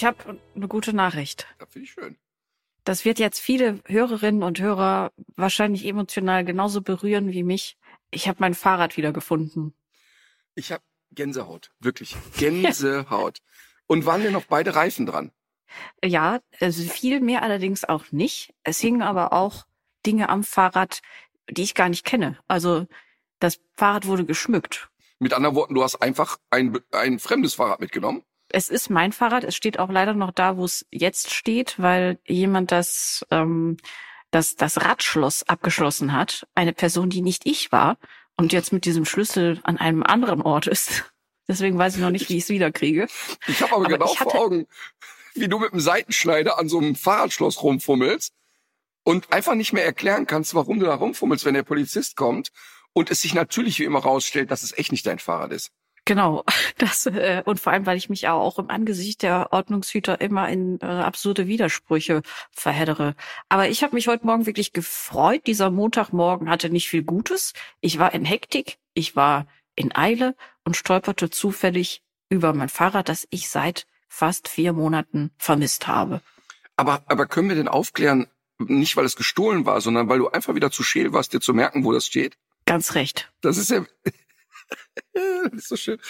Ich habe eine gute Nachricht. Das finde ich schön. Das wird jetzt viele Hörerinnen und Hörer wahrscheinlich emotional genauso berühren wie mich. Ich habe mein Fahrrad wieder gefunden. Ich habe Gänsehaut, wirklich Gänsehaut. Und waren denn noch beide Reifen dran? Ja, also viel mehr allerdings auch nicht. Es hingen aber auch Dinge am Fahrrad, die ich gar nicht kenne. Also das Fahrrad wurde geschmückt. Mit anderen Worten, du hast einfach ein, ein fremdes Fahrrad mitgenommen. Es ist mein Fahrrad. Es steht auch leider noch da, wo es jetzt steht, weil jemand das, ähm, das, das Radschloss abgeschlossen hat. Eine Person, die nicht ich war und jetzt mit diesem Schlüssel an einem anderen Ort ist. Deswegen weiß ich noch nicht, wie ich es wiederkriege. Ich habe aber, Aber genau hatte- vor Augen, wie du mit dem Seitenschneider an so einem Fahrradschloss rumfummelst und einfach nicht mehr erklären kannst, warum du da rumfummelst, wenn der Polizist kommt und es sich natürlich wie immer rausstellt, dass es echt nicht dein Fahrrad ist. Genau, das äh, und vor allem, weil ich mich ja auch im Angesicht der Ordnungshüter immer in äh, absurde Widersprüche verheddere. Aber ich habe mich heute Morgen wirklich gefreut. Dieser Montagmorgen hatte nicht viel Gutes. Ich war in Hektik, ich war in Eile und stolperte zufällig über mein Fahrrad, das ich seit fast vier Monaten vermisst habe. Aber, aber können wir denn aufklären, nicht weil es gestohlen war, sondern weil du einfach wieder zu scheel warst, dir zu merken, wo das steht? Ganz recht. Das ist ja, das ist so schön.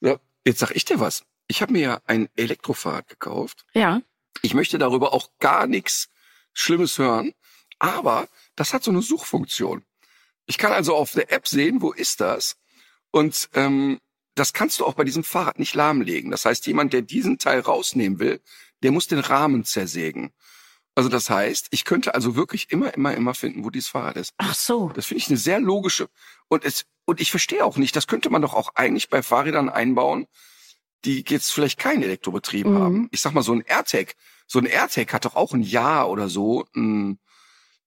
Ja, jetzt sag ich dir was. Ich habe mir ja ein Elektrofahrrad gekauft. Ja, Ich möchte darüber auch gar nichts Schlimmes hören, aber das hat so eine Suchfunktion. Ich kann also auf der App sehen, wo ist das? Und ähm, das kannst du auch bei diesem Fahrrad nicht lahmlegen. Das heißt, jemand, der diesen Teil rausnehmen will, der muss den Rahmen zersägen. Also das heißt, ich könnte also wirklich immer, immer, immer finden, wo dieses Fahrrad ist. ach so. Das finde ich eine sehr logische und es und ich verstehe auch nicht, das könnte man doch auch eigentlich bei Fahrrädern einbauen, die jetzt vielleicht keinen Elektrobetrieb Mhm. haben. Ich sag mal so ein AirTag, so ein AirTag hat doch auch ein Jahr oder so ein,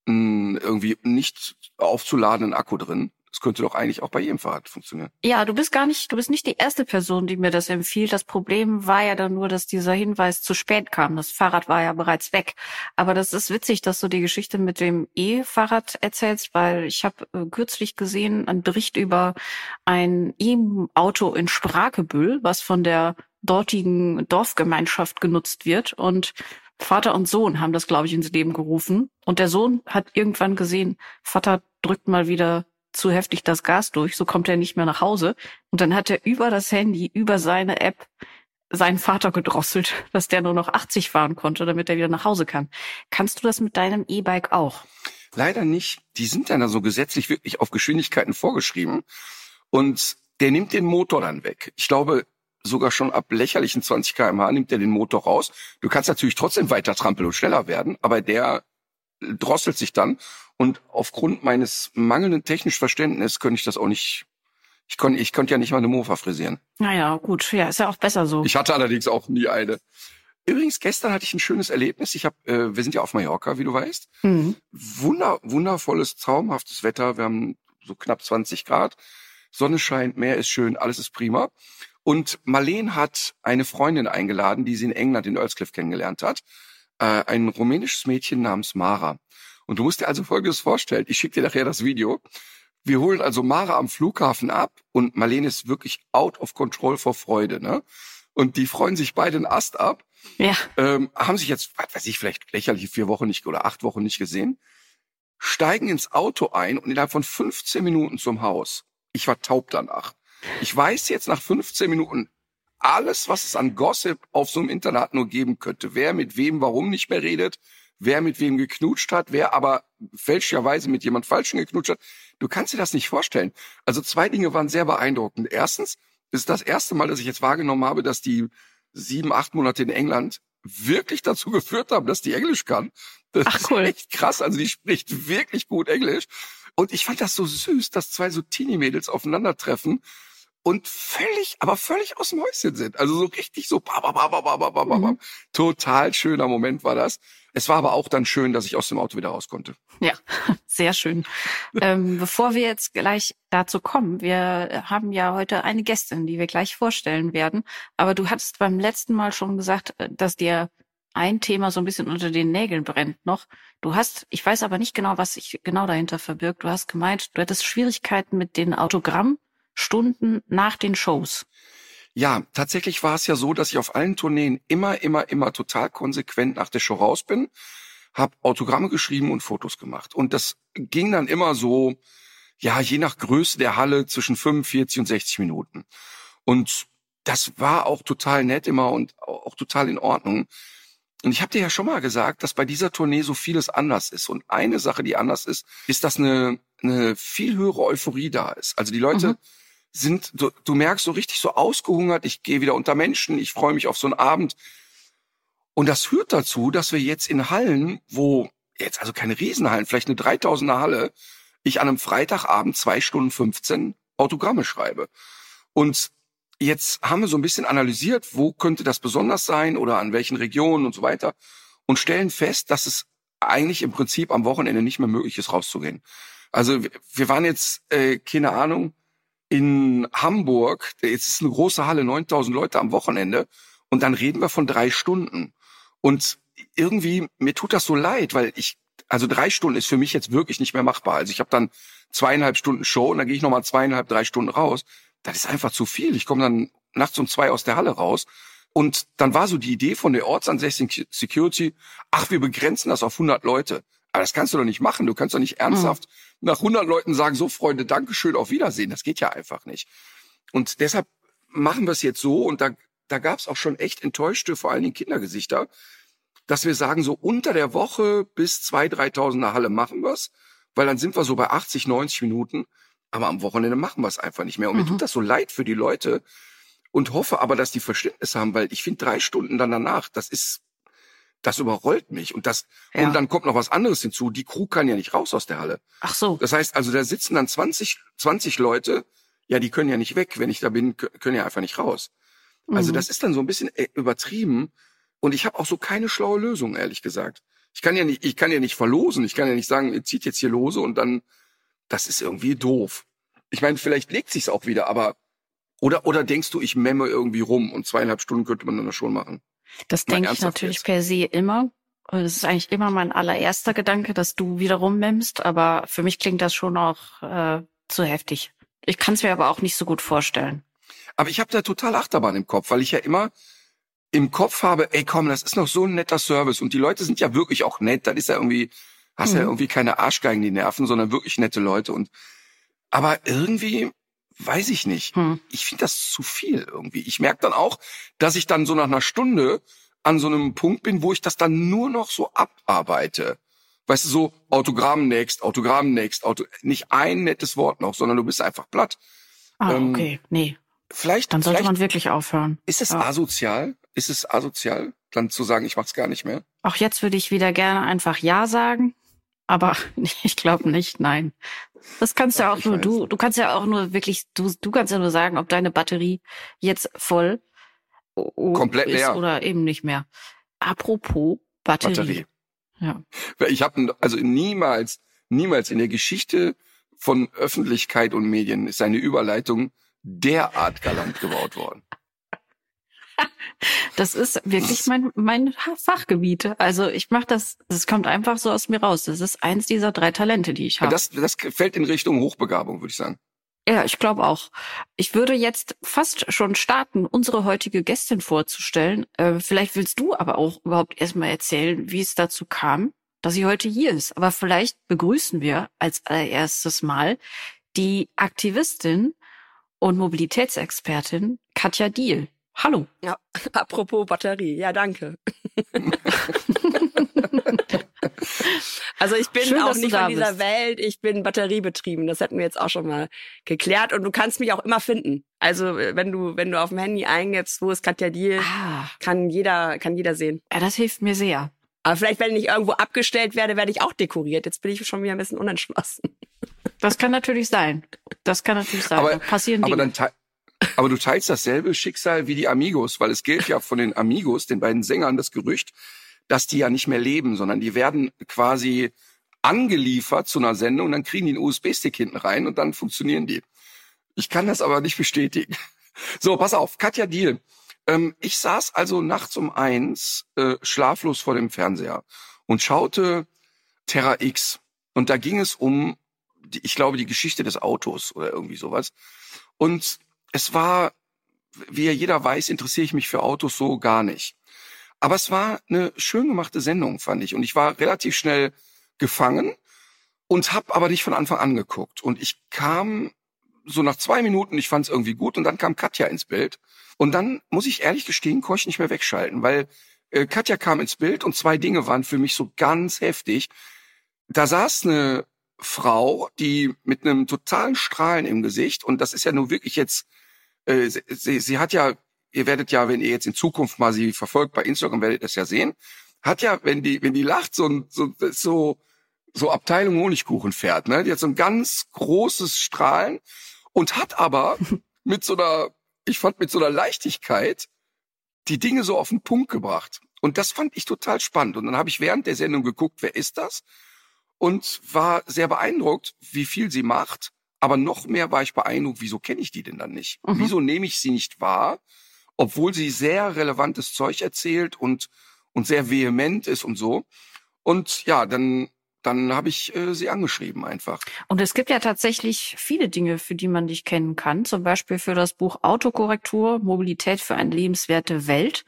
ein irgendwie nicht aufzuladenden Akku drin. Das könnte doch eigentlich auch bei jedem Fahrrad funktionieren. Ja, du bist gar nicht, du bist nicht die erste Person, die mir das empfiehlt. Das Problem war ja dann nur, dass dieser Hinweis zu spät kam. Das Fahrrad war ja bereits weg. Aber das ist witzig, dass du die Geschichte mit dem E-Fahrrad erzählst, weil ich habe äh, kürzlich gesehen einen Bericht über ein E-Auto in Sprakebüll, was von der dortigen Dorfgemeinschaft genutzt wird und Vater und Sohn haben das, glaube ich, ins Leben gerufen. Und der Sohn hat irgendwann gesehen, Vater drückt mal wieder zu heftig das Gas durch, so kommt er nicht mehr nach Hause. Und dann hat er über das Handy, über seine App seinen Vater gedrosselt, dass der nur noch 80 fahren konnte, damit er wieder nach Hause kann. Kannst du das mit deinem E-Bike auch? Leider nicht. Die sind dann so gesetzlich wirklich auf Geschwindigkeiten vorgeschrieben. Und der nimmt den Motor dann weg. Ich glaube, sogar schon ab lächerlichen 20 kmh nimmt er den Motor raus. Du kannst natürlich trotzdem weiter trampeln und schneller werden, aber der drosselt sich dann. Und aufgrund meines mangelnden technischen Verständnisses könnte ich das auch nicht, ich konnte, ich konnte ja nicht mal eine Mofa frisieren. Naja, gut, ja, ist ja auch besser so. Ich hatte allerdings auch nie eine. Übrigens, gestern hatte ich ein schönes Erlebnis. Ich habe, äh, wir sind ja auf Mallorca, wie du weißt Mhm. wunder, wundervolles, traumhaftes Wetter. Wir haben so knapp 20 Grad. Sonne scheint, Meer ist schön, alles ist prima. Und Marleen hat eine Freundin eingeladen, die sie in England in Earlscliff kennengelernt hat. Äh, ein rumänisches Mädchen namens Mara. Und du musst dir also Folgendes vorstellen. Ich schicke dir nachher das Video. Wir holen also Mara am Flughafen ab und Marleen ist wirklich out of control vor Freude. Ne? Und die freuen sich beide einen Ast ab Ja, ähm, haben sich jetzt, was weiß ich, vielleicht lächerliche vier Wochen nicht oder acht Wochen nicht gesehen, steigen ins Auto ein und innerhalb von 15 Minuten zum Haus. Ich war taub danach. Ich weiß jetzt nach 15 Minuten alles, was es an Gossip auf so einem Internat nur geben könnte. Wer mit wem warum nicht mehr redet, wer mit wem geknutscht hat, wer aber fälschlicherweise mit jemand Falschen geknutscht hat. Du kannst dir das nicht vorstellen. Also zwei Dinge waren sehr beeindruckend. Erstens ist das erste Mal, dass ich jetzt wahrgenommen habe, dass die sieben, acht Monate in England wirklich dazu geführt haben, dass die Englisch kann. Das Ach, ist cool. echt krass. Also die spricht wirklich gut Englisch. Und ich fand das so süß, dass zwei so Teenie-Mädels aufeinandertreffen und völlig, aber völlig aus dem Häuschen sind. Also so richtig so, ba, ba, ba, ba, ba, ba, ba, ba. Mhm. total schöner Moment war das. Es war aber auch dann schön, dass ich aus dem Auto wieder raus konnte. Ja, sehr schön. ähm, bevor wir jetzt gleich dazu kommen, wir haben ja heute eine Gästin, die wir gleich vorstellen werden. Aber du hattest beim letzten Mal schon gesagt, äh, dass dir ein Thema so ein bisschen unter den Nägeln brennt noch. Du hast, ich weiß aber nicht genau, was sich genau dahinter verbirgt. Du hast gemeint, du hättest Schwierigkeiten mit den Autogrammstunden nach den Shows. Ja, tatsächlich war es ja so, dass ich auf allen Tourneen immer, immer, immer total konsequent nach der Show raus bin, habe Autogramme geschrieben und Fotos gemacht. Und das ging dann immer so, ja, je nach Größe der Halle zwischen 45 und 60 Minuten. Und das war auch total nett immer und auch total in Ordnung. Und ich habe dir ja schon mal gesagt, dass bei dieser Tournee so vieles anders ist. Und eine Sache, die anders ist, ist, dass eine, eine viel höhere Euphorie da ist. Also die Leute Mhm. Sind, du, du merkst so richtig so ausgehungert, ich gehe wieder unter Menschen, ich freue mich auf so einen Abend. Und das führt dazu, dass wir jetzt in Hallen, wo jetzt also keine Riesenhallen, vielleicht eine 3000er Halle, ich an einem Freitagabend zwei Stunden 15 Autogramme schreibe. Und jetzt haben wir so ein bisschen analysiert, wo könnte das besonders sein oder an welchen Regionen und so weiter und stellen fest, dass es eigentlich im Prinzip am Wochenende nicht mehr möglich ist, rauszugehen. Also wir- waren jetzt, äh, keine Ahnung, in Hamburg, jetzt ist eine große Halle, 9000 Leute am Wochenende und dann reden wir von drei Stunden. Und irgendwie, mir tut das so leid, weil ich, also drei Stunden ist für mich jetzt wirklich nicht mehr machbar. Also ich habe dann zweieinhalb Stunden Show und dann gehe ich nochmal zweieinhalb, drei Stunden raus. Das ist einfach zu viel. Ich komme dann nachts um zwei aus der Halle raus. Und dann war so die Idee von der ortsansässigen Security, ach, wir begrenzen das auf 100 Leute. Aber das kannst du doch nicht machen. Du kannst doch nicht ernsthaft nach 100 Leuten sagen, so Freunde, Dankeschön, auf Wiedersehen. Das geht ja einfach nicht. Und deshalb machen wir es jetzt so. Und da, da gab es auch schon echt enttäuschte, vor allen Dingen Kindergesichter, dass wir sagen, so unter der Woche bis 2.000, 3.000 Halle machen wir's, weil dann sind wir so bei 80, 90 Minuten. Aber am Wochenende machen wir es einfach nicht mehr. Und mir Mhm. tut das so leid für die Leute und hoffe aber, dass die Verständnis haben, weil ich finde drei Stunden dann danach, das ist, das überrollt mich. Und das, Ja. und dann kommt noch was anderes hinzu. Die Crew kann ja nicht raus aus der Halle. Ach so. Das heißt also, da sitzen dann 20, 20 Leute, ja, die können ja nicht weg. Wenn ich da bin, kö- können ja einfach nicht raus. Also Mhm. das ist dann so ein bisschen äh, übertrieben. Und ich habe auch so keine schlaue Lösung, ehrlich gesagt. Ich kann ja nicht, ich kann ja nicht verlosen. Ich kann ja nicht sagen, ihr zieht jetzt hier lose und dann, das ist irgendwie doof. Ich meine, vielleicht legt sich's auch wieder, aber oder oder denkst du, ich memme irgendwie rum und zweieinhalb Stunden könnte man dann schon machen? Das denke ich natürlich jetzt. per se immer. Und es ist eigentlich immer mein allererster Gedanke, dass du wiederum memmst, aber für mich klingt das schon auch äh, zu heftig. Ich kann es mir aber auch nicht so gut vorstellen. Aber ich habe da total Achterbahn im Kopf, weil ich ja immer im Kopf habe, ey komm, das ist noch so ein netter Service und die Leute sind ja wirklich auch nett. Das ist ja irgendwie, hast ja Mhm. irgendwie keine Arschgeigen, die nerven, sondern wirklich nette Leute und aber irgendwie weiß ich nicht. Hm. Ich finde das zu viel irgendwie. Ich merke dann auch, dass ich dann so nach einer Stunde an so einem Punkt bin, wo ich das dann nur noch so abarbeite. Weißt du, so Autogramm next, Autogramm next, Auto, nicht ein nettes Wort noch, sondern du bist einfach platt. Ah, Ähm, okay. Nee, Vielleicht, dann sollte vielleicht man wirklich aufhören. ist es Ja. asozial? Ist es asozial, dann zu sagen, ich mach's gar nicht mehr? Auch jetzt würde ich wieder gerne einfach Ja sagen, aber ich glaube nicht, nein. Das kannst ja auch nur weiß. du. Du kannst ja auch nur wirklich, du, du kannst ja nur sagen, ob deine Batterie jetzt voll Komplett ist leer. oder eben nicht mehr. Apropos Batterie. Batterie. Ja. Ich habe also niemals, niemals in der Geschichte von Öffentlichkeit und Medien ist eine Überleitung derart galant gebaut worden. Das ist wirklich mein, mein Fachgebiet. Also ich mache das, das kommt einfach so aus mir raus. Das ist eins dieser drei Talente, die ich habe. Das, das fällt in Richtung Hochbegabung, würde ich sagen. Ja, ich glaube auch. Ich würde jetzt fast schon starten, unsere heutige Gästin vorzustellen. Äh, vielleicht willst du aber auch überhaupt erstmal erzählen, wie es dazu kam, dass sie heute hier ist. Aber vielleicht begrüßen wir als allererstes Mal die Aktivistin und Mobilitätsexpertin Katja Diel. Hallo. Ja, apropos Batterie. Ja, danke. also ich bin Schön, auch nicht von dieser bist. Welt, ich bin batteriebetrieben. Das hätten wir jetzt auch schon mal geklärt. Und du kannst mich auch immer finden. Also äh, wenn du, wenn du auf dem Handy eingibst, wo ist Katja Diel, Ah, kann jeder, kann jeder sehen. ja, das hilft mir sehr. Aber vielleicht, wenn ich irgendwo abgestellt werde, werde ich auch dekoriert. Jetzt bin ich schon wieder ein bisschen unentschlossen. Das kann natürlich sein. Das kann natürlich sein. Aber- Da passieren Aber Dinge. dann, Aber du teilst dasselbe Schicksal wie die Amigos, weil es gilt ja von den Amigos, den beiden Sängern, das Gerücht, dass die ja nicht mehr leben, sondern die werden quasi angeliefert zu einer Sendung, dann kriegen die einen USB-Stick hinten rein und dann funktionieren die. Ich kann das aber nicht bestätigen. So, pass auf, Katja Diel. Ähm, ich saß also nachts um eins äh, schlaflos vor dem Fernseher und schaute Terra X. Und da ging es um, die, ich glaube, die Geschichte des Autos oder irgendwie sowas. Und es war, wie ja jeder weiß, interessiere ich mich für Autos so gar nicht. Aber es war eine schön gemachte Sendung, fand ich. Und ich war relativ schnell gefangen und habe aber nicht von Anfang an geguckt. Und ich kam so nach zwei Minuten, ich fand es irgendwie gut und dann kam Katja ins Bild. Und dann muss ich ehrlich gestehen, konnte ich nicht mehr wegschalten, weil äh, Katja kam ins Bild und zwei Dinge waren für mich so ganz heftig. Da saß eine Frau, die mit einem totalen Strahlen im Gesicht, und das ist ja nur wirklich jetzt, äh, sie, sie hat ja, ihr werdet ja, wenn ihr jetzt in Zukunft mal sie verfolgt bei Instagram, werdet ihr das ja sehen, hat ja, wenn die, wenn die lacht, so ein, so, so, so Abteilung Honigkuchen fährt, ne? Die hat so ein ganz großes Strahlen und hat aber mit so einer, ich fand mit so einer Leichtigkeit die Dinge so auf den Punkt gebracht. Und das fand ich total spannend. Und dann habe ich während der Sendung geguckt, wer ist das? Und war sehr beeindruckt, wie viel sie macht. Aber noch mehr war ich beeindruckt, wieso kenne ich die denn dann nicht? Mhm. Wieso nehme ich sie nicht wahr? Obwohl sie sehr relevantes Zeug erzählt und, und sehr vehement ist und so. Und ja, dann dann habe ich äh, sie angeschrieben einfach. Und es gibt ja tatsächlich viele Dinge, für die man dich kennen kann. Zum Beispiel für das Buch Autokorrektur, Mobilität für eine lebenswerte Welt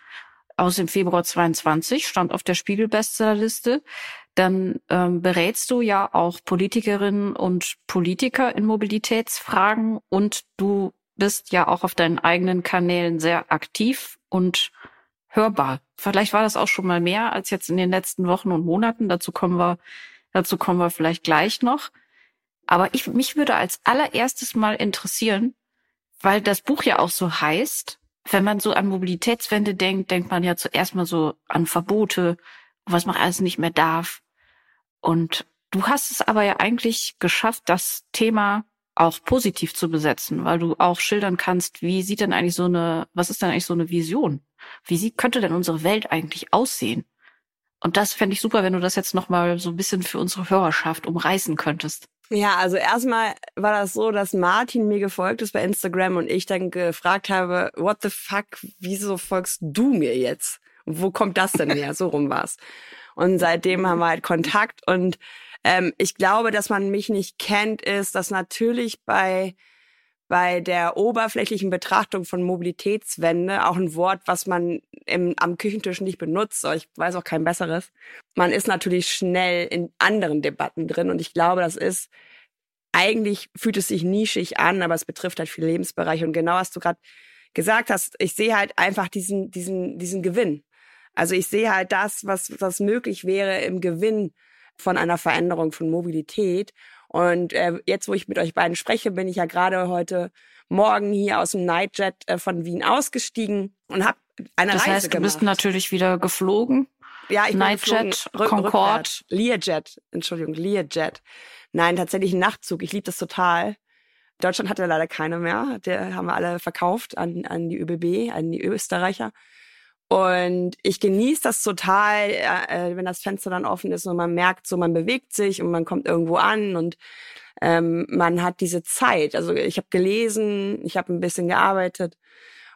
aus dem Februar 22, stand auf der Spiegel-Bestsellerliste. Dann ähm, berätst du ja auch Politikerinnen und Politiker in Mobilitätsfragen und du bist ja auch auf deinen eigenen Kanälen sehr aktiv und hörbar. Vielleicht war das auch schon mal mehr als jetzt in den letzten Wochen und Monaten. Dazu kommen wir Dazu kommen wir vielleicht gleich noch. Aber ich, mich würde als allererstes mal interessieren, weil das Buch ja auch so heißt, wenn man so an Mobilitätswende denkt, denkt man ja zuerst mal so an Verbote, was man alles nicht mehr darf. Und du hast es aber ja eigentlich geschafft, das Thema auch positiv zu besetzen, weil du auch schildern kannst, wie sieht denn eigentlich so eine, was ist denn eigentlich so eine Vision? Wie sieht, könnte denn unsere Welt eigentlich aussehen? Und das fände ich super, wenn du das jetzt nochmal so ein bisschen für unsere Hörerschaft umreißen könntest. Ja, also erstmal war das so, dass Martin mir gefolgt ist bei Instagram und ich dann gefragt habe, what the fuck, wieso folgst du mir jetzt? Wo kommt das denn her? So rum war's. Und seitdem haben wir halt Kontakt und ähm, ich glaube, dass man mich nicht kennt, ist, dass natürlich bei bei der oberflächlichen Betrachtung von Mobilitätswende auch ein Wort, was man im, am Küchentisch nicht benutzt, ich weiß auch kein besseres. Man ist natürlich schnell in anderen Debatten drin und ich glaube, das ist eigentlich fühlt es sich nischig an, aber es betrifft halt viele Lebensbereiche und genau was du gerade gesagt hast, ich sehe halt einfach diesen diesen diesen Gewinn. Also ich sehe halt das, was was möglich wäre im Gewinn von einer Veränderung von Mobilität und äh, jetzt, wo ich mit euch beiden spreche, bin ich ja gerade heute Morgen hier aus dem Nightjet äh, von Wien ausgestiegen und habe eine das Reise heißt, gemacht. du bist natürlich wieder geflogen. Ja, ich Nightjet, Concorde. Learjet, Entschuldigung, Learjet. Nein, tatsächlich ein Nachtzug. Ich liebe das total. Deutschland hat ja leider keine mehr. Der haben wir alle verkauft an, an die ÖBB, an die Österreicher. Und ich genieße das total, äh, wenn das Fenster dann offen ist und man merkt, so man bewegt sich und man kommt irgendwo an und ähm, man hat diese Zeit. Also ich habe gelesen, ich habe ein bisschen gearbeitet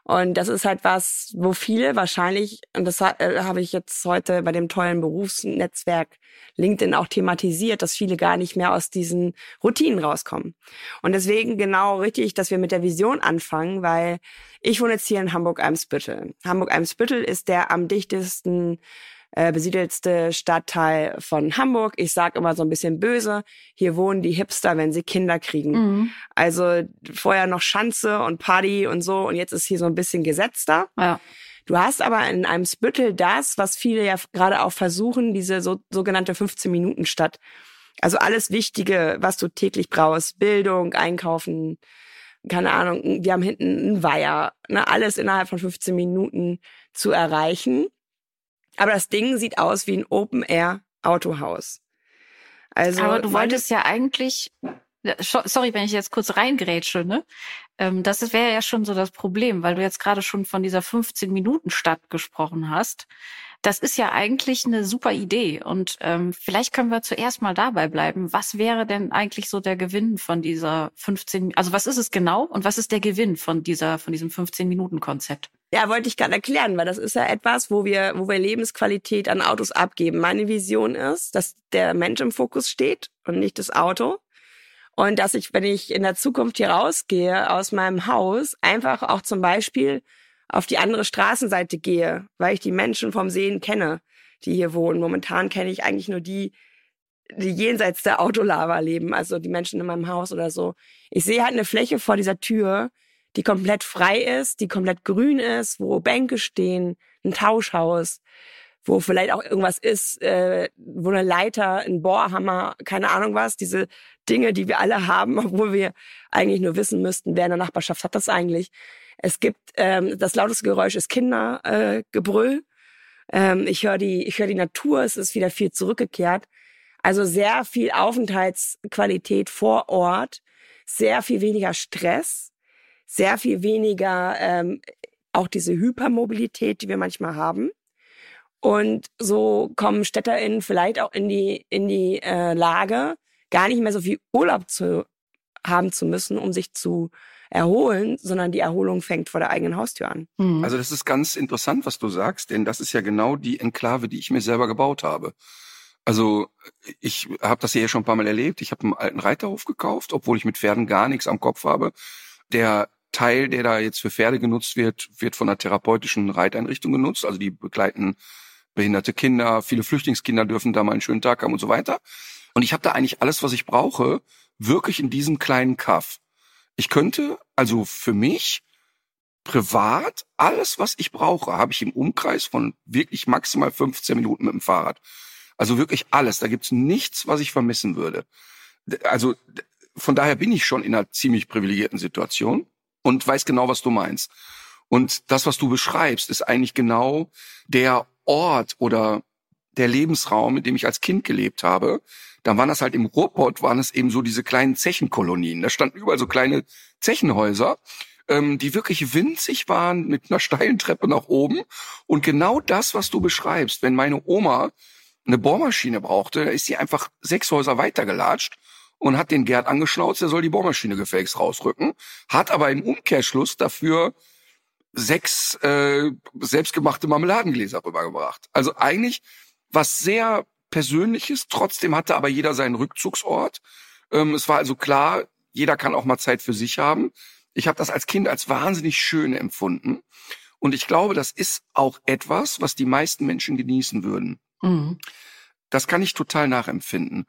und das ist halt was, wo viele wahrscheinlich, und das äh, habe ich jetzt heute bei dem tollen Berufsnetzwerk LinkedIn auch thematisiert, dass viele gar nicht mehr aus diesen Routinen rauskommen. Und deswegen genau richtig, dass wir mit der Vision anfangen, weil ich wohne jetzt hier in Hamburg-Eimsbüttel. Hamburg-Eimsbüttel ist der am dichtesten äh, besiedelste Stadtteil von Hamburg. Ich sage immer so ein bisschen böse, hier wohnen die Hipster, wenn sie Kinder kriegen. Mhm. Also vorher noch Schanze und Party und so und jetzt ist hier so ein bisschen gesetzter. Ja. Du hast aber in einem Spüttel das, was viele ja gerade auch versuchen, diese so, sogenannte 15-Minuten-Stadt. Also alles Wichtige, was du täglich brauchst, Bildung, Einkaufen, keine Ahnung, wir haben hinten einen Weiher, ne, alles innerhalb von 15 Minuten zu erreichen. Aber das Ding sieht aus wie ein Open-Air-Autohaus. Also, Aber du wolltest ja eigentlich sorry, wenn ich jetzt kurz reingrätsche, ne? Ähm, das wäre ja schon so das Problem, weil du jetzt gerade schon von dieser 15 Minuten Stadt gesprochen hast. Das ist ja eigentlich eine super Idee und ähm, vielleicht können wir zuerst mal dabei bleiben. Was wäre denn eigentlich so der Gewinn von dieser 15? Also was ist es genau und was ist der Gewinn von dieser von diesem 15 Minuten Konzept? Ja, wollte ich gerade erklären, weil das ist ja etwas, wo wir, wo wir Lebensqualität an Autos abgeben. Meine Vision ist, dass der Mensch im Fokus steht und nicht das Auto. Und dass ich, wenn ich in der Zukunft hier rausgehe aus meinem Haus, einfach auch zum Beispiel auf die andere Straßenseite gehe, weil ich die Menschen vom Sehen kenne, die hier wohnen. Momentan kenne ich eigentlich nur die, die jenseits der Autolava leben, also die Menschen in meinem Haus oder so. Ich sehe halt eine Fläche vor dieser Tür, die komplett frei ist, die komplett grün ist, wo Bänke stehen, ein Tauschhaus, wo vielleicht auch irgendwas ist, äh, wo eine Leiter, ein Bohrhammer, keine Ahnung was, diese Dinge, die wir alle haben, obwohl wir eigentlich nur wissen müssten, wer in der Nachbarschaft hat das eigentlich. Es gibt ähm, das lauteste Geräusch ist Kindergebrüll. Äh, ähm, ich höre die, ich höre die Natur. Es ist wieder viel zurückgekehrt. Also sehr viel Aufenthaltsqualität vor Ort, sehr viel weniger Stress sehr viel weniger ähm, auch diese Hypermobilität, die wir manchmal haben. Und so kommen StädterInnen vielleicht auch in die, in die äh, Lage, gar nicht mehr so viel Urlaub zu haben zu müssen, um sich zu erholen, sondern die Erholung fängt vor der eigenen Haustür an. Mhm. Also das ist ganz interessant, was du sagst, denn das ist ja genau die Enklave, die ich mir selber gebaut habe. Also ich habe das hier schon ein paar Mal erlebt. Ich habe einen alten Reiterhof gekauft, obwohl ich mit Pferden gar nichts am Kopf habe. Der Teil, der da jetzt für Pferde genutzt wird, wird von einer therapeutischen Reiteinrichtung genutzt. Also die begleiten behinderte Kinder, viele Flüchtlingskinder dürfen da mal einen schönen Tag haben und so weiter. Und ich habe da eigentlich alles, was ich brauche, wirklich in diesem kleinen Kaff. Ich könnte also für mich privat alles, was ich brauche, habe ich im Umkreis von wirklich maximal 15 Minuten mit dem Fahrrad. Also wirklich alles. Da gibt's nichts, was ich vermissen würde. Also von daher bin ich schon in einer ziemlich privilegierten Situation und weiß genau, was du meinst. Und das, was du beschreibst, ist eigentlich genau der Ort oder der Lebensraum, in dem ich als Kind gelebt habe. Da waren das halt im Ruhrpott, waren es eben so diese kleinen Zechenkolonien. Da standen überall so kleine Zechenhäuser, ähm, die wirklich winzig waren, mit einer steilen Treppe nach oben. Und genau das, was du beschreibst, wenn meine Oma eine Bohrmaschine brauchte, ist sie einfach sechs Häuser weitergelatscht und hat den Gerd angeschnauzt, er soll die Bohrmaschine gefälligst rausrücken, hat aber im Umkehrschluss dafür sechs äh, selbstgemachte Marmeladengläser rübergebracht. Also eigentlich was sehr Persönliches, trotzdem hatte aber jeder seinen Rückzugsort. Ähm, es war also klar, jeder kann auch mal Zeit für sich haben. Ich habe das als Kind als wahnsinnig schön empfunden. Und ich glaube, das ist auch etwas, was die meisten Menschen genießen würden. Mhm. Das kann ich total nachempfinden.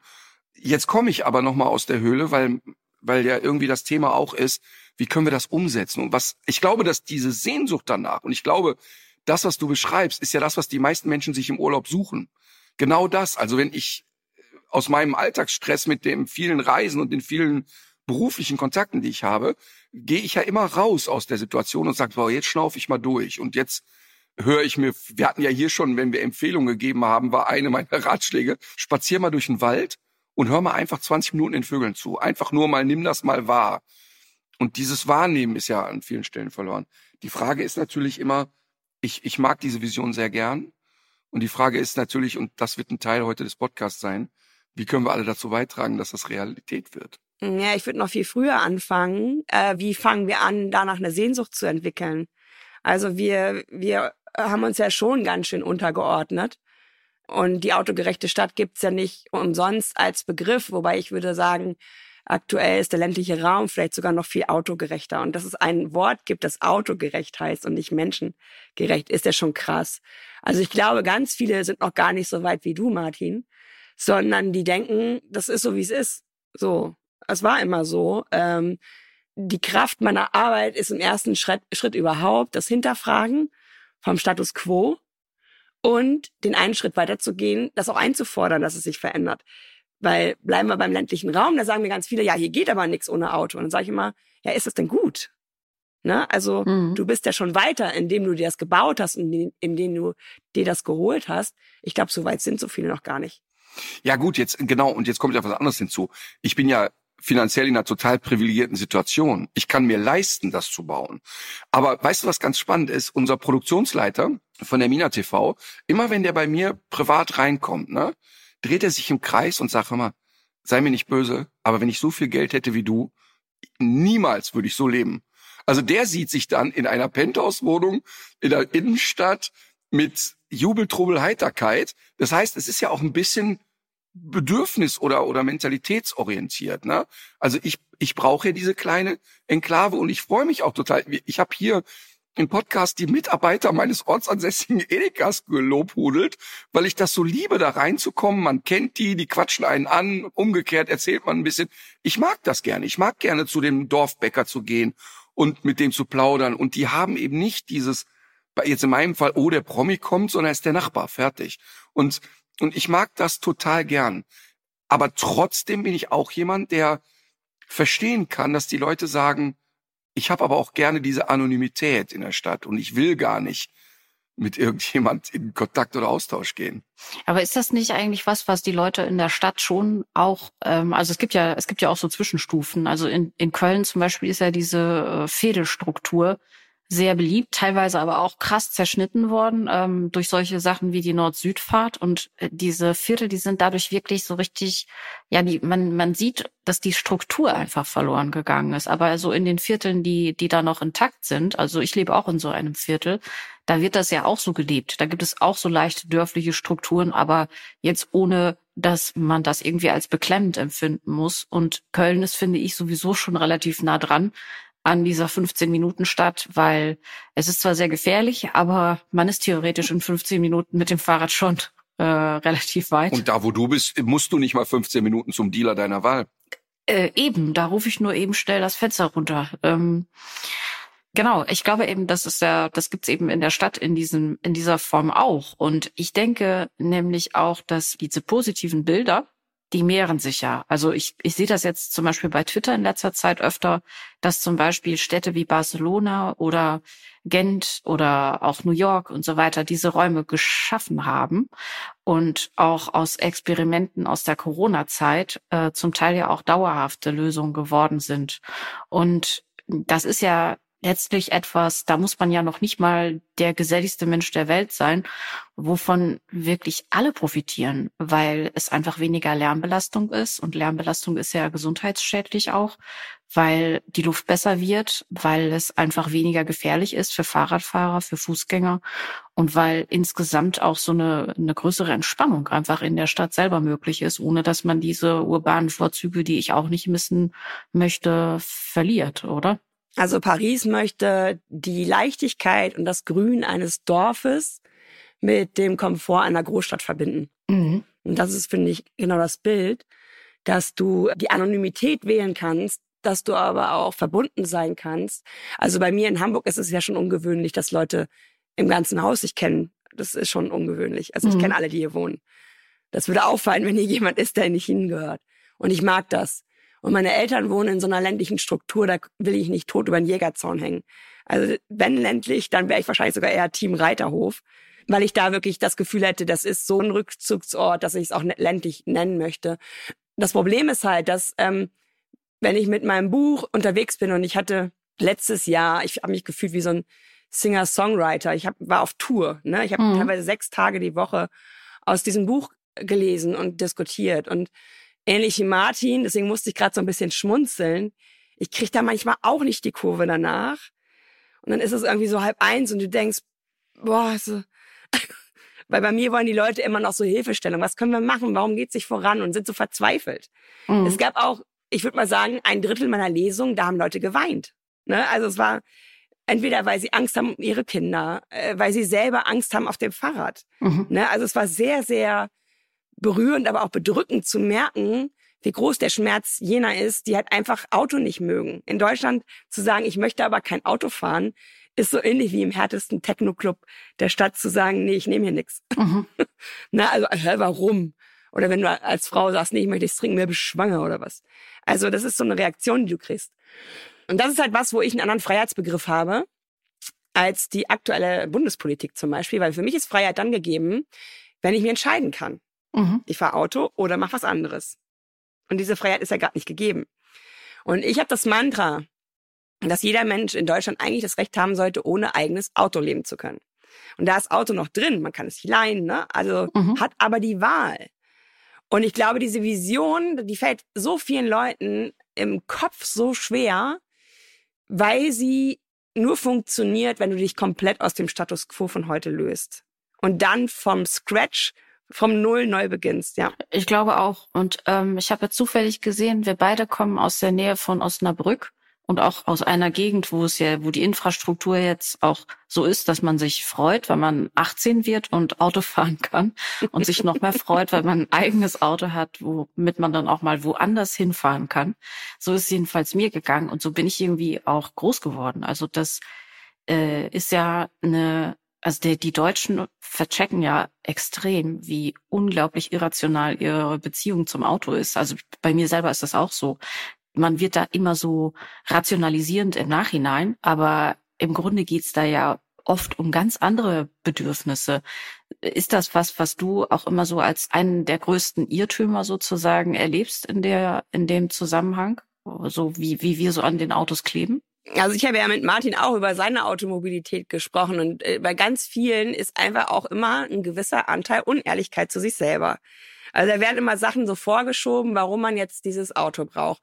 Jetzt komme ich aber noch mal aus der Höhle, weil weil ja irgendwie das Thema auch ist, wie können wir das umsetzen? Und was ich glaube, dass diese Sehnsucht danach und ich glaube, das, was du beschreibst, ist ja das, was die meisten Menschen sich im Urlaub suchen. Genau das. Also wenn ich aus meinem Alltagsstress mit dem vielen Reisen und den vielen beruflichen Kontakten, die ich habe, gehe ich ja immer raus aus der Situation und sage, boah, jetzt schnaufe ich mal durch und jetzt höre ich mir, wir hatten ja hier schon, wenn wir Empfehlungen gegeben haben, war eine meiner Ratschläge, spazier mal durch den Wald und hör mal einfach 20 Minuten den Vögeln zu. Einfach nur mal, nimm das mal wahr. Und dieses Wahrnehmen ist ja an vielen Stellen verloren. Die Frage ist natürlich immer, ich, ich mag diese Vision sehr gern. Und die Frage ist natürlich, und das wird ein Teil heute des Podcasts sein, wie können wir alle dazu beitragen, dass das Realität wird? Ja, ich würde noch viel früher anfangen. Äh, wie fangen wir an, danach eine Sehnsucht zu entwickeln? Also wir, wir haben uns ja schon ganz schön untergeordnet. Und die autogerechte Stadt gibt's ja nicht umsonst als Begriff, wobei ich würde sagen, aktuell ist der ländliche Raum vielleicht sogar noch viel autogerechter. Und dass es ein Wort gibt, das autogerecht heißt und nicht menschengerecht, ist ja schon krass. Also ich glaube, ganz viele sind noch gar nicht so weit wie du, Martin, sondern die denken, das ist so, wie es ist. So, es war immer so. Ähm, die Kraft meiner Arbeit ist im ersten Schritt, Schritt überhaupt das Hinterfragen vom Status quo und den einen Schritt weiter zu gehen, das auch einzufordern, dass es sich verändert. Weil bleiben wir beim ländlichen Raum, da sagen mir ganz viele, ja, hier geht aber nichts ohne Auto. Und dann sage ich immer, ja, ist es denn gut? Ne? Also mhm. du bist ja schon weiter, indem du dir das gebaut hast und indem du dir das geholt hast. Ich glaube, so weit sind so viele noch gar nicht. Ja gut, jetzt genau, und jetzt kommt ja was anderes hinzu. Ich bin ja finanziell in einer total privilegierten Situation. Ich kann mir leisten, das zu bauen. Aber weißt du, was ganz spannend ist? Unser Produktionsleiter von der Mina TV, immer wenn der bei mir privat reinkommt, ne, dreht er sich im Kreis und sagt immer, sei mir nicht böse, aber wenn ich so viel Geld hätte wie du, niemals würde ich so leben. Also der sieht sich dann in einer Penthouse-Wohnung in der Innenstadt mit Jubeltrubel, Heiterkeit. Das heißt, es ist ja auch ein bisschen Bedürfnis oder oder mentalitätsorientiert. Ne? Also ich ich brauche ja diese kleine Enklave und ich freue mich auch total. Ich habe hier im Podcast die Mitarbeiter meines ortsansässigen Edekas gelobhudelt, weil ich das so liebe, da reinzukommen. Man kennt die, die quatschen einen an, umgekehrt erzählt man ein bisschen. Ich mag das gerne. Ich mag gerne zu dem Dorfbäcker zu gehen und mit dem zu plaudern. Und die haben eben nicht dieses, jetzt in meinem Fall, oh, der Promi kommt, sondern er ist der Nachbar, fertig. Und, und ich mag das total gern. Aber trotzdem bin ich auch jemand, der verstehen kann, dass die Leute sagen, ich habe aber auch gerne diese Anonymität in der Stadt und ich will gar nicht mit irgendjemand in Kontakt oder Austausch gehen. Aber ist das nicht eigentlich was, was die Leute in der Stadt schon auch, ähm, also es gibt ja, es gibt ja auch so Zwischenstufen. Also in, in Köln zum Beispiel ist ja diese äh, Fädelstruktur, sehr beliebt, teilweise aber auch krass zerschnitten worden ähm, durch solche Sachen wie die Nord-Süd-Fahrt. Und äh, diese Viertel, die sind dadurch wirklich so richtig, ja, die, man, man sieht, dass die Struktur einfach verloren gegangen ist. Aber so in den Vierteln, die, die da noch intakt sind, also ich lebe auch in so einem Viertel, da wird das ja auch so gelebt. Da gibt es auch so leichte dörfliche Strukturen, aber jetzt ohne dass man das irgendwie als beklemmend empfinden muss. Und Köln ist, finde ich, sowieso schon relativ nah dran an dieser 15 Minuten Stadt, weil es ist zwar sehr gefährlich, aber man ist theoretisch in 15 Minuten mit dem Fahrrad schon äh, relativ weit. Und da, wo du bist, musst du nicht mal 15 Minuten zum Dealer deiner Wahl. Äh, eben, da rufe ich nur eben schnell das Fenster runter. Ähm, genau, ich glaube eben, das ist ja, das gibt's eben in der Stadt in diesem, in dieser Form auch. Und ich denke nämlich auch, dass diese positiven Bilder, die mehren sich ja. Also ich, ich sehe das jetzt zum Beispiel bei Twitter in letzter Zeit öfter, dass zum Beispiel Städte wie Barcelona oder Gent oder auch New York und so weiter diese Räume geschaffen haben und auch aus Experimenten aus der Corona-Zeit äh, zum Teil ja auch dauerhafte Lösungen geworden sind. Und das ist ja letztlich etwas, da muss man ja noch nicht mal der geselligste Mensch der Welt sein, wovon wirklich alle profitieren, weil es einfach weniger Lärmbelastung ist und Lärmbelastung ist ja gesundheitsschädlich auch, weil die Luft besser wird, weil es einfach weniger gefährlich ist für Fahrradfahrer, für Fußgänger und weil insgesamt auch so eine, eine größere Entspannung einfach in der Stadt selber möglich ist, ohne dass man diese urbanen Vorzüge, die ich auch nicht missen möchte, verliert, oder? Also Paris möchte die Leichtigkeit und das Grün eines Dorfes mit dem Komfort einer Großstadt verbinden. Mhm. Und das ist, finde ich, genau das Bild, dass du die Anonymität wählen kannst, dass du aber auch verbunden sein kannst. Also bei mir in Hamburg ist es ja schon ungewöhnlich, dass Leute im ganzen Haus sich kennen. Das ist schon ungewöhnlich. Also ich mhm. kenne alle, die hier wohnen. Das würde auffallen, wenn hier jemand ist, der nicht hingehört. Und ich mag das. Und meine Eltern wohnen in so einer ländlichen Struktur, da will ich nicht tot über den Jägerzaun hängen. Also wenn ländlich, dann wäre ich wahrscheinlich sogar eher Team Reiterhof, weil ich da wirklich das Gefühl hätte, das ist so ein Rückzugsort, dass ich es auch ländlich nennen möchte. Das Problem ist halt, dass ähm, wenn ich mit meinem Buch unterwegs bin und ich hatte letztes Jahr, ich habe mich gefühlt wie so ein Singer-Songwriter. Ich hab, war auf Tour. Ne? Ich habe mhm. teilweise sechs Tage die Woche aus diesem Buch gelesen und diskutiert. Und ähnlich wie Martin, deswegen musste ich gerade so ein bisschen schmunzeln. Ich krieg da manchmal auch nicht die Kurve danach. Und dann ist es irgendwie so halb eins und du denkst, boah, so. weil bei mir wollen die Leute immer noch so Hilfestellung. Was können wir machen? Warum geht's nicht voran? Und sind so verzweifelt. Mhm. Es gab auch, ich würde mal sagen, ein Drittel meiner Lesungen, da haben Leute geweint. Ne? Also es war entweder, weil sie Angst haben um ihre Kinder, äh, weil sie selber Angst haben auf dem Fahrrad. Mhm. Ne? Also es war sehr, sehr berührend, aber auch bedrückend zu merken, wie groß der Schmerz jener ist, die halt einfach Auto nicht mögen. In Deutschland zu sagen, ich möchte aber kein Auto fahren, ist so ähnlich wie im härtesten Techno-Club der Stadt zu sagen, nee, ich nehme hier nichts. Mhm. Na, also, hä, warum? Oder wenn du als Frau sagst, nee, ich möchte nichts trinken, mehr bist schwanger oder was. Also, das ist so eine Reaktion, die du kriegst. Und das ist halt was, wo ich einen anderen Freiheitsbegriff habe als die aktuelle Bundespolitik zum Beispiel, weil für mich ist Freiheit dann gegeben, wenn ich mir entscheiden kann. Mhm. Ich fahre Auto oder mach was anderes. Und diese Freiheit ist ja gerade nicht gegeben. Und ich habe das Mantra, dass jeder Mensch in Deutschland eigentlich das Recht haben sollte, ohne eigenes Auto leben zu können. Und da ist Auto noch drin, man kann es sich leihen, ne? Also Mhm. hat aber die Wahl. Und ich glaube, diese Vision, die fällt so vielen Leuten im Kopf so schwer, weil sie nur funktioniert, wenn du dich komplett aus dem Status quo von heute löst. Und dann vom Scratch, vom Null neu beginnst, ja. Ich glaube auch. Und ähm, ich habe jetzt zufällig gesehen, wir beide kommen aus der Nähe von Osnabrück und auch aus einer Gegend, wo es ja, wo die Infrastruktur jetzt auch so ist, dass man sich freut, wenn man 18 wird und Auto fahren kann und sich noch mehr freut, weil man ein eigenes Auto hat, womit man dann auch mal woanders hinfahren kann. So ist es jedenfalls mir gegangen und so bin ich irgendwie auch groß geworden. Also das äh, ist ja eine also die, die Deutschen verchecken ja extrem, wie unglaublich irrational ihre Beziehung zum Auto ist. Also bei mir selber ist das auch so. Man wird da immer so rationalisierend im Nachhinein, aber im Grunde geht's da ja oft um ganz andere Bedürfnisse. Ist das was, was du auch immer so als einen der größten Irrtümer sozusagen erlebst in der, in dem Zusammenhang? So wie, wie wir so an den Autos kleben? Also ich habe ja mit Martin auch über seine Automobilität gesprochen und äh, bei ganz vielen ist einfach auch immer ein gewisser Anteil Unehrlichkeit zu sich selber. Also da werden immer Sachen so vorgeschoben, warum man jetzt dieses Auto braucht.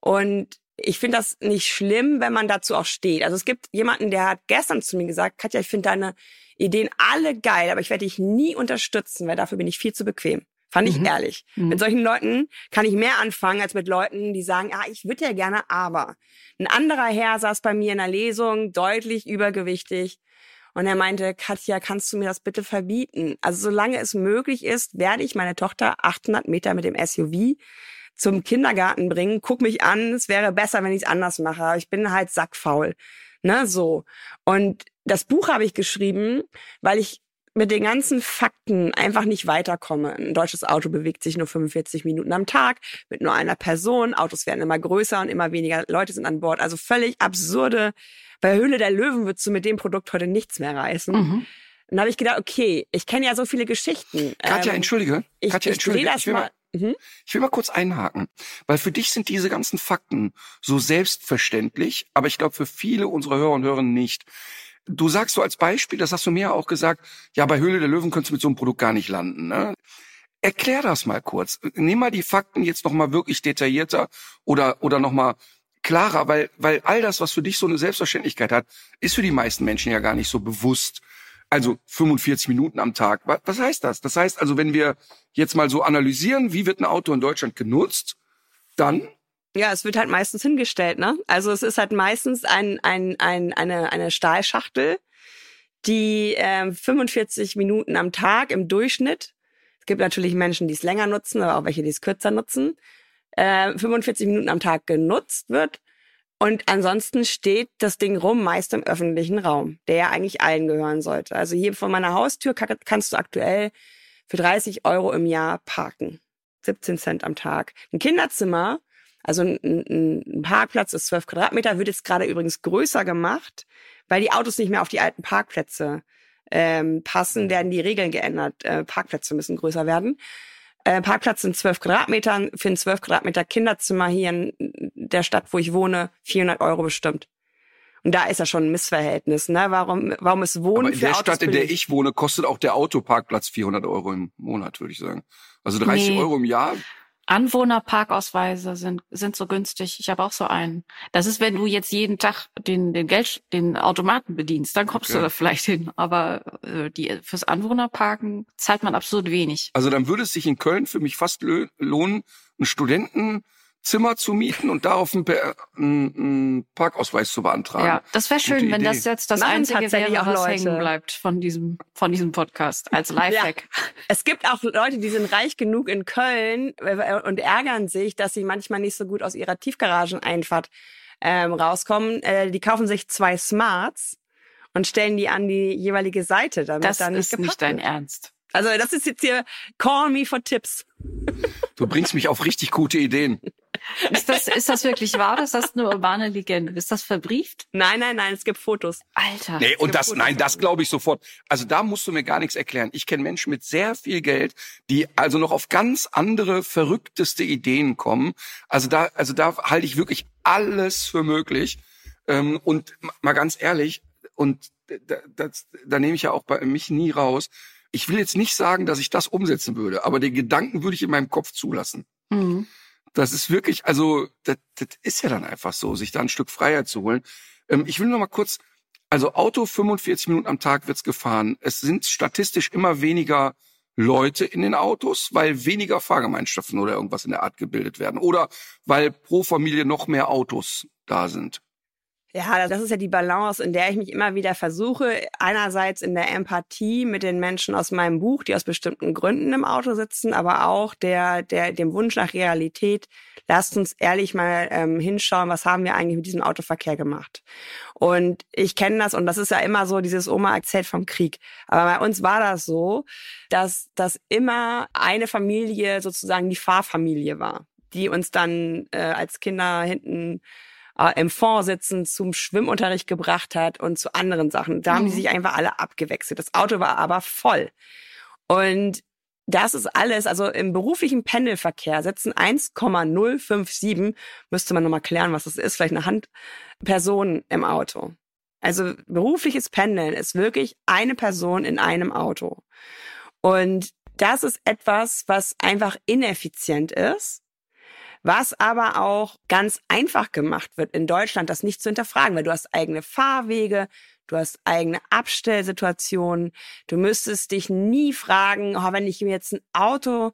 Und ich finde das nicht schlimm, wenn man dazu auch steht. Also es gibt jemanden, der hat gestern zu mir gesagt, Katja, ich finde deine Ideen alle geil, aber ich werde dich nie unterstützen, weil dafür bin ich viel zu bequem. Fand ich Mhm. ehrlich. Mhm. Mit solchen Leuten kann ich mehr anfangen als mit Leuten, die sagen, ah, ich würde ja gerne, aber. Ein anderer Herr saß bei mir in der Lesung, deutlich übergewichtig. Und er meinte, Katja, kannst du mir das bitte verbieten? Also solange es möglich ist, werde ich meine Tochter 800 Meter mit dem SUV zum Kindergarten bringen. Guck mich an, es wäre besser, wenn ich es anders mache. Aber Ich bin halt sackfaul. Ne, so. Und das Buch habe ich geschrieben, weil ich mit den ganzen Fakten einfach nicht weiterkomme. Ein deutsches Auto bewegt sich nur 45 Minuten am Tag mit nur einer Person. Autos werden immer größer und immer weniger Leute sind an Bord. Also völlig absurde. Bei Höhle der Löwen würdest du mit dem Produkt heute nichts mehr reißen. Mhm. Und dann habe ich gedacht, okay, ich kenne ja so viele Geschichten. Katja, Ähm, entschuldige. ich, Katja, ich entschuldige. das Ich will, mal. mal, Mhm. ich will mal kurz einhaken. Weil für dich sind diese ganzen Fakten so selbstverständlich, aber ich glaube für viele unserer Hörer und Hörerinnen nicht. Du sagst so als Beispiel, das hast du mir auch gesagt, ja, bei Höhle der Löwen könntest du mit so einem Produkt gar nicht landen. Ne? Erklär das mal kurz. Nimm mal die Fakten jetzt nochmal wirklich detaillierter oder, oder nochmal klarer, weil, weil all das, was für dich so eine Selbstverständlichkeit hat, ist für die meisten Menschen ja gar nicht so bewusst. Also 45 Minuten am Tag. Was heißt das? Das heißt also, wenn wir jetzt mal so analysieren, wie wird ein Auto in Deutschland genutzt, dann Ja, es wird halt meistens hingestellt, ne? Also es ist halt meistens ein, ein, ein, eine, eine Stahlschachtel, die ähm, 45 Minuten am Tag im Durchschnitt. Es gibt natürlich Menschen, die es länger nutzen, aber auch welche, die es kürzer nutzen. Äh, 45 Minuten am Tag genutzt wird. Und ansonsten steht das Ding rum, meist im öffentlichen Raum, der ja eigentlich allen gehören sollte. Also hier vor meiner Haustür ka- kannst du aktuell für 30 Euro im Jahr parken. 17 Cent am Tag. Ein Kinderzimmer, also ein, ein, Parkplatz ist 12 Quadratmeter, wird jetzt gerade übrigens größer gemacht, weil die Autos nicht mehr auf die alten Parkplätze ähm, passen, werden die Regeln geändert. Äh, Parkplätze müssen größer werden. Äh, Parkplatz sind 12 Quadratmeter, für ein 12 Quadratmeter Kinderzimmer hier in der Stadt, wo ich wohne, 400 Euro bestimmt. Und da ist ja schon ein Missverhältnis, ne? Warum, warum ist Wohnen aber in für der Autos Stadt, in der ich wohne, kostet auch der Autoparkplatz 400 Euro im Monat, würde ich sagen. Also 30 Nee. Euro im Jahr. Anwohnerparkausweise sind, sind so günstig. Ich habe auch so einen. Das ist, wenn du jetzt jeden Tag den, den Geld, den Automaten bedienst, dann kommst Okay. du da vielleicht hin. Aber äh, die, fürs Anwohnerparken zahlt man absolut wenig. Also dann würde es sich in Köln für mich fast lohnen, ein Studentenzimmer zu mieten und darauf einen, Per- einen, einen Parkausweis zu beantragen. Ja, das wäre schön, Gute wenn das jetzt das Machen Einzige tatsächlich wäre, auch was Leute. hängen bleibt von diesem, von diesem Podcast als Lifehack. Es gibt auch Leute, die sind reich genug in Köln äh, und ärgern sich, dass sie manchmal nicht so gut aus ihrer Tiefgarageneinfahrt ähm, rauskommen. Äh, die kaufen sich zwei Smarts und stellen die an die jeweilige Seite, damit Das da nicht ist geparkt nicht dein wird. Ernst. Also das ist jetzt hier Call me for Tips. Du bringst mich auf richtig gute Ideen. Ist das, ist das wirklich wahr? Das ist eine urbane Legende. Ist das verbrieft? Nein, nein, nein, es gibt Fotos. Alter. Nee, und das, Fotos nein, das glaube ich sofort. Also da musst du mir gar nichts erklären. Ich kenne Menschen mit sehr viel Geld, die also noch auf ganz andere, verrückteste Ideen kommen. Also da, also da halte ich wirklich alles für möglich. Ähm, und mal ganz ehrlich, und da, das, da nehme ich ja auch bei mich nie raus. Ich will jetzt nicht sagen, dass ich das umsetzen würde, aber den Gedanken würde ich in meinem Kopf zulassen. Mhm. Das ist wirklich, also das, das ist ja dann einfach so, sich da ein Stück Freiheit zu holen. Ähm, ich will noch mal kurz, also Auto 45 Minuten am Tag wird's gefahren. Es sind statistisch immer weniger Leute in den Autos, weil weniger Fahrgemeinschaften oder irgendwas in der Art gebildet werden. Oder weil pro Familie noch mehr Autos da sind. Ja, das ist ja die Balance, in der ich mich immer wieder versuche. Einerseits in der Empathie mit den Menschen aus meinem Buch, die aus bestimmten Gründen im Auto sitzen, aber auch der, der, dem Wunsch nach Realität. Lasst uns ehrlich mal ähm, hinschauen, was haben wir eigentlich mit diesem Autoverkehr gemacht. Und ich kenne das und das ist ja immer so dieses Oma erzählt vom Krieg. Aber bei uns war das so, dass, dass immer eine Familie sozusagen die Fahrfamilie war, die uns dann äh, als Kinder hinten äh, im Fond sitzen zum Schwimmunterricht gebracht hat und zu anderen Sachen. Da haben die Mhm. sich einfach alle abgewechselt. Das Auto war aber voll. Und das ist alles, also im beruflichen Pendelverkehr sitzen 1,057, müsste man nochmal klären, was das ist, vielleicht eine Handperson im Auto. Also berufliches Pendeln ist wirklich eine Person in einem Auto. Und das ist etwas, was einfach ineffizient ist, was aber auch ganz einfach gemacht wird in Deutschland, das nicht zu hinterfragen, weil du hast eigene Fahrwege, du hast eigene Abstellsituationen, du müsstest dich nie fragen, oh, wenn ich mir jetzt ein Auto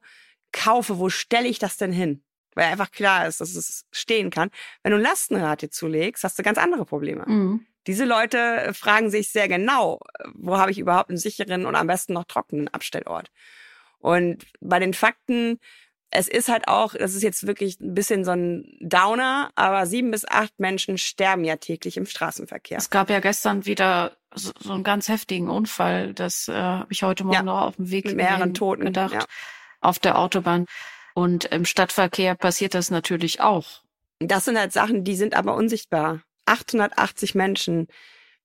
kaufe, wo stelle ich das denn hin? Weil einfach klar ist, dass es stehen kann. Wenn du ein Lastenrad dir zulegst, hast du ganz andere Probleme. Mhm. Diese Leute fragen sich sehr genau, wo habe ich überhaupt einen sicheren und am besten noch trockenen Abstellort. Und bei den Fakten, es ist halt auch, das ist jetzt wirklich ein bisschen so ein Downer, aber sieben bis acht Menschen sterben ja täglich im Straßenverkehr. Es gab ja gestern wieder so, so einen ganz heftigen Unfall. Das äh, habe ich heute Morgen Ja, noch auf dem Weg mit mehreren Toten, gedacht. ja. Auf der Autobahn. Und im Stadtverkehr passiert das natürlich auch. Das sind halt Sachen, die sind aber unsichtbar. 880 Menschen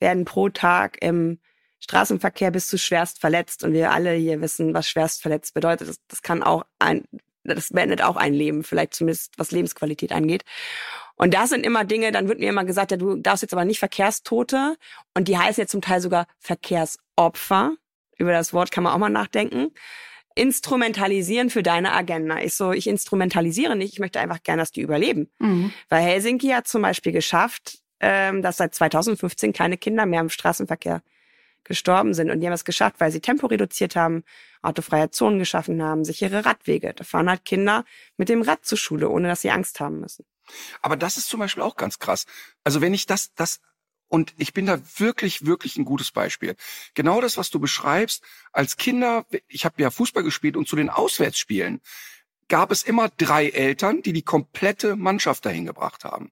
werden pro Tag im Straßenverkehr bis zu schwerst verletzt. Und wir alle hier wissen, was schwerst verletzt bedeutet. Das, das kann auch ein, das beendet auch ein Leben, vielleicht zumindest was Lebensqualität angeht. Und das sind immer Dinge, dann wird mir immer gesagt, ja, du darfst jetzt aber nicht Verkehrstote. Und die heißen jetzt zum Teil sogar Verkehrsopfer. Über das Wort kann man auch mal nachdenken. Instrumentalisieren für deine Agenda. Ich so, ich instrumentalisiere nicht, ich möchte einfach gerne, dass die überleben. Mhm. Weil Helsinki hat zum Beispiel geschafft, ähm, dass seit 2015 keine Kinder mehr im Straßenverkehr gestorben sind. Und die haben es geschafft, weil sie Tempo reduziert haben, autofreie Zonen geschaffen haben, sichere Radwege. Da fahren halt Kinder mit dem Rad zur Schule, ohne dass sie Angst haben müssen. Aber das ist zum Beispiel auch ganz krass. Also wenn ich das, das, und ich bin da wirklich, wirklich ein gutes Beispiel. Genau das, was du beschreibst, als Kinder, ich habe ja Fußball gespielt und zu den Auswärtsspielen gab es immer drei Eltern, die die komplette Mannschaft dahin gebracht haben.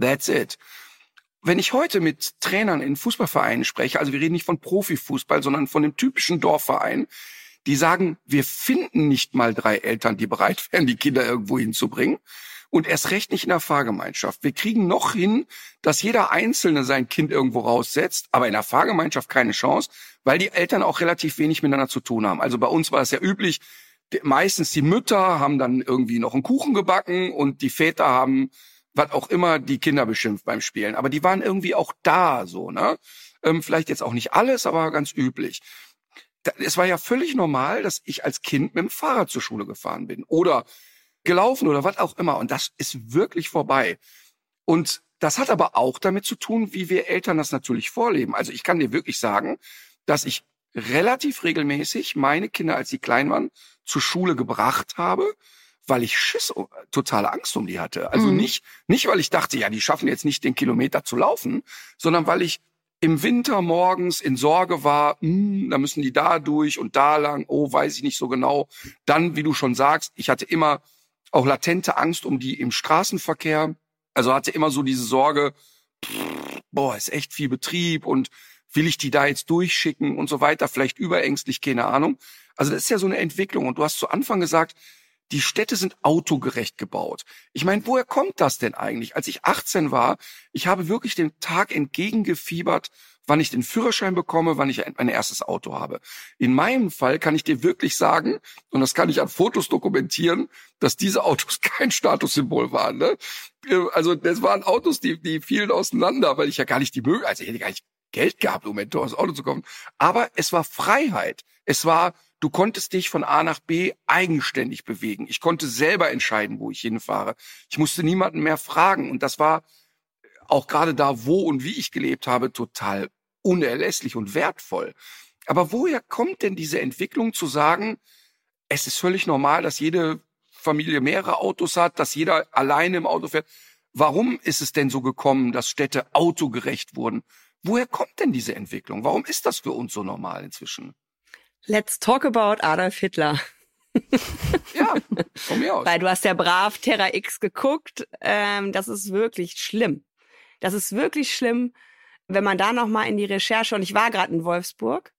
That's it. Wenn ich heute mit Trainern in Fußballvereinen spreche, also wir reden nicht von Profifußball, sondern von dem typischen Dorfverein, die sagen, wir finden nicht mal drei Eltern, die bereit wären, die Kinder irgendwo hinzubringen. Und erst recht nicht in der Fahrgemeinschaft. Wir kriegen noch hin, dass jeder Einzelne sein Kind irgendwo raussetzt, aber in der Fahrgemeinschaft keine Chance, weil die Eltern auch relativ wenig miteinander zu tun haben. Also bei uns war es ja üblich, meistens die Mütter haben dann irgendwie noch einen Kuchen gebacken und die Väter haben was auch immer die Kinder beschimpft beim Spielen. Aber die waren irgendwie auch da, so, ne? Ähm, vielleicht jetzt auch nicht alles, aber ganz üblich. Da- Es war ja völlig normal, dass ich als Kind mit dem Fahrrad zur Schule gefahren bin oder gelaufen oder was auch immer. Und das ist wirklich vorbei. Und das hat aber auch damit zu tun, wie wir Eltern das natürlich vorleben. Also ich kann dir wirklich sagen, dass ich relativ regelmäßig meine Kinder, als sie klein waren, zur Schule gebracht habe, weil ich Schiss, totale Angst um die hatte. Also Mhm. nicht, nicht, weil ich dachte, ja, die schaffen jetzt nicht den Kilometer zu laufen, sondern weil ich im Winter morgens in Sorge war, hm, da müssen die da durch und da lang, oh, weiß ich nicht so genau. Dann, wie du schon sagst, ich hatte immer auch latente Angst um die im Straßenverkehr. Also hatte immer so diese Sorge, pff, boah, ist echt viel Betrieb und will ich die da jetzt durchschicken und so weiter, vielleicht überängstlich, keine Ahnung. Also das ist ja so eine Entwicklung. Und du hast zu Anfang gesagt, die Städte sind autogerecht gebaut. Ich meine, woher kommt das denn eigentlich? Als ich 18 war, ich habe wirklich dem Tag entgegengefiebert, wann ich den Führerschein bekomme, wann ich mein erstes Auto habe. In meinem Fall kann ich dir wirklich sagen, und das kann ich an Fotos dokumentieren, dass diese Autos kein Statussymbol waren. Ne? Also das waren Autos, die, die fielen auseinander, weil ich ja gar nicht die Möglichkeit, also ich hätte gar nicht Geld gehabt, um ein teures Auto zu kaufen. Aber es war Freiheit. Es war Du konntest dich von A nach B eigenständig bewegen. Ich konnte selber entscheiden, wo ich hinfahre. Ich musste niemanden mehr fragen. Und das war auch gerade da, wo und wie ich gelebt habe, total unerlässlich und wertvoll. Aber woher kommt denn diese Entwicklung zu sagen, es ist völlig normal, dass jede Familie mehrere Autos hat, dass jeder alleine im Auto fährt? Warum ist es denn so gekommen, dass Städte autogerecht wurden? Woher kommt denn diese Entwicklung? Warum ist das für uns so normal inzwischen? Let's talk about Adolf Hitler. ja, von mir aus. Weil du hast ja brav Terra X geguckt. Ähm, das ist wirklich schlimm. Das ist wirklich schlimm, wenn man da noch mal in die Recherche und ich war gerade in Wolfsburg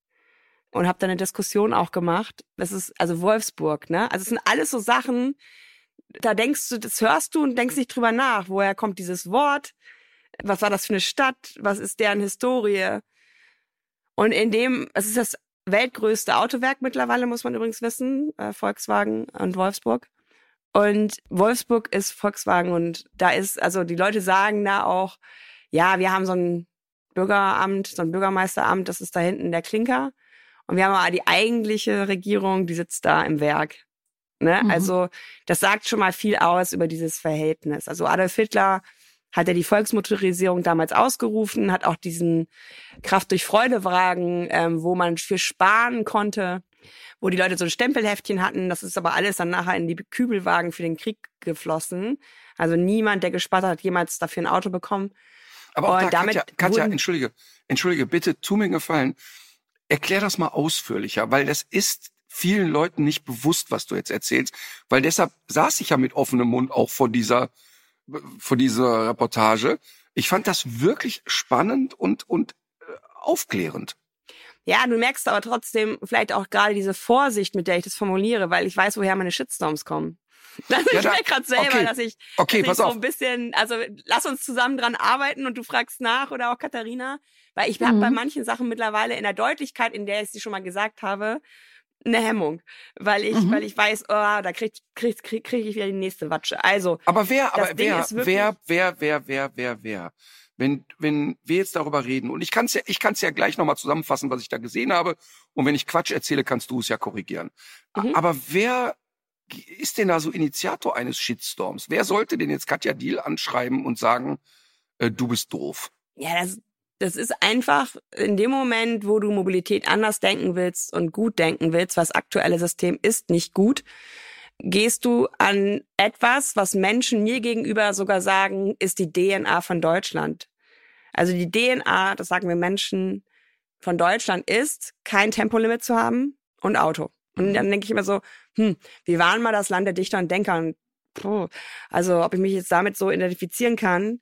und habe da eine Diskussion auch gemacht. Das ist also Wolfsburg, ne? Also es sind alles so Sachen, da denkst du, das hörst du und denkst nicht drüber nach. Woher kommt dieses Wort? Was war das für eine Stadt? Was ist deren Historie? Und in dem, es ist das weltgrößte Autowerk mittlerweile, muss man übrigens wissen, äh, Volkswagen und Wolfsburg. Und Wolfsburg ist Volkswagen und da ist, also die Leute sagen da auch, ja, wir haben so ein Bürgeramt, so ein Bürgermeisteramt, das ist da hinten der Klinker. Und wir haben aber die eigentliche Regierung, die sitzt da im Werk. Ne? Mhm. Also das sagt schon mal viel aus über dieses Verhältnis. Also Adolf Hitler hat er die Volksmotorisierung damals ausgerufen, hat auch diesen Kraft durch Freude Wagen, ähm, wo man für sparen konnte, wo die Leute so ein Stempelheftchen hatten. Das ist aber alles dann nachher in die Kübelwagen für den Krieg geflossen. Also niemand, der gespart hat, hat jemals dafür ein Auto bekommen. Aber auch Und da, damit Katja, Katja entschuldige, entschuldige, bitte, tu mir einen Gefallen. Erklär das mal ausführlicher, weil das ist vielen Leuten nicht bewusst, was du jetzt erzählst. Weil deshalb saß ich ja mit offenem Mund auch vor dieser vor dieser Reportage. Ich fand das wirklich spannend und, und äh, aufklärend. Ja, du merkst aber trotzdem vielleicht auch gerade diese Vorsicht, mit der ich das formuliere, weil ich weiß, woher meine Shitstorms kommen. Also ja, ich merke gerade selber, okay. dass ich, okay, dass ich so auf. ein bisschen, also lass uns zusammen dran arbeiten und du fragst nach oder auch Katharina, weil ich mhm. habe bei manchen Sachen mittlerweile in der Deutlichkeit, in der ich sie schon mal gesagt habe, eine Hemmung, weil ich, mhm. weil ich weiß, oh, da krieg, krieg, krieg, krieg ich wieder die nächste Watsche. Also. Aber wer, aber wer, wer, wer, wer, wer, wer, wer, wenn, wenn wir jetzt darüber reden, und ich kann es ja, ich kann es ja gleich nochmal zusammenfassen, was ich da gesehen habe, und wenn ich Quatsch erzähle, kannst du es ja korrigieren. Mhm. Aber wer ist denn da so Initiator eines Shitstorms? Wer sollte denn jetzt Katja Deal anschreiben und sagen, äh, du bist doof? Ja, das, das ist einfach in dem Moment, wo du Mobilität anders denken willst und gut denken willst, was aktuelle System ist nicht gut, gehst du an etwas, was Menschen mir gegenüber sogar sagen, ist die DNA von Deutschland. Also die DNA, das sagen wir Menschen von Deutschland ist, kein Tempolimit zu haben und Auto. Und mhm. dann denke ich immer so, hm, wir waren mal das Land der Dichter und Denker und puh, also ob ich mich jetzt damit so identifizieren kann,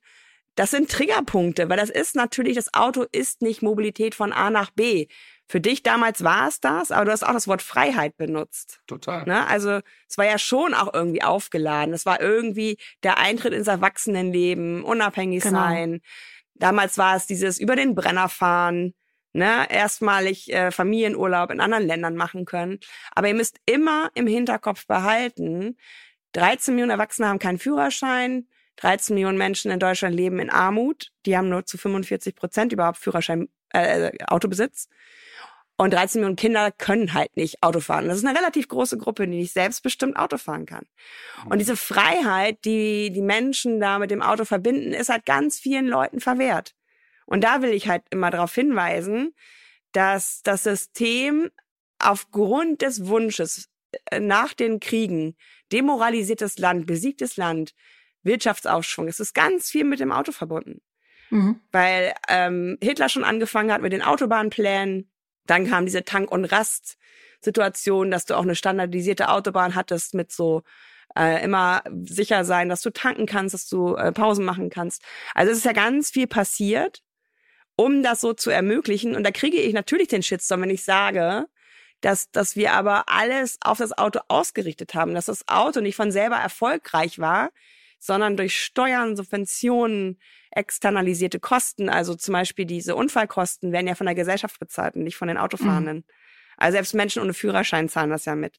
das sind Triggerpunkte, weil das ist natürlich, das Auto ist nicht Mobilität von A nach B. Für dich damals war es das, aber du hast auch das Wort Freiheit benutzt. Total. Ne? Also es war ja schon auch irgendwie aufgeladen. Es war irgendwie der Eintritt ins Erwachsenenleben, unabhängig genau. sein. Damals war es dieses über den Brenner fahren, ne, erstmalig äh, Familienurlaub in anderen Ländern machen können. Aber ihr müsst immer im Hinterkopf behalten, 13 Millionen Erwachsene haben keinen Führerschein, 13 Millionen Menschen in Deutschland leben in Armut. Die haben nur zu 45 Prozent überhaupt Führerschein, äh, Autobesitz. Und 13 Millionen Kinder können halt nicht Auto fahren. Das ist eine relativ große Gruppe, die nicht selbstbestimmt Auto fahren kann. Und diese Freiheit, die die Menschen da mit dem Auto verbinden, ist halt ganz vielen Leuten verwehrt. Und da will ich halt immer darauf hinweisen, dass das System aufgrund des Wunsches äh, nach den Kriegen demoralisiertes Land, besiegtes Land, Wirtschaftsaufschwung. Es ist ganz viel mit dem Auto verbunden. Mhm. Weil ähm, Hitler schon angefangen hat mit den Autobahnplänen. Dann kam diese Tank- und Rast-Situation, dass du auch eine standardisierte Autobahn hattest mit so äh, immer sicher sein, dass du tanken kannst, dass du äh, Pausen machen kannst. Also es ist ja ganz viel passiert, um das so zu ermöglichen. Und da kriege ich natürlich den Shitstorm, wenn ich sage, dass, dass wir aber alles auf das Auto ausgerichtet haben, dass das Auto nicht von selber erfolgreich war, sondern durch Steuern, Subventionen, externalisierte Kosten, also zum Beispiel diese Unfallkosten, werden ja von der Gesellschaft bezahlt und nicht von den Autofahrenden. Mhm. Also selbst Menschen ohne Führerschein zahlen das ja mit.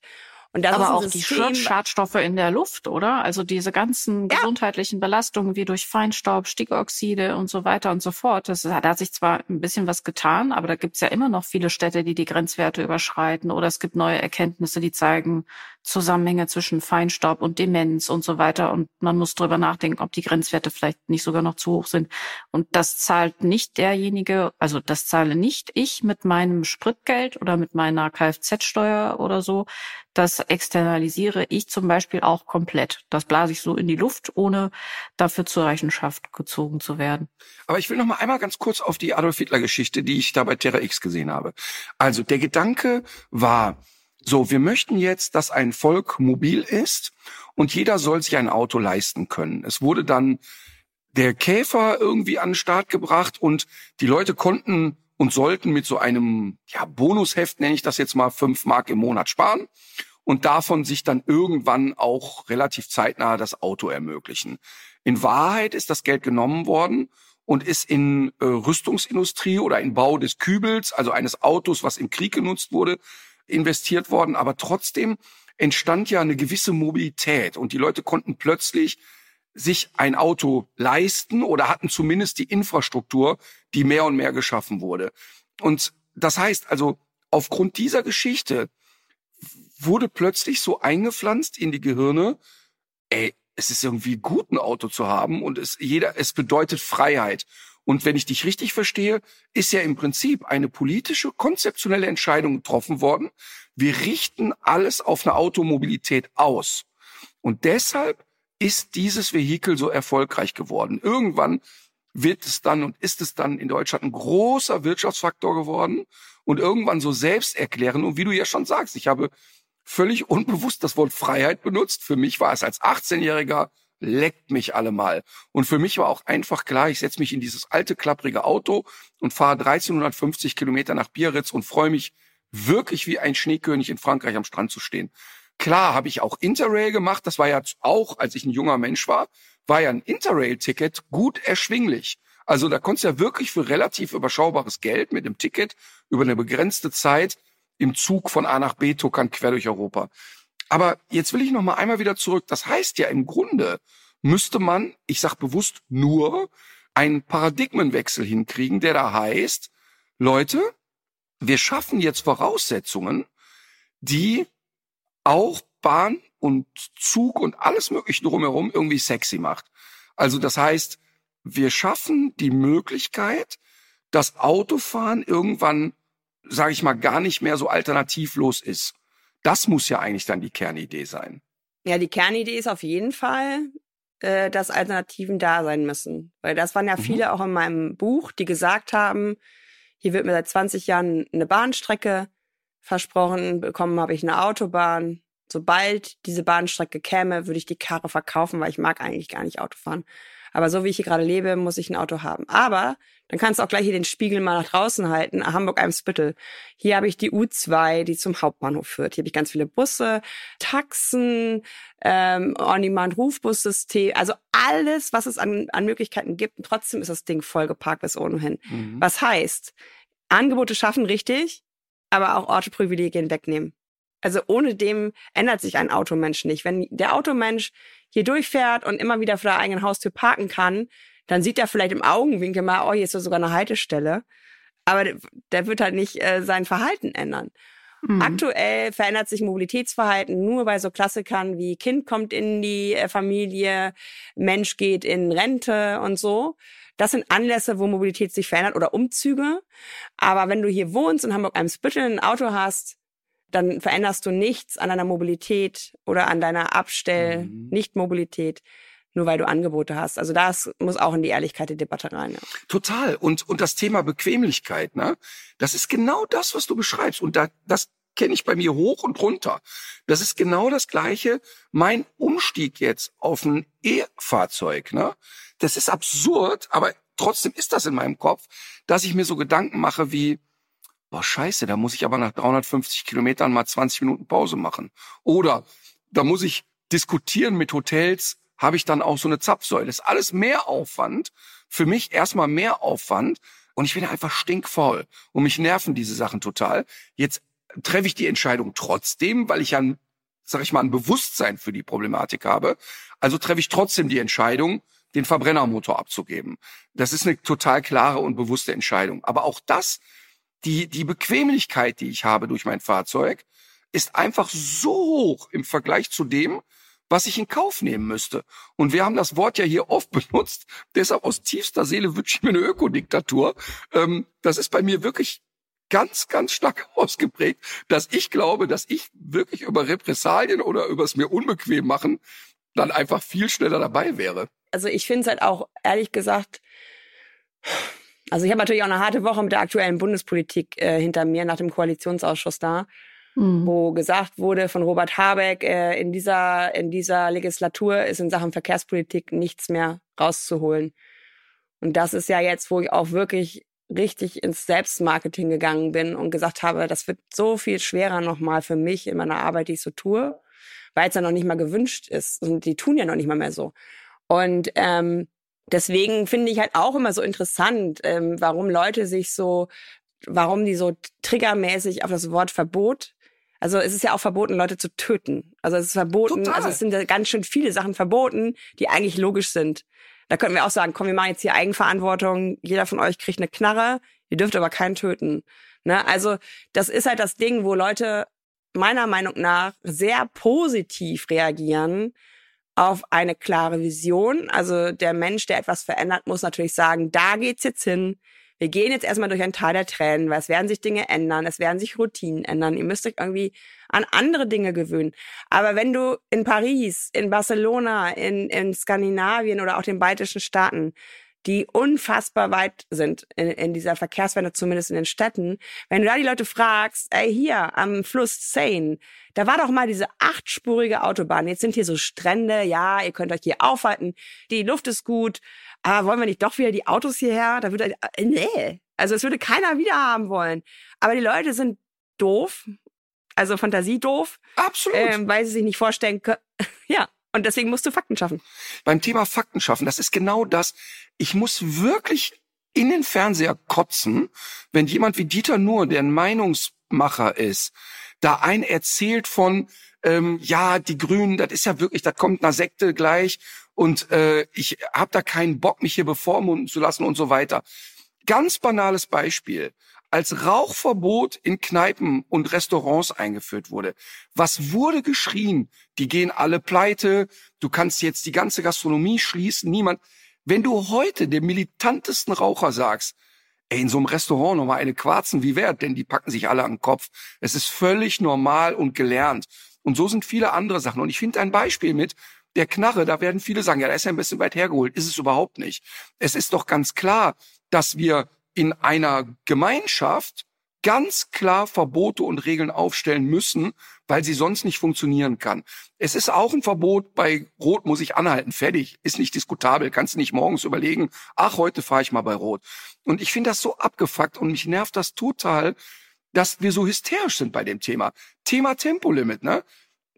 Und das Aber auch die Schadstoffe in der Luft, oder? Also diese ganzen ja. gesundheitlichen Belastungen wie durch Feinstaub, Stickoxide und so weiter und so fort. Das, da hat sich zwar ein bisschen was getan, aber da gibt's ja immer noch viele Städte, die die Grenzwerte überschreiten. Oder es gibt neue Erkenntnisse, die zeigen Zusammenhänge zwischen Feinstaub und Demenz und so weiter. Und man muss drüber nachdenken, ob die Grenzwerte vielleicht nicht sogar noch zu hoch sind. Und das zahlt nicht derjenige, also das zahle nicht ich mit meinem Spritgeld oder mit meiner Kfz-Steuer oder so das externalisiere ich zum Beispiel auch komplett. Das blase ich so in die Luft, ohne dafür zur Rechenschaft gezogen zu werden. Aber ich will noch mal einmal ganz kurz auf die Adolf Hitler Geschichte, die ich da bei Terra X gesehen habe. Also der Gedanke war, so, wir möchten jetzt, dass ein Volk mobil ist und jeder soll sich ein Auto leisten können. Es wurde dann der Käfer irgendwie an den Start gebracht und die Leute konnten und sollten mit so einem ja, Bonusheft, nenne ich das jetzt mal, fünf Mark im Monat sparen und davon sich dann irgendwann auch relativ zeitnah das Auto ermöglichen. In Wahrheit ist das Geld genommen worden und ist in äh, Rüstungsindustrie oder in Bau des Kübels, also eines Autos, was im Krieg genutzt wurde, investiert worden. Aber trotzdem entstand ja eine gewisse Mobilität und die Leute konnten plötzlich sich ein Auto leisten oder hatten zumindest die Infrastruktur, die mehr und mehr geschaffen wurde. Und das heißt also, aufgrund dieser Geschichte wurde plötzlich so eingepflanzt in die Gehirne, ey, es ist irgendwie gut, ein Auto zu haben und es, jeder, es bedeutet Freiheit. Und wenn ich dich richtig verstehe, ist ja im Prinzip eine politische, konzeptionelle Entscheidung getroffen worden. Wir richten alles auf eine Automobilität aus. Und deshalb ist dieses Vehikel so erfolgreich geworden. Irgendwann wird es dann und ist es dann in Deutschland ein großer Wirtschaftsfaktor geworden und irgendwann so selbsterklärend. Und wie du ja schon sagst, ich habe völlig unbewusst das Wort Freiheit benutzt. Für mich war es als 18-Jähriger leckt mich allemal. Und für mich war auch einfach klar, ich setze mich in dieses alte, klapprige Auto und fahre 1350 Kilometer nach Biarritz und freue mich wirklich wie ein Schneekönig in Frankreich am Strand zu stehen. Klar habe ich auch Interrail gemacht. Das war ja auch, als ich ein junger Mensch war, war ja ein Interrail-Ticket gut erschwinglich. Also da konntest du ja wirklich für relativ überschaubares Geld mit dem Ticket über eine begrenzte Zeit im Zug von A nach B tuckern quer durch Europa. Aber jetzt will ich noch mal einmal wieder zurück. Das heißt ja im Grunde müsste man, ich sag bewusst nur, einen Paradigmenwechsel hinkriegen, der da heißt, Leute, wir schaffen jetzt Voraussetzungen, die auch Bahn und Zug und alles Mögliche drumherum irgendwie sexy macht. Also das heißt, wir schaffen die Möglichkeit, dass Autofahren irgendwann, sage ich mal, gar nicht mehr so alternativlos ist. Das muss ja eigentlich dann die Kernidee sein. Ja, die Kernidee ist auf jeden Fall, äh, dass Alternativen da sein müssen. Weil das waren ja mhm. viele auch in meinem Buch, die gesagt haben, hier wird mir seit 20 Jahren eine Bahnstrecke versprochen, bekommen habe ich eine Autobahn. Sobald diese Bahnstrecke käme, würde ich die Karre verkaufen, weil ich mag eigentlich gar nicht Autofahren. Aber so wie ich hier gerade lebe, muss ich ein Auto haben. Aber dann kannst du auch gleich hier den Spiegel mal nach draußen halten. Hamburg-Eimsbüttel. Hier habe ich die U2, die zum Hauptbahnhof führt. Hier habe ich ganz viele Busse, Taxen, ähm, On-Demand-Rufbussystem. Also alles, was es an, an Möglichkeiten gibt. Und trotzdem ist das Ding vollgeparkt bis ohnehin. Mhm. Was heißt, Angebote schaffen richtig, aber auch Orteprivilegien wegnehmen. Also ohne dem ändert sich ein Automensch nicht. Wenn der Automensch hier durchfährt und immer wieder vor der eigenen Haustür parken kann, dann sieht er vielleicht im Augenwinkel mal, oh, hier ist sogar eine Haltestelle. Aber der wird halt nicht äh, sein Verhalten ändern. Mhm. Aktuell verändert sich Mobilitätsverhalten nur bei so Klassikern wie Kind kommt in die äh, Familie, Mensch geht in Rente und so. Das sind Anlässe, wo Mobilität sich verändert oder Umzüge. Aber wenn du hier wohnst in Hamburg-Eimsbüttel ein Auto hast, dann veränderst du nichts an deiner Mobilität oder an deiner Abstell-Nicht-Mobilität. Mhm. Nur weil du Angebote hast. Also das muss auch in die Ehrlichkeit der Debatte rein. Ja. Total. Und, und das Thema Bequemlichkeit, ne? Das ist genau das, was du beschreibst. Und da, das kenne ich bei mir hoch und runter. Das ist genau das Gleiche. Mein Umstieg jetzt auf ein E-Fahrzeug, ne? das ist absurd, aber trotzdem ist das in meinem Kopf, dass ich mir so Gedanken mache wie, boah, scheiße, da muss ich aber nach 350 Kilometern mal 20 Minuten Pause machen. Oder da muss ich diskutieren mit Hotels, habe ich dann auch so eine Zapfsäule. Das ist alles mehr Aufwand. Für mich erstmal mehr Aufwand. Und ich bin einfach stinkfaul. Und mich nerven diese Sachen total. Jetzt treffe ich die Entscheidung trotzdem, weil ich ja, sag ich mal, ein Bewusstsein für die Problematik habe. Also treffe ich trotzdem die Entscheidung, den Verbrennermotor abzugeben. Das ist eine total klare und bewusste Entscheidung. Aber auch das, die, die Bequemlichkeit, die ich habe durch mein Fahrzeug, ist einfach so hoch im Vergleich zu dem, was ich in Kauf nehmen müsste. Und wir haben das Wort ja hier oft benutzt. Deshalb aus tiefster Seele wünsche ich mir eine Ökodiktatur. Ähm, das ist bei mir wirklich ganz, ganz stark ausgeprägt, dass ich glaube, dass ich wirklich über Repressalien oder übers mir unbequem machen dann einfach viel schneller dabei wäre. Also ich finde es halt auch, ehrlich gesagt, also ich habe natürlich auch eine harte Woche mit der aktuellen Bundespolitik äh, hinter mir nach dem Koalitionsausschuss da, mhm. wo gesagt wurde von Robert Habeck, äh, in dieser in dieser Legislatur ist in Sachen Verkehrspolitik nichts mehr rauszuholen. Und das ist ja jetzt, wo ich auch wirklich richtig ins Selbstmarketing gegangen bin und gesagt habe, das wird so viel schwerer nochmal für mich in meiner Arbeit, die ich so tue, weil es ja noch nicht mal gewünscht ist. Und die tun ja noch nicht mal mehr so. Und ähm, deswegen finde ich halt auch immer so interessant, ähm, warum Leute sich so, warum die so triggermäßig auf das Wort Verbot also es ist ja auch verboten, Leute zu töten. Also es ist verboten, Total. also es sind ja ganz schön viele Sachen verboten, die eigentlich logisch sind. Da könnten wir auch sagen, komm, wir machen jetzt hier Eigenverantwortung, jeder von euch kriegt eine Knarre, ihr dürft aber keinen töten. Ne? Also das ist halt das Ding, wo Leute meiner Meinung nach sehr positiv reagieren, auf eine klare Vision. Also der Mensch, der etwas verändert, muss natürlich sagen, da geht's jetzt hin. Wir gehen jetzt erstmal durch ein Tal der Tränen, weil es werden sich Dinge ändern, es werden sich Routinen ändern. Ihr müsst euch irgendwie an andere Dinge gewöhnen. Aber wenn du in Paris, in Barcelona, in, in Skandinavien oder auch den baltischen Staaten die unfassbar weit sind in, in dieser Verkehrswende, zumindest in den Städten. Wenn du da die Leute fragst, ey, hier am Fluss Seine, da war doch mal diese achtspurige Autobahn. Jetzt sind hier so Strände, ja, ihr könnt euch hier aufhalten, die Luft ist gut, aber wollen wir nicht doch wieder die Autos hierher? Da würde, äh, nee. Also es würde keiner wieder haben wollen. Aber die Leute sind doof, also Fantasie doof. Absolut. Ähm, weil sie sich nicht vorstellen können. ja, und deswegen musst du Fakten schaffen. Beim Thema Fakten schaffen, das ist genau das. Ich muss wirklich in den Fernseher kotzen, wenn jemand wie Dieter Nuhr, der ein Meinungsmacher ist, da ein erzählt von, ähm, ja, die Grünen, das ist ja wirklich, da kommt einer Sekte gleich und äh, ich habe da keinen Bock, mich hier bevormunden zu lassen und so weiter. Ganz banales Beispiel als Rauchverbot in Kneipen und Restaurants eingeführt wurde, was wurde geschrien? Die gehen alle pleite, du kannst jetzt die ganze Gastronomie schließen, niemand. Wenn du heute dem militantesten Raucher sagst, ey, in so einem Restaurant nochmal eine Quarzen, wie wert? Denn die packen sich alle an den Kopf. Es ist völlig normal und gelernt. Und so sind viele andere Sachen. Und ich finde ein Beispiel mit, der Knarre, da werden viele sagen, ja, da ist ja ein bisschen weit hergeholt. Ist es überhaupt nicht. Es ist doch ganz klar, dass wir in einer Gemeinschaft ganz klar Verbote und Regeln aufstellen müssen, weil sie sonst nicht funktionieren kann. Es ist auch ein Verbot, bei Rot muss ich anhalten, fertig, ist nicht diskutabel, kannst nicht morgens überlegen, ach, heute fahre ich mal bei Rot. Und ich finde das so abgefuckt und mich nervt das total, dass wir so hysterisch sind bei dem Thema. Thema Tempolimit, ne?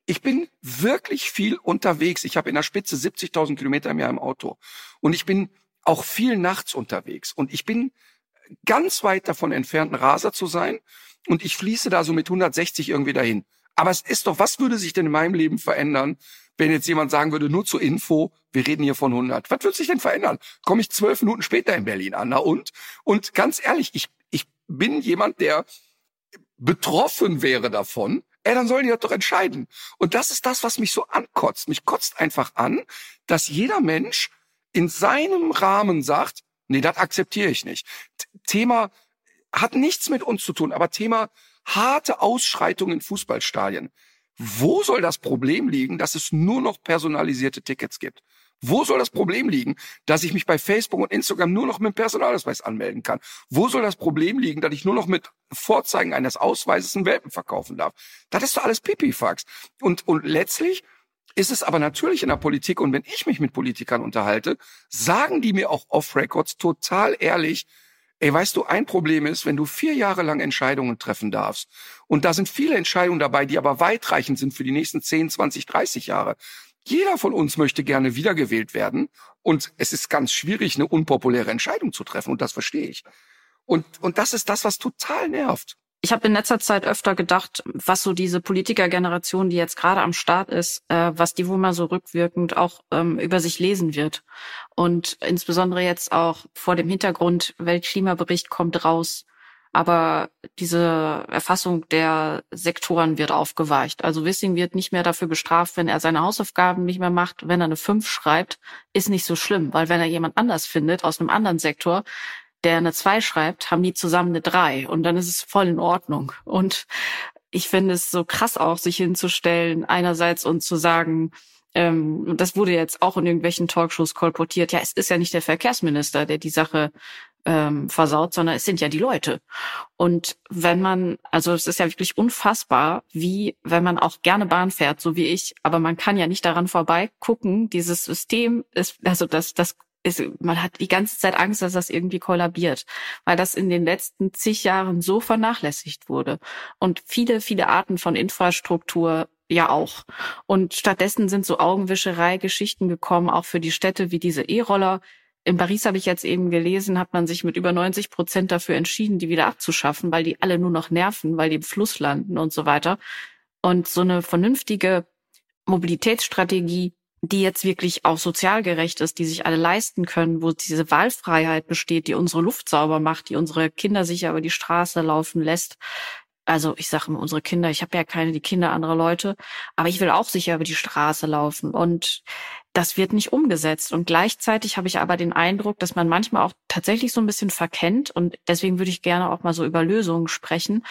Ich bin wirklich viel unterwegs. Ich habe in der Spitze 70.000 Kilometer im Jahr im Auto. Und ich bin auch viel nachts unterwegs. Und ich bin ganz weit davon entfernt, ein Raser zu sein. Und ich fließe da so mit 160 irgendwie dahin. Aber es ist doch, was würde sich denn in meinem Leben verändern, wenn jetzt jemand sagen würde, nur zur Info, wir reden hier von 100. Was würde sich denn verändern? Komme ich zwölf Minuten später in Berlin an? Na und? Und ganz ehrlich, ich, ich bin jemand, der betroffen wäre davon. Ey, dann sollen die das doch entscheiden. Und das ist das, was mich so ankotzt. Mich kotzt einfach an, dass jeder Mensch in seinem Rahmen sagt, Nee, das akzeptiere ich nicht. Thema hat nichts mit uns zu tun, aber Thema harte Ausschreitungen in Fußballstadien. Wo soll das Problem liegen, dass es nur noch personalisierte Tickets gibt? Wo soll das Problem liegen, dass ich mich bei Facebook und Instagram nur noch mit dem Personalausweis anmelden kann? Wo soll das Problem liegen, dass ich nur noch mit Vorzeigen eines Ausweises einen Welpen verkaufen darf? Das ist doch alles Pipifax. Und, und letztlich ist es aber natürlich in der Politik und wenn ich mich mit Politikern unterhalte, sagen die mir auch off Records total ehrlich, Ey, weißt du, ein Problem ist, wenn du vier Jahre lang Entscheidungen treffen darfst, und da sind viele Entscheidungen dabei, die aber weitreichend sind für die nächsten 10, 20, 30 Jahre. Jeder von uns möchte gerne wiedergewählt werden. Und es ist ganz schwierig, eine unpopuläre Entscheidung zu treffen. Und das verstehe ich. Und, und das ist das, was total nervt. Ich habe in letzter Zeit öfter gedacht, was so diese Politikergeneration, die jetzt gerade am Start ist, äh, was die wohl mal so rückwirkend auch ähm, über sich lesen wird. Und insbesondere jetzt auch vor dem Hintergrund, Weltklimabericht kommt raus, aber diese Erfassung der Sektoren wird aufgeweicht. Also Wissing wird nicht mehr dafür bestraft, wenn er seine Hausaufgaben nicht mehr macht. Wenn er eine 5 schreibt, ist nicht so schlimm, weil wenn er jemand anders findet aus einem anderen Sektor, der eine zwei schreibt, haben die zusammen eine drei und dann ist es voll in Ordnung. Und ich finde es so krass auch, sich hinzustellen, einerseits und zu sagen, ähm, das wurde jetzt auch in irgendwelchen Talkshows kolportiert, ja, es ist ja nicht der Verkehrsminister, der die Sache ähm, versaut, sondern es sind ja die Leute. Und wenn man, also es ist ja wirklich unfassbar, wie wenn man auch gerne Bahn fährt, so wie ich, aber man kann ja nicht daran vorbei gucken, dieses System ist, also das, das ist, man hat die ganze Zeit Angst, dass das irgendwie kollabiert, weil das in den letzten zig Jahren so vernachlässigt wurde. Und viele, viele Arten von Infrastruktur ja auch. Und stattdessen sind so Augenwischerei-Geschichten gekommen, auch für die Städte wie diese E-Roller. In Paris habe ich jetzt eben gelesen, hat man sich mit über 90 Prozent dafür entschieden, die wieder abzuschaffen, weil die alle nur noch nerven, weil die im Fluss landen und so weiter. Und so eine vernünftige Mobilitätsstrategie die jetzt wirklich auch sozial gerecht ist, die sich alle leisten können, wo diese Wahlfreiheit besteht, die unsere Luft sauber macht, die unsere Kinder sicher über die Straße laufen lässt. Also ich sage immer unsere Kinder, ich habe ja keine die Kinder anderer Leute, aber ich will auch sicher über die Straße laufen und das wird nicht umgesetzt und gleichzeitig habe ich aber den Eindruck, dass man manchmal auch tatsächlich so ein bisschen verkennt und deswegen würde ich gerne auch mal so über Lösungen sprechen,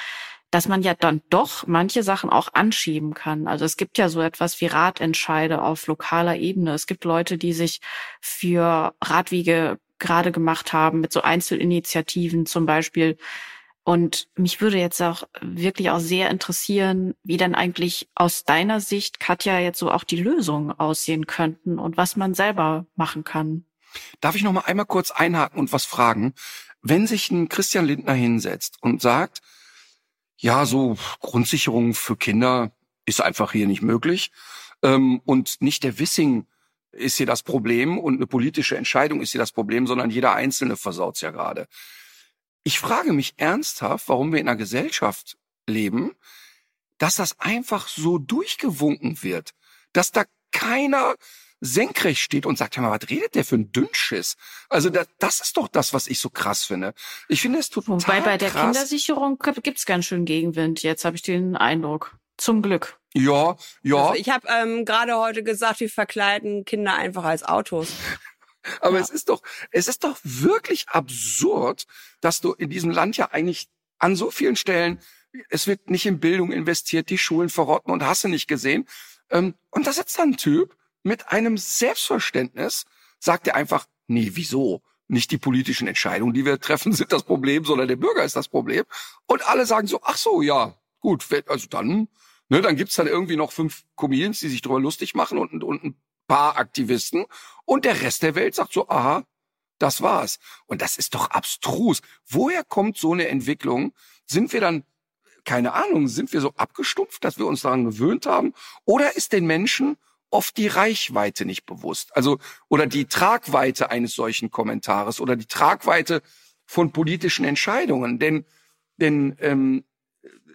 dass man ja dann doch manche Sachen auch anschieben kann. Also es gibt ja so etwas wie Ratentscheide auf lokaler Ebene. Es gibt Leute, die sich für Radwege gerade gemacht haben, mit so Einzelinitiativen zum Beispiel. Und mich würde jetzt auch wirklich auch sehr interessieren, wie dann eigentlich aus deiner Sicht, Katja, jetzt so auch die Lösungen aussehen könnten und was man selber machen kann. Darf ich noch mal einmal kurz einhaken und was fragen? Wenn sich ein Christian Lindner hinsetzt und sagt, ja, so Grundsicherung für Kinder ist einfach hier nicht möglich. Ähm, und nicht der Wissing ist hier das Problem und eine politische Entscheidung ist hier das Problem, sondern jeder Einzelne versaut's ja gerade. Ich frage mich ernsthaft, warum wir in einer Gesellschaft leben, dass das einfach so durchgewunken wird, dass da keiner senkrecht steht und sagt, hör mal, was redet der für ein Dünnschiss? Also das, das ist doch das, was ich so krass finde. Ich finde es total Wobei bei der krass. Kindersicherung gibt's ganz schön Gegenwind. Jetzt habe ich den Eindruck. Zum Glück. Ja, ja. Also ich habe ähm, gerade heute gesagt, wir verkleiden Kinder einfach als Autos. Aber Ja. es ist doch, es ist doch wirklich absurd, dass du in diesem Land ja eigentlich an so vielen Stellen, es wird nicht in Bildung investiert, die Schulen verrotten und hast du nicht gesehen. Ähm, und da sitzt dann ein Typ mit einem Selbstverständnis, sagt er einfach, nee, wieso? Nicht die politischen Entscheidungen, die wir treffen, sind das Problem, sondern der Bürger ist das Problem. Und alle sagen so, ach so, ja, gut, also dann, ne, dann gibt's dann irgendwie noch fünf Comedians, die sich drüber lustig machen und, und ein paar Aktivisten. Und der Rest der Welt sagt so, aha, das war's. Und das ist doch abstrus. Woher kommt so eine Entwicklung? Sind wir dann, keine Ahnung, sind wir so abgestumpft, dass wir uns daran gewöhnt haben? Oder ist den Menschen oft die Reichweite nicht bewusst? Also, oder die Tragweite eines solchen Kommentares oder die Tragweite von politischen Entscheidungen. Denn, denn ähm,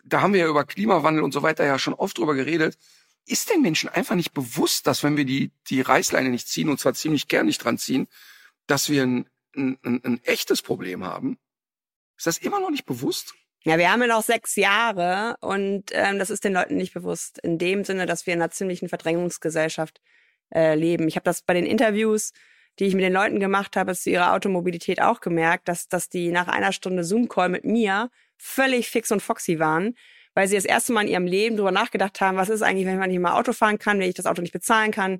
da haben wir ja über Klimawandel und so weiter ja schon oft drüber geredet. Ist den Menschen einfach nicht bewusst, dass wenn wir die, die Reißleine nicht ziehen, und zwar ziemlich gern nicht dran ziehen, dass wir ein, ein, ein, ein echtes Problem haben? Ist das immer noch nicht bewusst? Ja, wir haben ja noch sechs Jahre und ähm, das ist den Leuten nicht bewusst. In dem Sinne, dass wir in einer ziemlichen Verdrängungsgesellschaft äh, leben. Ich habe das bei den Interviews, die ich mit den Leuten gemacht habe, zu ihrer Automobilität auch gemerkt, dass, dass die nach einer Stunde Zoom-Call mit mir völlig fix und foxy waren, weil sie das erste Mal in ihrem Leben drüber nachgedacht haben, was ist eigentlich, wenn man nicht mal Auto fahren kann, wenn ich das Auto nicht bezahlen kann,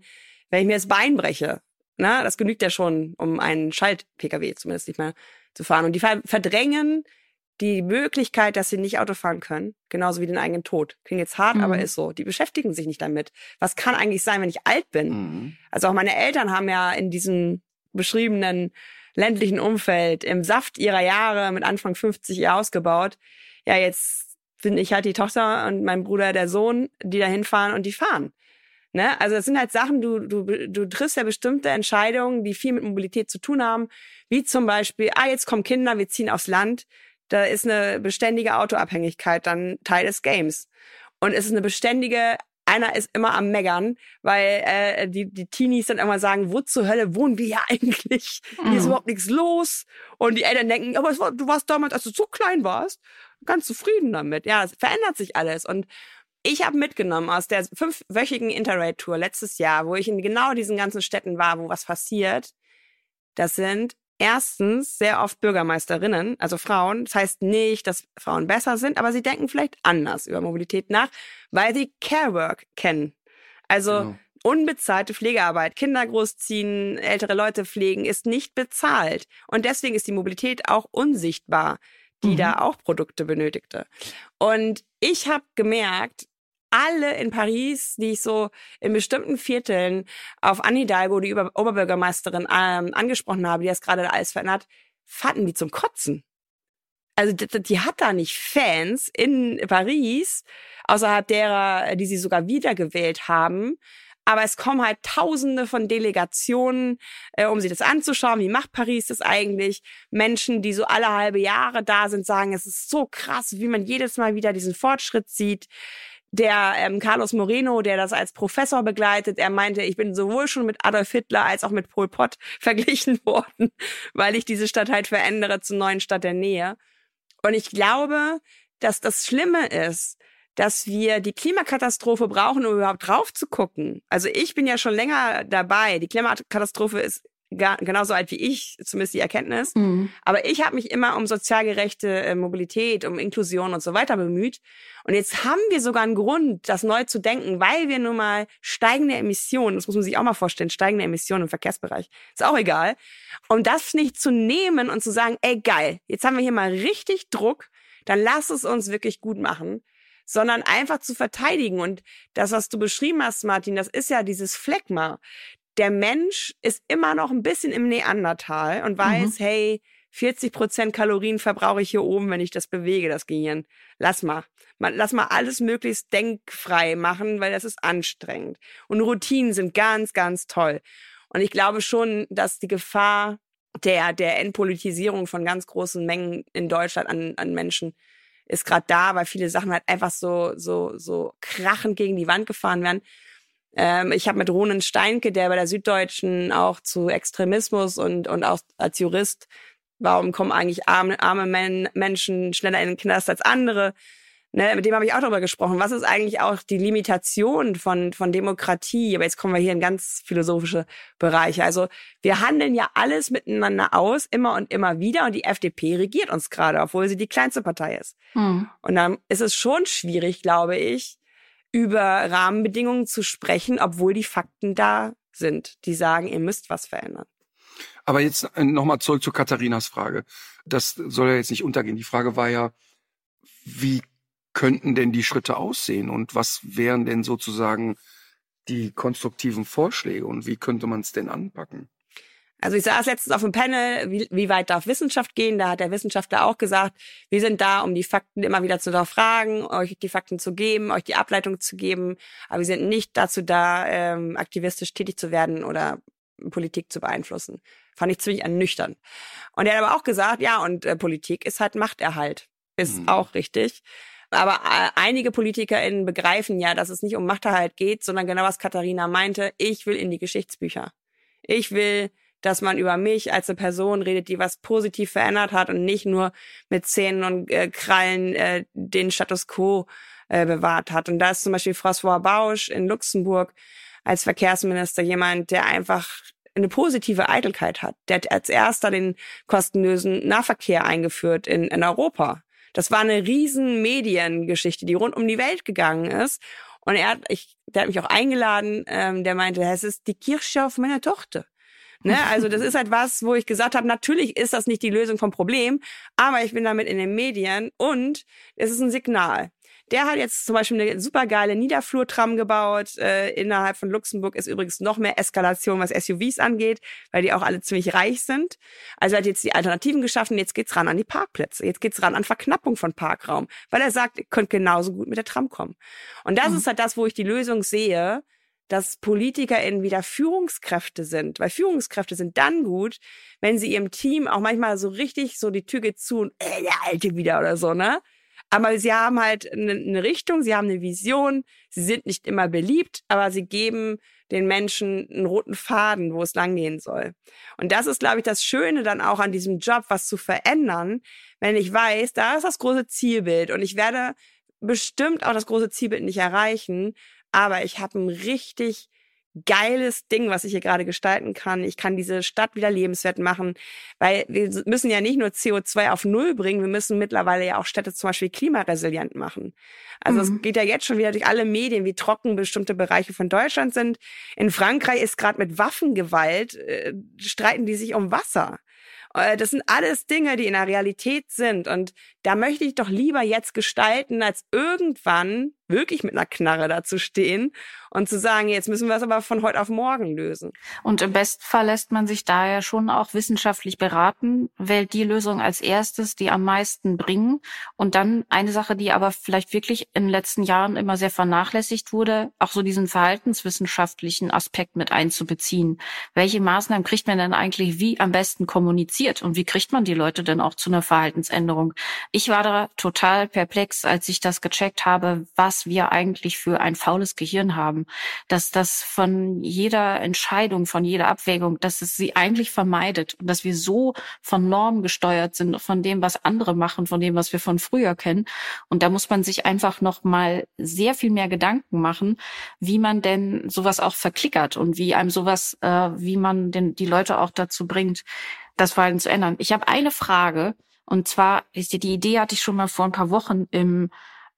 wenn ich mir das Bein breche. Na, das genügt ja schon, um einen Schalt-Pkw zumindest nicht mehr zu fahren. Und die ver- verdrängen die Möglichkeit, dass sie nicht Auto fahren können, genauso wie den eigenen Tod. Klingt jetzt hart, Mhm. aber ist so. Die beschäftigen sich nicht damit. Was kann eigentlich sein, wenn ich alt bin? Mhm. Also auch meine Eltern haben ja in diesen beschriebenen ländlichen Umfeld, im Saft ihrer Jahre mit Anfang 50 ihr Haus gebaut. Ja, jetzt bin ich halt die Tochter und mein Bruder der Sohn, die da hinfahren und die fahren. Ne? Also es sind halt Sachen, du, du, du triffst ja bestimmte Entscheidungen, die viel mit Mobilität zu tun haben, wie zum Beispiel, ah, jetzt kommen Kinder, wir ziehen aufs Land. Da ist eine beständige Autoabhängigkeit dann Teil des Games. Und es ist eine beständige einer ist immer am Meggern, weil äh, die, die Teenies dann immer sagen, wo zur Hölle wohnen wir hier eigentlich? Mhm. Hier ist mhm. überhaupt nichts los. Und die Eltern denken, aber war, du warst damals, als du so klein warst, ganz zufrieden damit. Ja, es verändert sich alles. Und ich habe mitgenommen aus der fünfwöchigen Interrail-Tour letztes Jahr, wo ich in genau diesen ganzen Städten war, wo was passiert. Das sind erstens sehr oft Bürgermeisterinnen, also Frauen. Das heißt nicht, dass Frauen besser sind, aber sie denken vielleicht anders über Mobilität nach, weil sie Carework kennen. Also genau. unbezahlte Pflegearbeit, Kinder großziehen, ältere Leute pflegen, ist nicht bezahlt. Und deswegen ist die Mobilität auch unsichtbar, die mhm. da auch Produkte benötigte. Und ich habe gemerkt, alle in Paris, die ich so in bestimmten Vierteln auf Anne Hidalgo, die Oberbürgermeisterin, ähm, angesprochen habe, die das gerade alles verändert, fanden die zum Kotzen. Also die, die hat da nicht Fans in Paris, außerhalb derer, die sie sogar wiedergewählt haben. Aber es kommen halt Tausende von Delegationen, äh, um sich das anzuschauen. Wie macht Paris das eigentlich? Menschen, die so alle halbe Jahre da sind, sagen, es ist so krass, wie man jedes Mal wieder diesen Fortschritt sieht der ähm, Carlos Moreno, der das als Professor begleitet, er meinte, ich bin sowohl schon mit Adolf Hitler als auch mit Pol Pot verglichen worden, weil ich diese Stadt halt verändere zur neuen Stadt der Nähe. Und ich glaube, dass das Schlimme ist, dass wir die Klimakatastrophe brauchen, um überhaupt drauf zu gucken. Also ich bin ja schon länger dabei. Die Klimakatastrophe ist genauso alt wie ich, zumindest die Erkenntnis. Mhm. Aber ich habe mich immer um sozial gerechte äh, Mobilität, um Inklusion und so weiter bemüht. Und jetzt haben wir sogar einen Grund, das neu zu denken, weil wir nun mal steigende Emissionen, das muss man sich auch mal vorstellen, steigende Emissionen im Verkehrsbereich, ist auch egal. Um das nicht zu nehmen und zu sagen, ey geil, jetzt haben wir hier mal richtig Druck, dann lass es uns wirklich gut machen sondern einfach zu verteidigen. Und das, was du beschrieben hast, Martin, das ist ja dieses Fleckma der Mensch ist immer noch ein bisschen im Neandertal und weiß, mhm. hey, 40 Prozent Kalorien verbrauche ich hier oben, wenn ich das bewege, das Gehirn. Lass mal. Lass mal alles möglichst denkfrei machen, weil das ist anstrengend. Und Routinen sind ganz, ganz toll. Und ich glaube schon, dass die Gefahr der, der Entpolitisierung von ganz großen Mengen in Deutschland an, an Menschen ist gerade da, weil viele Sachen halt einfach so, so, so krachend gegen die Wand gefahren werden. Ähm, ich habe mit Ronen Steinke, der bei der Süddeutschen auch zu Extremismus und, und auch als Jurist, warum kommen eigentlich arme, arme Men Menschen schneller in den Knast als andere? Ne, mit dem habe ich auch darüber gesprochen. Was ist eigentlich auch die Limitation von, von Demokratie? Aber jetzt kommen wir hier in ganz philosophische Bereiche. Also wir handeln ja alles miteinander aus, immer und immer wieder. Und die FDP regiert uns gerade, obwohl sie die kleinste Partei ist. Hm. Und dann ist es schon schwierig, glaube ich, über Rahmenbedingungen zu sprechen, obwohl die Fakten da sind, die sagen, ihr müsst was verändern. Aber jetzt äh, nochmal zurück zu Katharinas Frage. Das soll ja jetzt nicht untergehen. Die Frage war ja, wie könnten denn die Schritte aussehen und was wären denn sozusagen die konstruktiven Vorschläge und wie könnte man es denn anpacken? Also ich saß letztens auf dem Panel, wie, wie weit darf Wissenschaft gehen? Da hat der Wissenschaftler auch gesagt, wir sind da, um die Fakten immer wieder zu hinterfragen, euch die Fakten zu geben, euch die Ableitung zu geben. Aber wir sind nicht dazu da, ähm, aktivistisch tätig zu werden oder Politik zu beeinflussen. Fand ich ziemlich ernüchternd. Und er hat aber auch gesagt, ja, und äh, Politik ist halt Machterhalt. Ist mhm. auch richtig. Aber äh, einige PolitikerInnen begreifen ja, dass es nicht um Machterhalt geht, sondern genau was Katharina meinte, ich will in die Geschichtsbücher. Ich will dass man über mich als eine Person redet, die was positiv verändert hat und nicht nur mit Zähnen und äh, Krallen äh, den Status quo äh, bewahrt hat. Und da ist zum Beispiel François Bausch in Luxemburg als Verkehrsminister jemand, der einfach eine positive Eitelkeit hat. Der hat als erster den kostenlosen Nahverkehr eingeführt in, in Europa. Das war eine riesen Mediengeschichte, die rund um die Welt gegangen ist. Und er hat, ich, der hat mich auch eingeladen, ähm, der meinte, es ist die Kirche auf meiner Tochter. Ne? Also das ist halt was, wo ich gesagt habe, natürlich ist das nicht die Lösung vom Problem, aber ich bin damit in den Medien und es ist ein Signal. Der hat jetzt zum Beispiel eine supergeile Niederflurtram gebaut. Äh, innerhalb von Luxemburg ist übrigens noch mehr Eskalation, was SUVs angeht, weil die auch alle ziemlich reich sind. Also er hat jetzt die Alternativen geschaffen. Jetzt geht's ran an die Parkplätze. Jetzt geht's ran an Verknappung von Parkraum, weil er sagt, ihr könnt genauso gut mit der Tram kommen. Und das mhm. ist halt das, wo ich die Lösung sehe dass PolitikerInnen wieder Führungskräfte sind. Weil Führungskräfte sind dann gut, wenn sie ihrem Team auch manchmal so richtig so die Tür geht zu und äh, der Alte wieder oder so, ne? Aber sie haben halt eine, eine Richtung, sie haben eine Vision, sie sind nicht immer beliebt, aber sie geben den Menschen einen roten Faden, wo es langgehen soll. Und das ist, glaube ich, das Schöne dann auch an diesem Job, was zu verändern, wenn ich weiß, da ist das große Zielbild und ich werde bestimmt auch das große Zielbild nicht erreichen, aber ich habe ein richtig geiles Ding, was ich hier gerade gestalten kann. Ich kann diese Stadt wieder lebenswert machen, weil wir müssen ja nicht nur CO2 auf Null bringen, wir müssen mittlerweile ja auch Städte zum Beispiel klimaresilient machen. Also mhm. es geht ja jetzt schon wieder durch alle Medien, wie trocken bestimmte Bereiche von Deutschland sind. In Frankreich ist gerade mit Waffengewalt, äh, streiten die sich um Wasser. Äh, das sind alles Dinge, die in der Realität sind. Und da möchte ich doch lieber jetzt gestalten, als irgendwann wirklich mit einer Knarre dazu stehen und zu sagen, jetzt müssen wir es aber von heute auf morgen lösen. Und im besten Fall lässt man sich daher schon auch wissenschaftlich beraten, wählt die Lösung als erstes, die am meisten bringen. Und dann eine Sache, die aber vielleicht wirklich in den letzten Jahren immer sehr vernachlässigt wurde, auch so diesen verhaltenswissenschaftlichen Aspekt mit einzubeziehen. Welche Maßnahmen kriegt man denn eigentlich wie am besten kommuniziert und wie kriegt man die Leute denn auch zu einer Verhaltensänderung? Ich war da total perplex, als ich das gecheckt habe, was was wir eigentlich für ein faules Gehirn haben, dass das von jeder Entscheidung, von jeder Abwägung, dass es sie eigentlich vermeidet und dass wir so von Normen gesteuert sind, von dem, was andere machen, von dem, was wir von früher kennen. Und da muss man sich einfach noch mal sehr viel mehr Gedanken machen, wie man denn sowas auch verklickert und wie einem sowas, äh, wie man denn die Leute auch dazu bringt, das Verhalten zu ändern. Ich habe eine Frage. Und zwar die Idee hatte ich schon mal vor ein paar Wochen im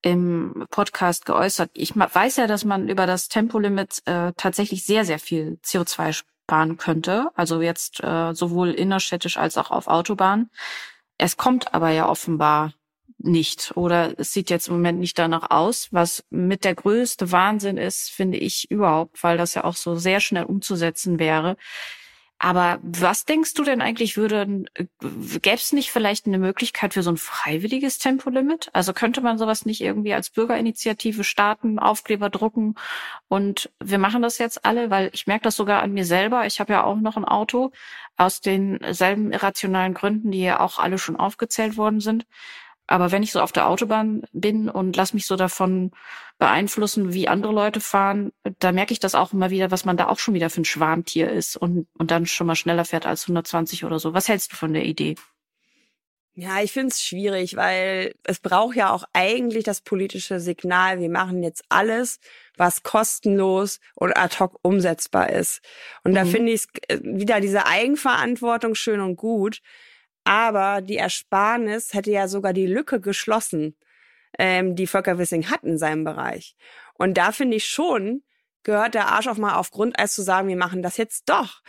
im Podcast geäußert. Ich weiß ja, dass man über das Tempolimit äh, tatsächlich sehr, sehr viel CO2 sparen könnte. Also jetzt äh, sowohl innerstädtisch als auch auf Autobahn. Es kommt aber ja offenbar nicht oder es sieht jetzt im Moment nicht danach aus, was mit der größte Wahnsinn ist, finde ich überhaupt, weil das ja auch so sehr schnell umzusetzen wäre, aber was denkst du denn eigentlich, würde, äh, gäbe es nicht vielleicht eine Möglichkeit für so ein freiwilliges Tempolimit? Also könnte man sowas nicht irgendwie als Bürgerinitiative starten, Aufkleber drucken und wir machen das jetzt alle, weil ich merke das sogar an mir selber. Ich habe ja auch noch ein Auto aus denselben irrationalen Gründen, die ja auch alle schon aufgezählt worden sind. Aber wenn ich so auf der Autobahn bin und lass mich so davon beeinflussen, wie andere Leute fahren, da merke ich das auch immer wieder, was man da auch schon wieder für ein Schwarmtier ist und, und dann schon mal schneller fährt als 120 oder so. Was hältst du von der Idee? Ja, ich finde es schwierig, weil es braucht ja auch eigentlich das politische Signal, wir machen jetzt alles, was kostenlos und ad hoc umsetzbar ist. Und mhm. da finde ich äh, wieder diese Eigenverantwortung schön und gut. Aber die Ersparnis hätte ja sogar die Lücke geschlossen, ähm, die Volker Wissing hat in seinem Bereich. Und da finde ich schon, gehört der Arsch auch mal auf Grundeis zu sagen, wir machen das jetzt doch.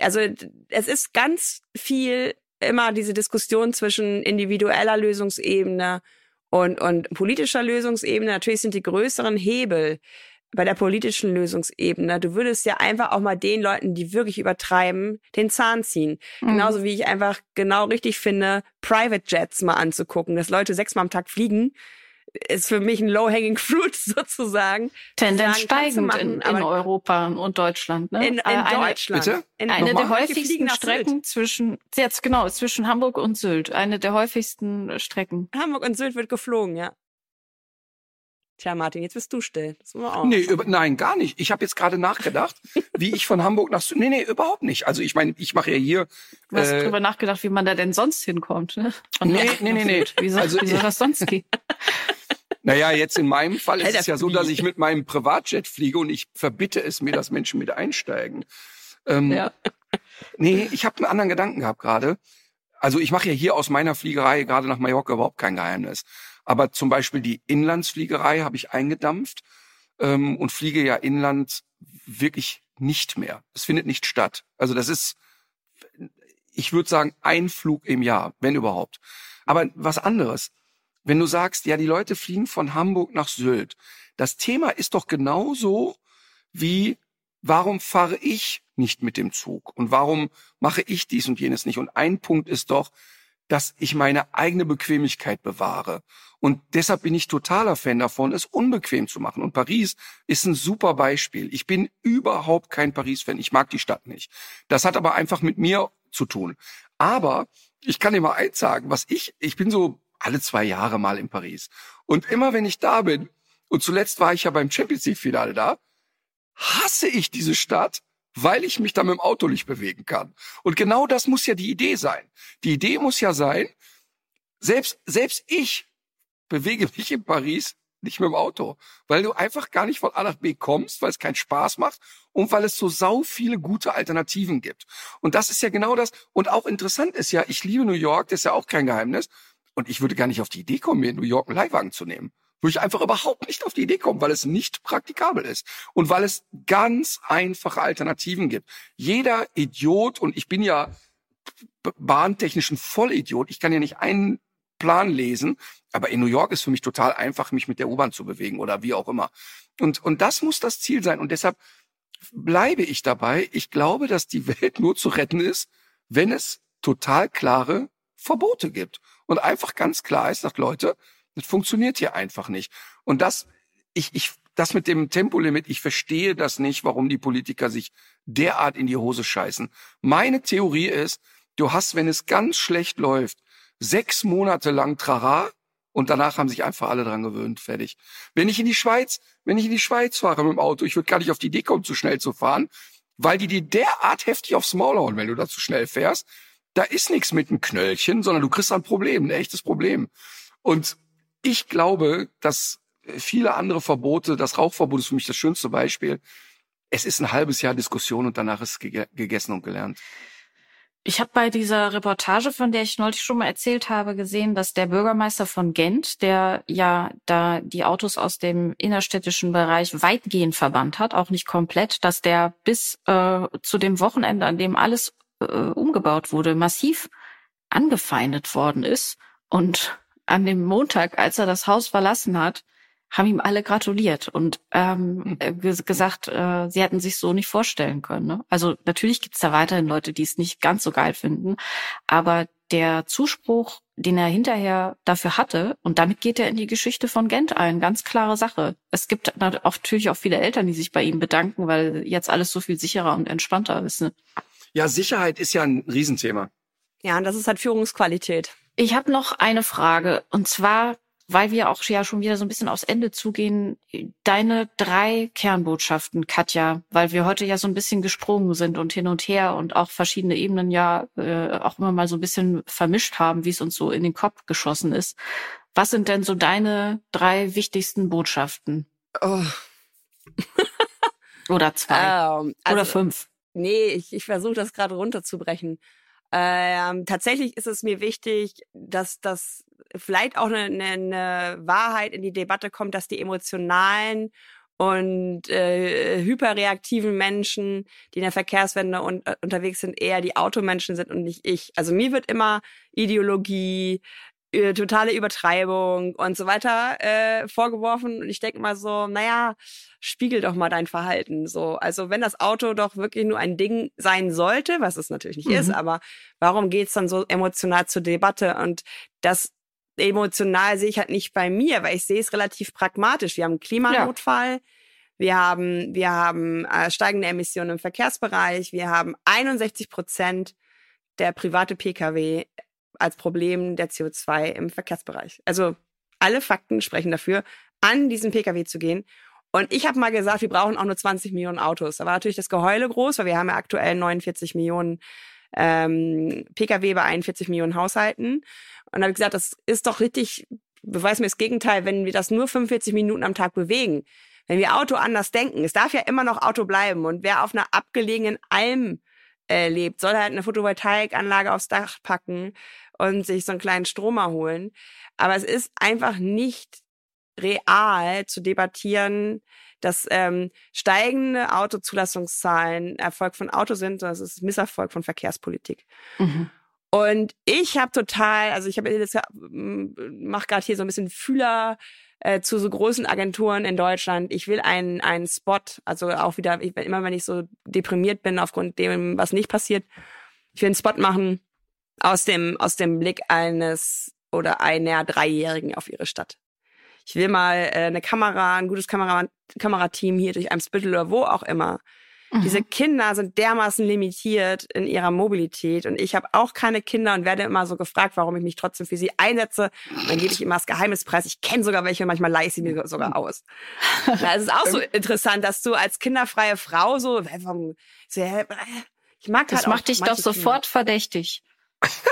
Also es ist ganz viel immer diese Diskussion zwischen individueller Lösungsebene und, und politischer Lösungsebene. Natürlich sind die größeren Hebel bei der politischen Lösungsebene. Du würdest ja einfach auch mal den Leuten, die wirklich übertreiben, den Zahn ziehen. Mhm. Genauso wie ich einfach genau richtig finde, Private Jets mal anzugucken, dass Leute sechsmal am Tag fliegen ist für mich ein low-hanging fruit sozusagen. Tendenz steigend machen, in, in Europa und Deutschland. Ne? In, in eine, Deutschland. Bitte? In eine der häufigsten Strecken zwischen, jetzt genau, zwischen Hamburg und Sylt. Eine der häufigsten Strecken. Hamburg und Sylt wird geflogen, ja. Tja, Martin, jetzt bist du still. Das auch nee, über, nein, gar nicht. Ich habe jetzt gerade nachgedacht, wie ich von Hamburg nach Nee, nee, überhaupt nicht. Also ich meine, ich mache ja hier. Du hast äh, drüber nachgedacht, wie man da denn sonst hinkommt, ne? Nee, nee, nee, nee. Wie soll, also, wie soll das sonst gehen? Naja, jetzt in meinem Fall ist es ja so, dass ich mit meinem Privatjet fliege und ich verbitte es mir, dass Menschen mit einsteigen. Ähm, ja. Nee, ich habe einen anderen Gedanken gehabt gerade. Also ich mache ja hier aus meiner Fliegerei gerade nach Mallorca überhaupt kein Geheimnis. Aber zum Beispiel die Inlandsfliegerei habe ich eingedampft ähm, und fliege ja inland wirklich nicht mehr. Es findet nicht statt. Also das ist, ich würde sagen, ein Flug im Jahr, wenn überhaupt. Aber was anderes. wenn du sagst, ja, die Leute fliegen von Hamburg nach Sylt. Das Thema ist doch genauso wie, warum fahre ich nicht mit dem Zug? Und warum mache ich dies und jenes nicht? Und ein Punkt ist doch, dass ich meine eigene Bequemlichkeit bewahre. Und deshalb bin ich totaler Fan davon, es unbequem zu machen. Und Paris ist ein super Beispiel. Ich bin überhaupt kein Paris-Fan. Ich mag die Stadt nicht. Das hat aber einfach mit mir zu tun. Aber ich kann dir mal eins sagen, was ich, ich bin so alle zwei Jahre mal in Paris. Und immer wenn ich da bin, und zuletzt war ich ja beim Champions League Finale da, hasse ich diese Stadt, weil ich mich da mit dem Auto nicht bewegen kann. Und genau das muss ja die Idee sein. Die Idee muss ja sein, selbst, selbst ich bewege mich in Paris nicht mit dem Auto, weil du einfach gar nicht von A nach B kommst, weil es keinen Spaß macht und weil es so sau viele gute Alternativen gibt. Und das ist ja genau das. Und auch interessant ist ja, ich liebe New York, das ist ja auch kein Geheimnis. Und ich würde gar nicht auf die Idee kommen, mir in New York einen Leihwagen zu nehmen. Würde ich einfach überhaupt nicht auf die Idee kommen, weil es nicht praktikabel ist. Und weil es ganz einfache Alternativen gibt. Jeder Idiot, und ich bin ja bahntechnisch ein Vollidiot, ich kann ja nicht einen Plan lesen, aber in New York ist für mich total einfach, mich mit der U-Bahn zu bewegen oder wie auch immer. Und, und das muss das Ziel sein. Und deshalb bleibe ich dabei. Ich glaube, dass die Welt nur zu retten ist, wenn es total klare Verbote gibt. Und einfach ganz klar ist, sagt Leute, das funktioniert hier einfach nicht. Und das, ich, ich, das mit dem Tempolimit, ich verstehe das nicht, warum die Politiker sich derart in die Hose scheißen. Meine Theorie ist, du hast, wenn es ganz schlecht läuft, sechs Monate lang Trara und danach haben sich einfach alle dran gewöhnt, fertig. Wenn ich in die Schweiz, wenn ich in die Schweiz fahre mit dem Auto, ich würde gar nicht auf die Idee kommen, zu schnell zu fahren, weil die dir derart heftig aufs Maul hauen, wenn du da zu schnell fährst. Da ist nichts mit einem Knöllchen, sondern du kriegst ein Problem, ein echtes Problem. Und ich glaube, dass viele andere Verbote, das Rauchverbot ist für mich das schönste Beispiel. Es ist ein halbes Jahr Diskussion und danach ist gegessen und gelernt. Ich habe bei dieser Reportage, von der ich neulich schon mal erzählt habe, gesehen, dass der Bürgermeister von Gent, der ja da die Autos aus dem innerstädtischen Bereich weitgehend verbannt hat, auch nicht komplett, dass der bis äh, zu dem Wochenende, an dem alles äh, umgebaut wurde, massiv angefeindet worden ist. Und an dem Montag, als er das Haus verlassen hat, haben ihm alle gratuliert und ähm, hm. gesagt, äh, sie hätten sich so nicht vorstellen können. Ne? Also natürlich gibt's da weiterhin Leute, die es nicht ganz so geil finden, aber der Zuspruch, den er hinterher dafür hatte, und damit geht er in die Geschichte von Gent ein, ganz klare Sache. Es gibt natürlich auch viele Eltern, die sich bei ihm bedanken, weil jetzt alles so viel sicherer und entspannter ist. Ne? Ja, Sicherheit ist ja ein Riesenthema. Ja, und das ist halt Führungsqualität. Ich habe noch eine Frage, und zwar weil wir auch ja schon wieder so ein bisschen aufs Ende zugehen, deine drei Kernbotschaften, Katja, weil wir heute ja so ein bisschen gesprungen sind und hin und her und auch verschiedene Ebenen ja äh, auch immer mal so ein bisschen vermischt haben, wie es uns so in den Kopf geschossen ist. Was sind denn so deine drei wichtigsten Botschaften? Oh. Oder zwei. Ähm, also, Oder fünf. Nee, ich, ich versuche das gerade runterzubrechen. Ähm, tatsächlich ist es mir wichtig, dass das vielleicht auch eine, eine Wahrheit in die Debatte kommt, dass die emotionalen und äh, hyperreaktiven Menschen, die in der Verkehrswende un äh, unterwegs sind, eher die Automenschen sind und nicht ich. Also mir wird immer Ideologie, totale Übertreibung und so weiter äh, vorgeworfen. Und ich denke mal so, naja, spiegel doch mal dein Verhalten. So, also wenn das Auto doch wirklich nur ein Ding sein sollte, was es natürlich nicht mhm. ist, aber warum geht's dann so emotional zur Debatte? Und das emotional sehe ich halt nicht bei mir, weil ich sehe es relativ pragmatisch. Wir haben einen Klimanotfall. Ja. Wir haben, wir haben äh, steigende Emissionen im Verkehrsbereich. Wir haben 61 Prozent der private Pkw als Problem der CO2 im Verkehrsbereich. Also alle Fakten sprechen dafür, an diesen Pkw zu gehen. Und ich habe mal gesagt, wir brauchen auch nur 20 Millionen Autos. Da war natürlich das Geheule groß, weil wir haben ja aktuell 49 Millionen ähm, Pkw bei 41 Millionen Haushalten. Und habe gesagt, das ist doch richtig, beweis mir das Gegenteil, wenn wir das nur 45 Minuten am Tag bewegen. Wenn wir Auto anders denken, es darf ja immer noch Auto bleiben. Und wer auf einer abgelegenen Alm äh, lebt, soll halt eine Photovoltaikanlage aufs Dach packen und sich so einen kleinen Stromer holen. Aber es ist einfach nicht real zu debattieren, dass ähm, steigende Autozulassungszahlen Erfolg von Auto sind, sondern es ist Misserfolg von Verkehrspolitik. Mhm. Und ich habe total, also ich habe jetzt mache gerade hier so ein bisschen Fühler äh, zu so großen Agenturen in Deutschland. Ich will einen einen Spot, also auch wieder ich, immer wenn ich so deprimiert bin aufgrund dem was nicht passiert, ich will einen Spot machen aus dem aus dem Blick eines oder einer Dreijährigen auf ihre Stadt. Ich will mal äh, eine Kamera, ein gutes Kamera, Kamerateam hier durch Eimsbüttel oder wo auch immer Mhm. Diese Kinder sind dermaßen limitiert in ihrer Mobilität und ich habe auch keine Kinder und werde immer so gefragt, warum ich mich trotzdem für sie einsetze. Und dann gebe ich immer das Geheimnispreis. Ich kenne sogar welche, manchmal leihe ich sie mir sogar aus. Na, es ist auch so interessant, dass du als kinderfreie Frau so, ich mag das halt macht dich doch sofort Kinder. verdächtig.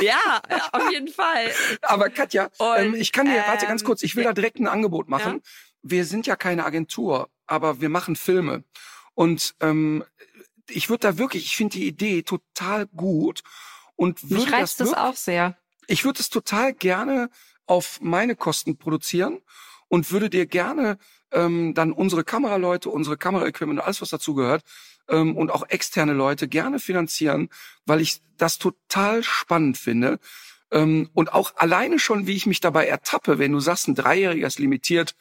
Ja, auf jeden Fall. Aber Katja, und, ähm, ich kann dir, ähm, warte ganz kurz, ich will da direkt ein Angebot machen. Ja? Wir sind ja keine Agentur, aber wir machen Filme. Und ähm, ich würde da wirklich, ich finde die Idee total gut und würde Mich reizt das, wirklich, das auch sehr. Ich würde es total gerne auf meine Kosten produzieren und würde dir gerne ähm, dann unsere Kameraleute, unsere Kameraequipment, alles was dazu gehört ähm, und auch externe Leute gerne finanzieren, weil ich das total spannend finde. Ähm, und auch alleine schon, wie ich mich dabei ertappe, wenn du sagst, ein Dreijähriger ist limitiert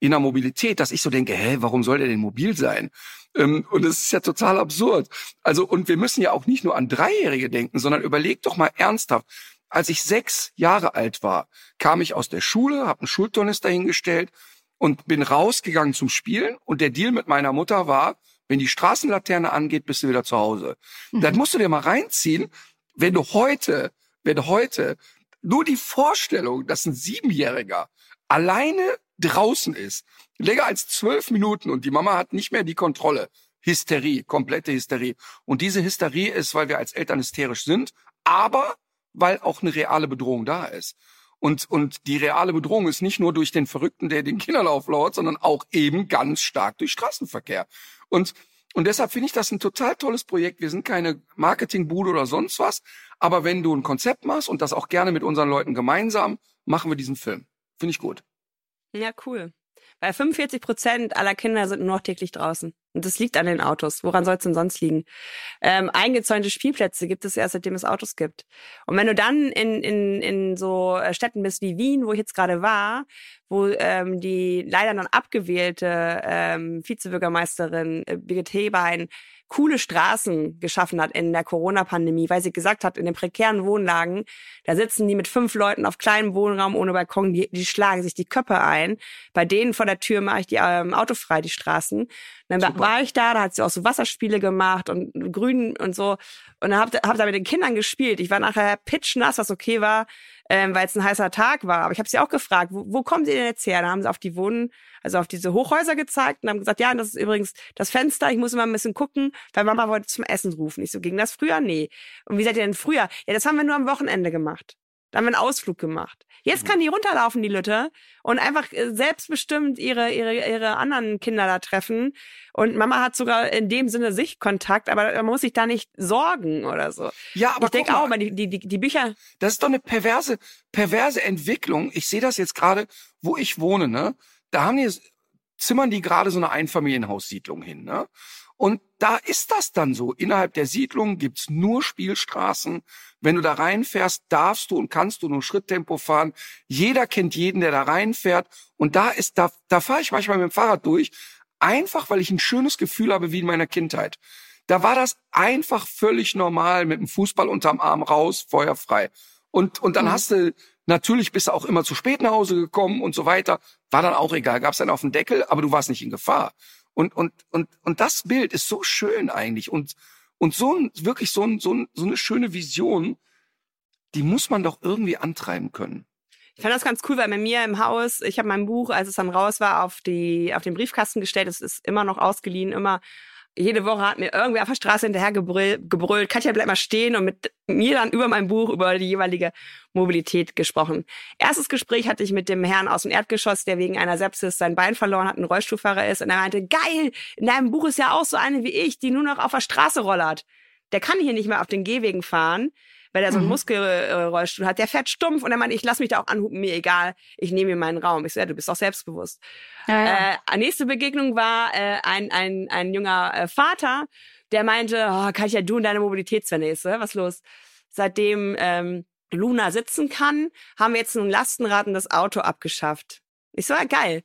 in der Mobilität, dass ich so denke, hä, warum soll der denn mobil sein? Ähm, und es ist ja total absurd. Also, und wir müssen ja auch nicht nur an Dreijährige denken, sondern überleg doch mal ernsthaft. Als ich sechs Jahre alt war, kam ich aus der Schule, habe einen Schultornister hingestellt und bin rausgegangen zum Spielen. Und der Deal mit meiner Mutter war, wenn die Straßenlaterne angeht, bist du wieder zu Hause. Mhm. Das musst du dir mal reinziehen, wenn du heute, wenn du heute nur die Vorstellung, dass ein Siebenjähriger alleine draußen ist, länger als zwölf Minuten und die Mama hat nicht mehr die Kontrolle. Hysterie, komplette Hysterie. Und diese Hysterie ist, weil wir als Eltern hysterisch sind, aber weil auch eine reale Bedrohung da ist. Und, und die reale Bedrohung ist nicht nur durch den Verrückten, der den Kindern auflauert, sondern auch eben ganz stark durch Straßenverkehr. Und, und deshalb finde ich das ein total tolles Projekt. Wir sind keine Marketingbude oder sonst was. Aber wenn du ein Konzept machst und das auch gerne mit unseren Leuten gemeinsam, machen wir diesen Film. Finde ich gut. Ja, cool. Weil 45 Prozent aller Kinder sind nur noch täglich draußen. Und das liegt an den Autos. Woran soll es denn sonst liegen? Ähm, eingezäunte Spielplätze gibt es erst, seitdem es Autos gibt. Und wenn du dann in, in, in so äh, Städten bist wie Wien, wo ich jetzt gerade war, wo ähm, die leider dann abgewählte ähm, Vizebürgermeisterin äh, Birgit Hebein coole Straßen geschaffen hat in der Corona-Pandemie, weil sie gesagt hat, in den prekären Wohnlagen, da sitzen die mit fünf Leuten auf kleinem Wohnraum ohne Balkon, die, die schlagen sich die Köpfe ein. Bei denen vor der Tür mache ich die ähm, autofrei, die Straßen. dann Super. war ich da, da hat sie auch so Wasserspiele gemacht und Grün und so. Und dann hab, hab da mit den Kindern gespielt. Ich war nachher pitchnass, was okay war ähm, weil es ein heißer Tag war. Aber ich habe sie auch gefragt, wo, wo kommen sie denn jetzt her? Da haben sie auf die Wohnen, also auf diese Hochhäuser gezeigt und haben gesagt, ja, das ist übrigens das Fenster, ich muss immer ein bisschen gucken, weil Mama wollte zum Essen rufen. Ich so, ging das früher? Nee. Und wie seid ihr denn früher? Ja, das haben wir nur am Wochenende gemacht. Da haben wir einen Ausflug gemacht. Jetzt mhm. kann die runterlaufen, die Lütte, und einfach äh, selbstbestimmt ihre, ihre, ihre anderen Kinder da treffen. Und Mama hat sogar in dem Sinne Sichtkontakt, aber man muss sich da nicht sorgen oder so. Ja, aber ich denke auch, mal, die, die, die Bücher. Das ist doch eine perverse, perverse Entwicklung. Ich sehe das jetzt gerade, wo ich wohne, ne? Da haben die, zimmern die gerade so eine Einfamilienhaussiedlung hin, ne? Und da ist das dann so. Innerhalb der Siedlung gibt's nur Spielstraßen. Wenn du da reinfährst, darfst du und kannst du nur Schritttempo fahren. Jeder kennt jeden, der da reinfährt. Und da ist, da, da fahre ich manchmal mit dem Fahrrad durch. Einfach, weil ich ein schönes Gefühl habe wie in meiner Kindheit. Da war das einfach völlig normal mit dem Fußball unterm Arm raus, feuerfrei. Und, und dann mhm. hast du, natürlich bist du auch immer zu spät nach Hause gekommen und so weiter. War dann auch egal, gab's dann auf den Deckel, aber du warst nicht in Gefahr. Und, und, und, und das Bild ist so schön eigentlich und, und so ein, wirklich so, ein, so, ein, so eine schöne Vision, die muss man doch irgendwie antreiben können. Ich fand das ganz cool, weil bei mir im Haus, ich habe mein Buch, als es dann raus war, auf die auf den Briefkasten gestellt. Es ist immer noch ausgeliehen, immer jede Woche hat mir irgendwer auf der Straße hinterher gebrüllt, gebrüllt, Katja bleib mal stehen und mit mir dann über mein Buch über die jeweilige Mobilität gesprochen. Erstes Gespräch hatte ich mit dem Herrn aus dem Erdgeschoss, der wegen einer Sepsis sein Bein verloren hat, ein Rollstuhlfahrer ist und er meinte, geil, in deinem Buch ist ja auch so eine wie ich, die nur noch auf der Straße rollert. Der kann hier nicht mehr auf den Gehwegen fahren weil er so einen mhm. Muskelrollstuhl hat, der fährt stumpf und er meint, ich lass mich da auch anhupen, mir egal, ich nehme mir meinen Raum. Ich so, ja, du bist auch selbstbewusst. Ja, ja. Äh, nächste Begegnung war äh, ein, ein, ein junger äh, Vater, der meinte, oh, Katja, du und deine Mobilitätsvernässe, was los? seitdem ähm, Luna sitzen kann, haben wir jetzt ein Lastenrad und das Auto abgeschafft. Ich so, ja, geil.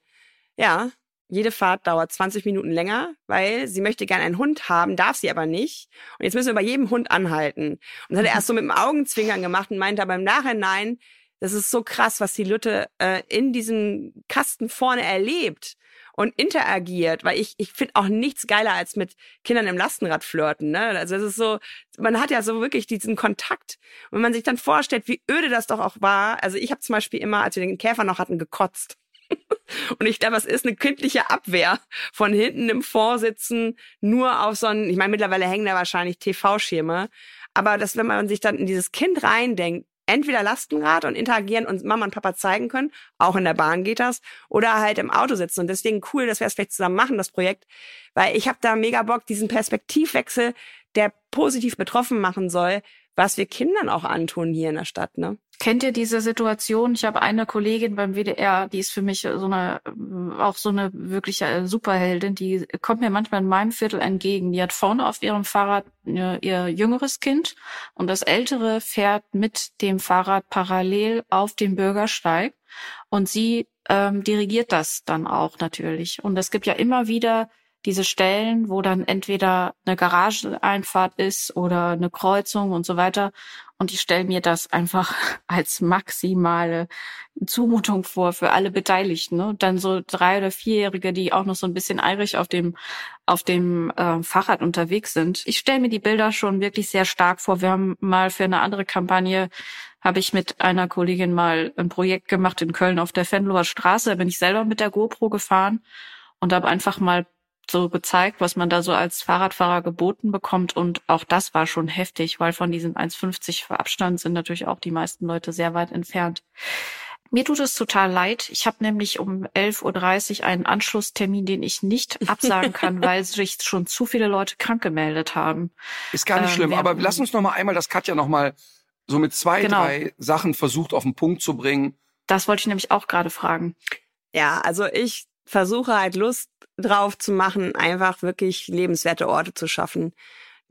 Ja, jede Fahrt dauert 20 Minuten länger, weil sie möchte gerne einen Hund haben, darf sie aber nicht. Und jetzt müssen wir bei jedem Hund anhalten. Und das hat er erst so mit dem Augenzwinkern gemacht und meinte aber im Nachhinein, das ist so krass, was die Lütte äh, in diesem Kasten vorne erlebt und interagiert, weil ich, ich finde auch nichts geiler als mit Kindern im Lastenrad flirten. Ne? Also es ist so, man hat ja so wirklich diesen Kontakt. Und wenn man sich dann vorstellt, wie öde das doch auch war, also ich habe zum Beispiel immer, als wir den Käfer noch hatten, gekotzt. Und ich glaube, es ist eine kindliche Abwehr von hinten im Vorsitzen nur auf so einen, ich meine, mittlerweile hängen da wahrscheinlich TV-Schirme. Aber dass, wenn man sich dann in dieses Kind reindenkt, entweder Lastenrad und interagieren und Mama und Papa zeigen können, auch in der Bahn geht das, oder halt im Auto sitzen. Und deswegen cool, dass wir es vielleicht zusammen machen, das Projekt, weil ich habe da mega Bock, diesen Perspektivwechsel, der positiv betroffen machen soll, was wir Kindern auch antun hier in der Stadt. Ne? Kennt ihr diese Situation? Ich habe eine Kollegin beim WDR, die ist für mich so eine, auch so eine wirkliche Superheldin, die kommt mir manchmal in meinem Viertel entgegen. Die hat vorne auf ihrem Fahrrad ihr jüngeres Kind und das ältere fährt mit dem Fahrrad parallel auf dem Bürgersteig und sie ähm, dirigiert das dann auch natürlich. Und es gibt ja immer wieder diese Stellen, wo dann entweder eine Garageneinfahrt ist oder eine Kreuzung und so weiter. Und ich stelle mir das einfach als maximale Zumutung vor für alle Beteiligten. Ne? Dann so drei oder vierjährige, die auch noch so ein bisschen eirig auf dem auf dem äh, Fahrrad unterwegs sind. Ich stelle mir die Bilder schon wirklich sehr stark vor. Wir haben mal für eine andere Kampagne habe ich mit einer Kollegin mal ein Projekt gemacht in Köln auf der Fenloher Straße. Da bin ich selber mit der GoPro gefahren und habe einfach mal so gezeigt, was man da so als Fahrradfahrer geboten bekommt. Und auch das war schon heftig, weil von diesen 1,50 Abstand sind natürlich auch die meisten Leute sehr weit entfernt. Mir tut es total leid. Ich habe nämlich um 11.30 Uhr einen Anschlusstermin, den ich nicht absagen kann, weil sich schon zu viele Leute krank gemeldet haben. Ist gar nicht ähm, schlimm, aber lass uns noch mal einmal das Katja noch mal so mit zwei, genau. drei Sachen versucht auf den Punkt zu bringen. Das wollte ich nämlich auch gerade fragen. Ja, also ich versuche halt Lust drauf zu machen, einfach wirklich lebenswerte Orte zu schaffen.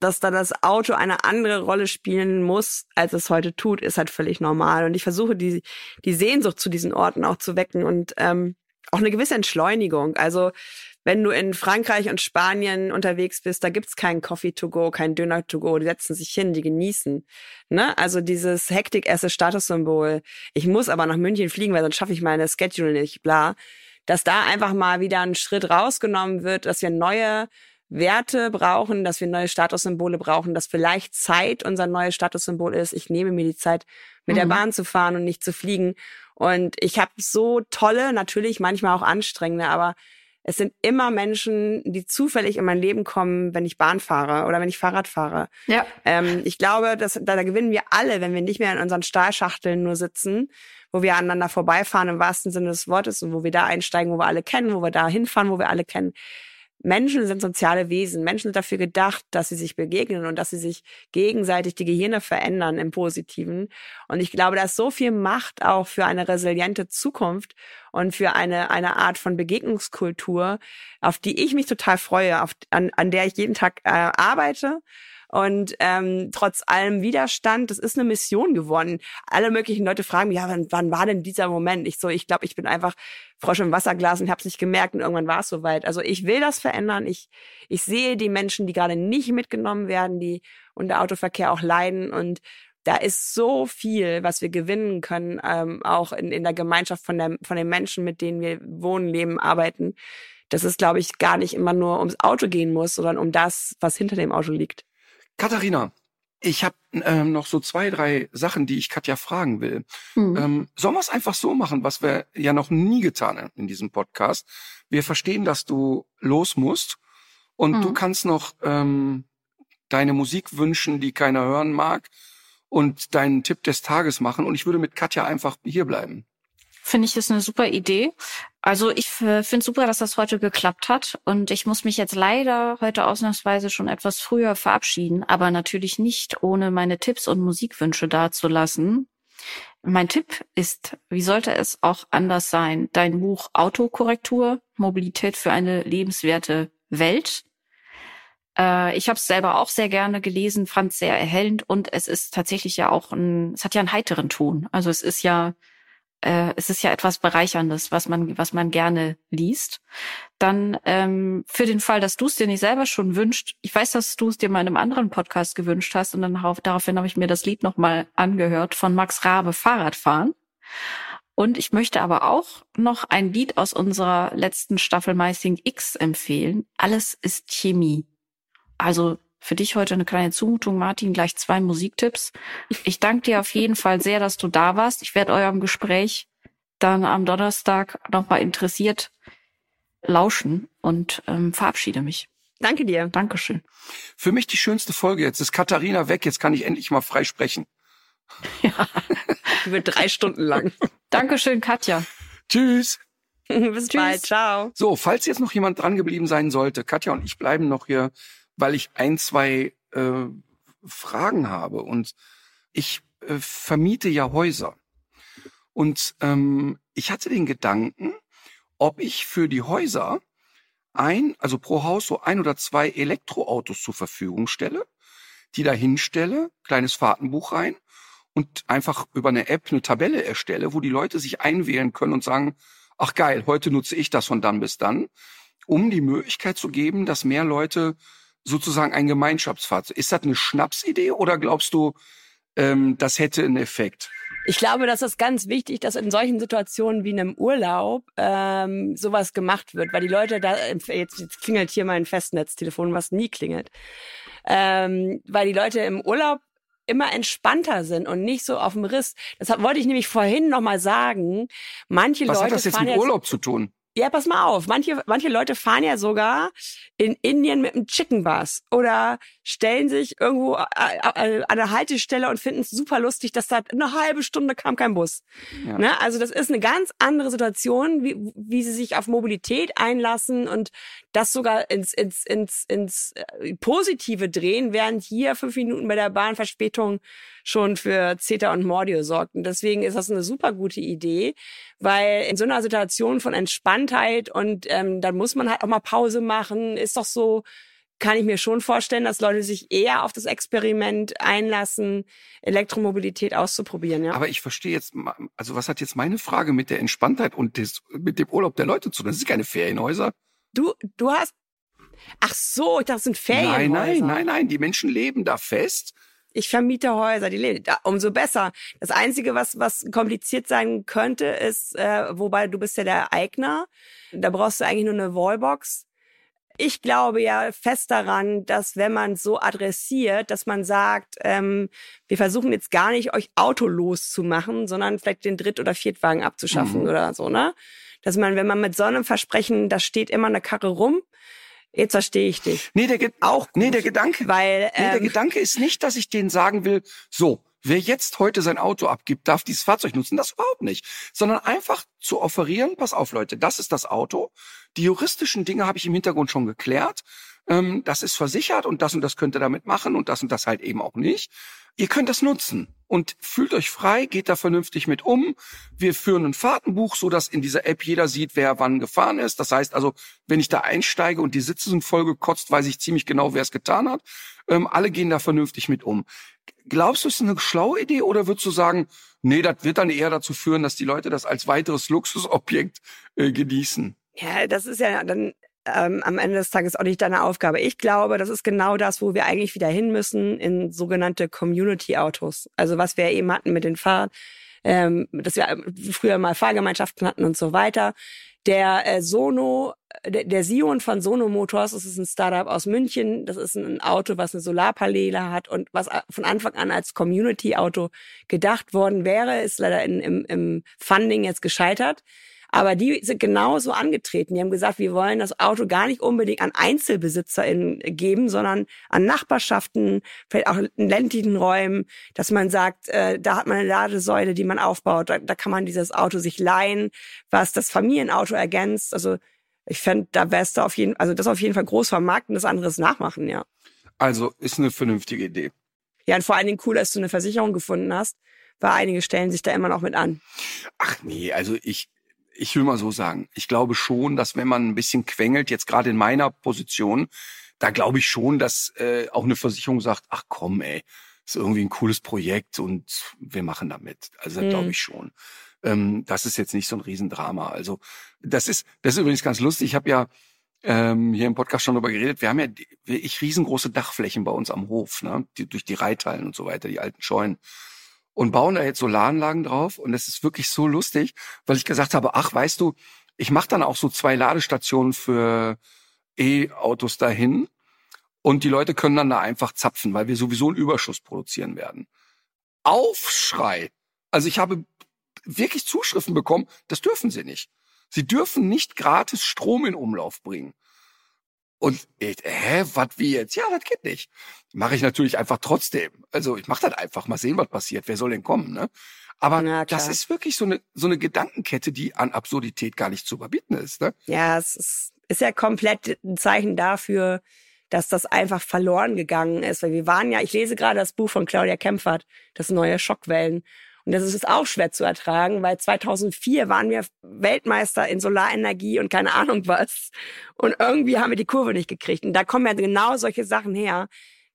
Dass da das Auto eine andere Rolle spielen muss, als es heute tut, ist halt völlig normal. Und ich versuche die, die Sehnsucht zu diesen Orten auch zu wecken und ähm, auch eine gewisse Entschleunigung. Also wenn du in Frankreich und Spanien unterwegs bist, da gibt's keinen Coffee to go, kein Döner to go, die setzen sich hin, die genießen. Ne? Also dieses Hektik-Esse-Statussymbol. Ich muss aber nach München fliegen, weil sonst schaffe ich meine Schedule nicht, bla dass da einfach mal wieder ein Schritt rausgenommen wird, dass wir neue Werte brauchen, dass wir neue Statussymbole brauchen, dass vielleicht Zeit unser neues Statussymbol ist. Ich nehme mir die Zeit, mit mhm. der Bahn zu fahren und nicht zu fliegen. Und ich habe so tolle, natürlich manchmal auch anstrengende, aber es sind immer Menschen, die zufällig in mein Leben kommen, wenn ich Bahn fahre oder wenn ich Fahrrad fahre. Ja. Ähm, ich glaube, dass, da, da gewinnen wir alle, wenn wir nicht mehr in unseren Stahlschachteln nur sitzen, wo wir aneinander vorbeifahren im wahrsten Sinne des Wortes und wo wir da einsteigen, wo wir alle kennen, wo wir da hinfahren, wo wir alle kennen. Menschen sind soziale Wesen. Menschen sind dafür gedacht, dass sie sich begegnen und dass sie sich gegenseitig die Gehirne verändern im Positiven. Und ich glaube, da ist so viel Macht auch für eine resiliente Zukunft und für eine, eine Art von Begegnungskultur, auf die ich mich total freue, auf, an, an der ich jeden Tag äh, arbeite und ähm, trotz allem Widerstand, das ist eine Mission geworden. Alle möglichen Leute fragen mich, ja, wann, wann war denn dieser Moment? Ich so, ich glaube, ich bin einfach Frosch im Wasserglas und habe es nicht gemerkt und irgendwann war es soweit. Also ich will das verändern. Ich, ich sehe die Menschen, die gerade nicht mitgenommen werden, die unter Autoverkehr auch leiden und da ist so viel, was wir gewinnen können, ähm, auch in, in der Gemeinschaft von, der, von den Menschen, mit denen wir wohnen, leben, arbeiten, dass es, glaube ich, gar nicht immer nur ums Auto gehen muss, sondern um das, was hinter dem Auto liegt. Katharina, ich habe ähm, noch so zwei, drei Sachen, die ich Katja fragen will. Mhm. Ähm, sollen wir es einfach so machen, was wir ja noch nie getan haben in diesem Podcast? Wir verstehen, dass du los musst und mhm. du kannst noch ähm, deine Musik wünschen, die keiner hören mag und deinen Tipp des Tages machen und ich würde mit Katja einfach hier bleiben. Finde ich ist eine super Idee. Also ich finde super, dass das heute geklappt hat und ich muss mich jetzt leider heute ausnahmsweise schon etwas früher verabschieden, aber natürlich nicht ohne meine Tipps und Musikwünsche dazulassen. Mein Tipp ist, wie sollte es auch anders sein, dein Buch Autokorrektur, Mobilität für eine lebenswerte Welt Äh, ich habe es selber auch sehr gerne gelesen, fand es sehr erhellend und es ist tatsächlich ja auch ein, es hat ja einen heiteren Ton. Also es ist ja, äh, es ist ja etwas Bereicherndes, was man, was man gerne liest. Dann ähm, für den Fall, dass du es dir nicht selber schon wünscht, ich weiß, dass du es dir mal in einem anderen Podcast gewünscht hast und dann darauf, daraufhin habe ich mir das Lied nochmal angehört von Max Rabe Fahrradfahren. Und ich möchte aber auch noch ein Lied aus unserer letzten Staffel Meising X empfehlen. Alles ist Chemie. Also für dich heute eine kleine Zumutung, Martin, gleich zwei Musiktipps. Ich danke dir auf jeden Fall sehr, dass du da warst. Ich werde eurem Gespräch dann am Donnerstag nochmal interessiert lauschen und ähm, verabschiede mich. Danke dir. Dankeschön. Für mich die schönste Folge jetzt ist Katharina weg. Jetzt kann ich endlich mal frei sprechen. Ja. Wird drei Stunden lang. Dankeschön, Katja. Tschüss. Bis Tschüss. bald. Ciao. So, falls jetzt noch jemand dran geblieben sein sollte, Katja und ich bleiben noch hier, weil ich ein, zwei äh, Fragen habe. Und ich äh, vermiete ja Häuser. Und ähm, ich hatte den Gedanken, ob ich für die Häuser ein, also pro Haus so ein oder zwei Elektroautos zur Verfügung stelle, die da hinstelle, kleines Fahrtenbuch rein und einfach über eine App eine Tabelle erstelle, wo die Leute sich einwählen können und sagen, ach geil, heute nutze ich das von dann bis dann, um die Möglichkeit zu geben, dass mehr Leute sozusagen ein Gemeinschaftsfahrzeug. Ist das eine Schnapsidee oder glaubst du, ähm, das hätte einen Effekt? Ich glaube, das ist ganz wichtig, dass in solchen Situationen wie einem Urlaub ähm, sowas gemacht wird, weil die Leute da jetzt, jetzt klingelt hier mein Festnetztelefon, was nie klingelt, ähm, weil die Leute im Urlaub immer entspannter sind und nicht so auf dem Riss. Deshalb wollte ich nämlich vorhin noch mal sagen, manche Was Leute hat das jetzt mit jetzt Urlaub zu tun? Ja, pass mal auf. Manche, manche Leute fahren ja sogar in Indien mit einem Chicken Bus oder stellen sich irgendwo äh, äh, an der Haltestelle und finden es super lustig, dass da eine halbe Stunde kam kein Bus. Ja. Ne? Also das ist eine ganz andere Situation, wie, wie sie sich auf Mobilität einlassen und das sogar ins, ins, ins, ins äh, Positive drehen, während hier fünf Minuten bei der Bahnverspätung schon für Zeta und Mordio sorgten. Deswegen ist das eine super gute Idee, weil in so einer Situation von Entspanntheit und ähm, dann muss man halt auch mal Pause machen, ist doch so, kann ich mir schon vorstellen, dass Leute sich eher auf das Experiment einlassen, Elektromobilität auszuprobieren. Ja? Aber ich verstehe jetzt, also was hat jetzt meine Frage mit der Entspanntheit und des, mit dem Urlaub der Leute zu tun? Das sind keine Ferienhäuser. du, du hast. Ach so, ich dachte, das sind Ferienhäuser. Nein, nein, nein, nein. Die Menschen leben da fest. Ich vermiete Häuser, die leben. Da, umso besser. Das Einzige, was, was kompliziert sein könnte, ist, äh, wobei du bist ja der Eigner, da brauchst du eigentlich nur eine Wallbox. Ich glaube ja fest daran, dass wenn man so adressiert, dass man sagt, ähm, wir versuchen jetzt gar nicht, euch autolos zu machen, sondern vielleicht den Dritt- oder Viertwagen abzuschaffen Mhm. oder so, ne? Dass man, wenn man mit so einem Versprechen, da steht immer eine Karre rum, jetzt verstehe ich dich. Nee, der, Ge Auch nee, gut. der Gedanke, Weil, nee, der ähm, Gedanke ist nicht, dass ich denen sagen will, so, wer jetzt heute sein Auto abgibt, darf dieses Fahrzeug nutzen. Das überhaupt nicht. Sondern einfach zu offerieren, pass auf Leute, das ist das Auto. Die juristischen Dinge habe ich im Hintergrund schon geklärt. Ähm, das ist versichert und das und das könnt ihr damit machen und das und das halt eben auch nicht. Ihr könnt das nutzen und fühlt euch frei, geht da vernünftig mit um. Wir führen ein Fahrtenbuch, so dass in dieser App jeder sieht, wer wann gefahren ist. Das heißt also, wenn ich da einsteige und die Sitze sind voll gekotzt, weiß ich ziemlich genau, wer es getan hat. Ähm, alle gehen da vernünftig mit um. Glaubst du, es ist eine schlaue Idee oder würdest du sagen, nee, das wird dann eher dazu führen, dass die Leute das als weiteres Luxusobjekt äh, genießen? Ja, das ist ja dann ähm, am Ende des Tages auch nicht deine Aufgabe. Ich glaube, das ist genau das, wo wir eigentlich wieder hin müssen in sogenannte Community-Autos. Also was wir eben hatten mit den Fahrrad, ähm, dass wir früher mal Fahrgemeinschaften hatten und so weiter. Der äh, Sono, der, der Sion von Sono Motors, das ist ein Startup aus München. Das ist ein Auto, was eine Solarpaneele hat und was von Anfang an als Community-Auto gedacht worden wäre, ist leider in, im, im Funding jetzt gescheitert. Aber die sind genauso angetreten. Die haben gesagt, wir wollen das Auto gar nicht unbedingt an EinzelbesitzerInnen geben, sondern an Nachbarschaften, vielleicht auch in ländlichen Räumen, dass man sagt, äh, da hat man eine Ladesäule, die man aufbaut. Da, da kann man dieses Auto sich leihen, was das Familienauto ergänzt. Also ich fände, da wär's da auf jeden also das auf jeden Fall groß vermarkten, das anderes nachmachen, ja. Also ist eine vernünftige Idee. Ja, und vor allen Dingen cool, dass du eine Versicherung gefunden hast, weil einige stellen sich da immer noch mit an. Ach nee, also ich, ich will mal so sagen, ich glaube schon, dass wenn man ein bisschen quengelt, jetzt gerade in meiner Position, da glaube ich schon, dass äh, auch eine Versicherung sagt, ach komm, ey, ist irgendwie ein cooles Projekt und wir machen damit. Also mhm. glaube ich schon. Ähm, das ist jetzt nicht so ein Riesendrama. Also das ist, das ist übrigens ganz lustig. Ich habe ja ähm, hier im Podcast schon darüber geredet. Wir haben ja ich riesengroße Dachflächen bei uns am Hof, ne? Die, durch die Reithallen und so weiter, die alten Scheunen. Und bauen da jetzt Solaranlagen drauf. Und das ist wirklich so lustig, weil ich gesagt habe, ach, weißt du, ich mache dann auch so zwei Ladestationen für E-Autos dahin. Und die Leute können dann da einfach zapfen, weil wir sowieso einen Überschuss produzieren werden. Aufschrei. Also ich habe wirklich Zuschriften bekommen, das dürfen sie nicht. Sie dürfen nicht gratis Strom in Umlauf bringen. Und ich, hä, was wie jetzt? Ja, das geht nicht. Mache ich natürlich einfach trotzdem. Also ich mache das einfach, mal sehen, was passiert. Wer soll denn kommen, ne? Aber das ist wirklich so eine so eine Gedankenkette, die an Absurdität gar nicht zu überbieten ist, ne? Ja, es ist, ist ja komplett ein Zeichen dafür, dass das einfach verloren gegangen ist. Weil wir waren ja, ich lese gerade das Buch von Claudia Kempfert, das neue Schockwellen. Und das ist auch schwer zu ertragen, weil 2004 waren wir Weltmeister in Solarenergie und keine Ahnung was. Und irgendwie haben wir die Kurve nicht gekriegt. Und da kommen ja genau solche Sachen her.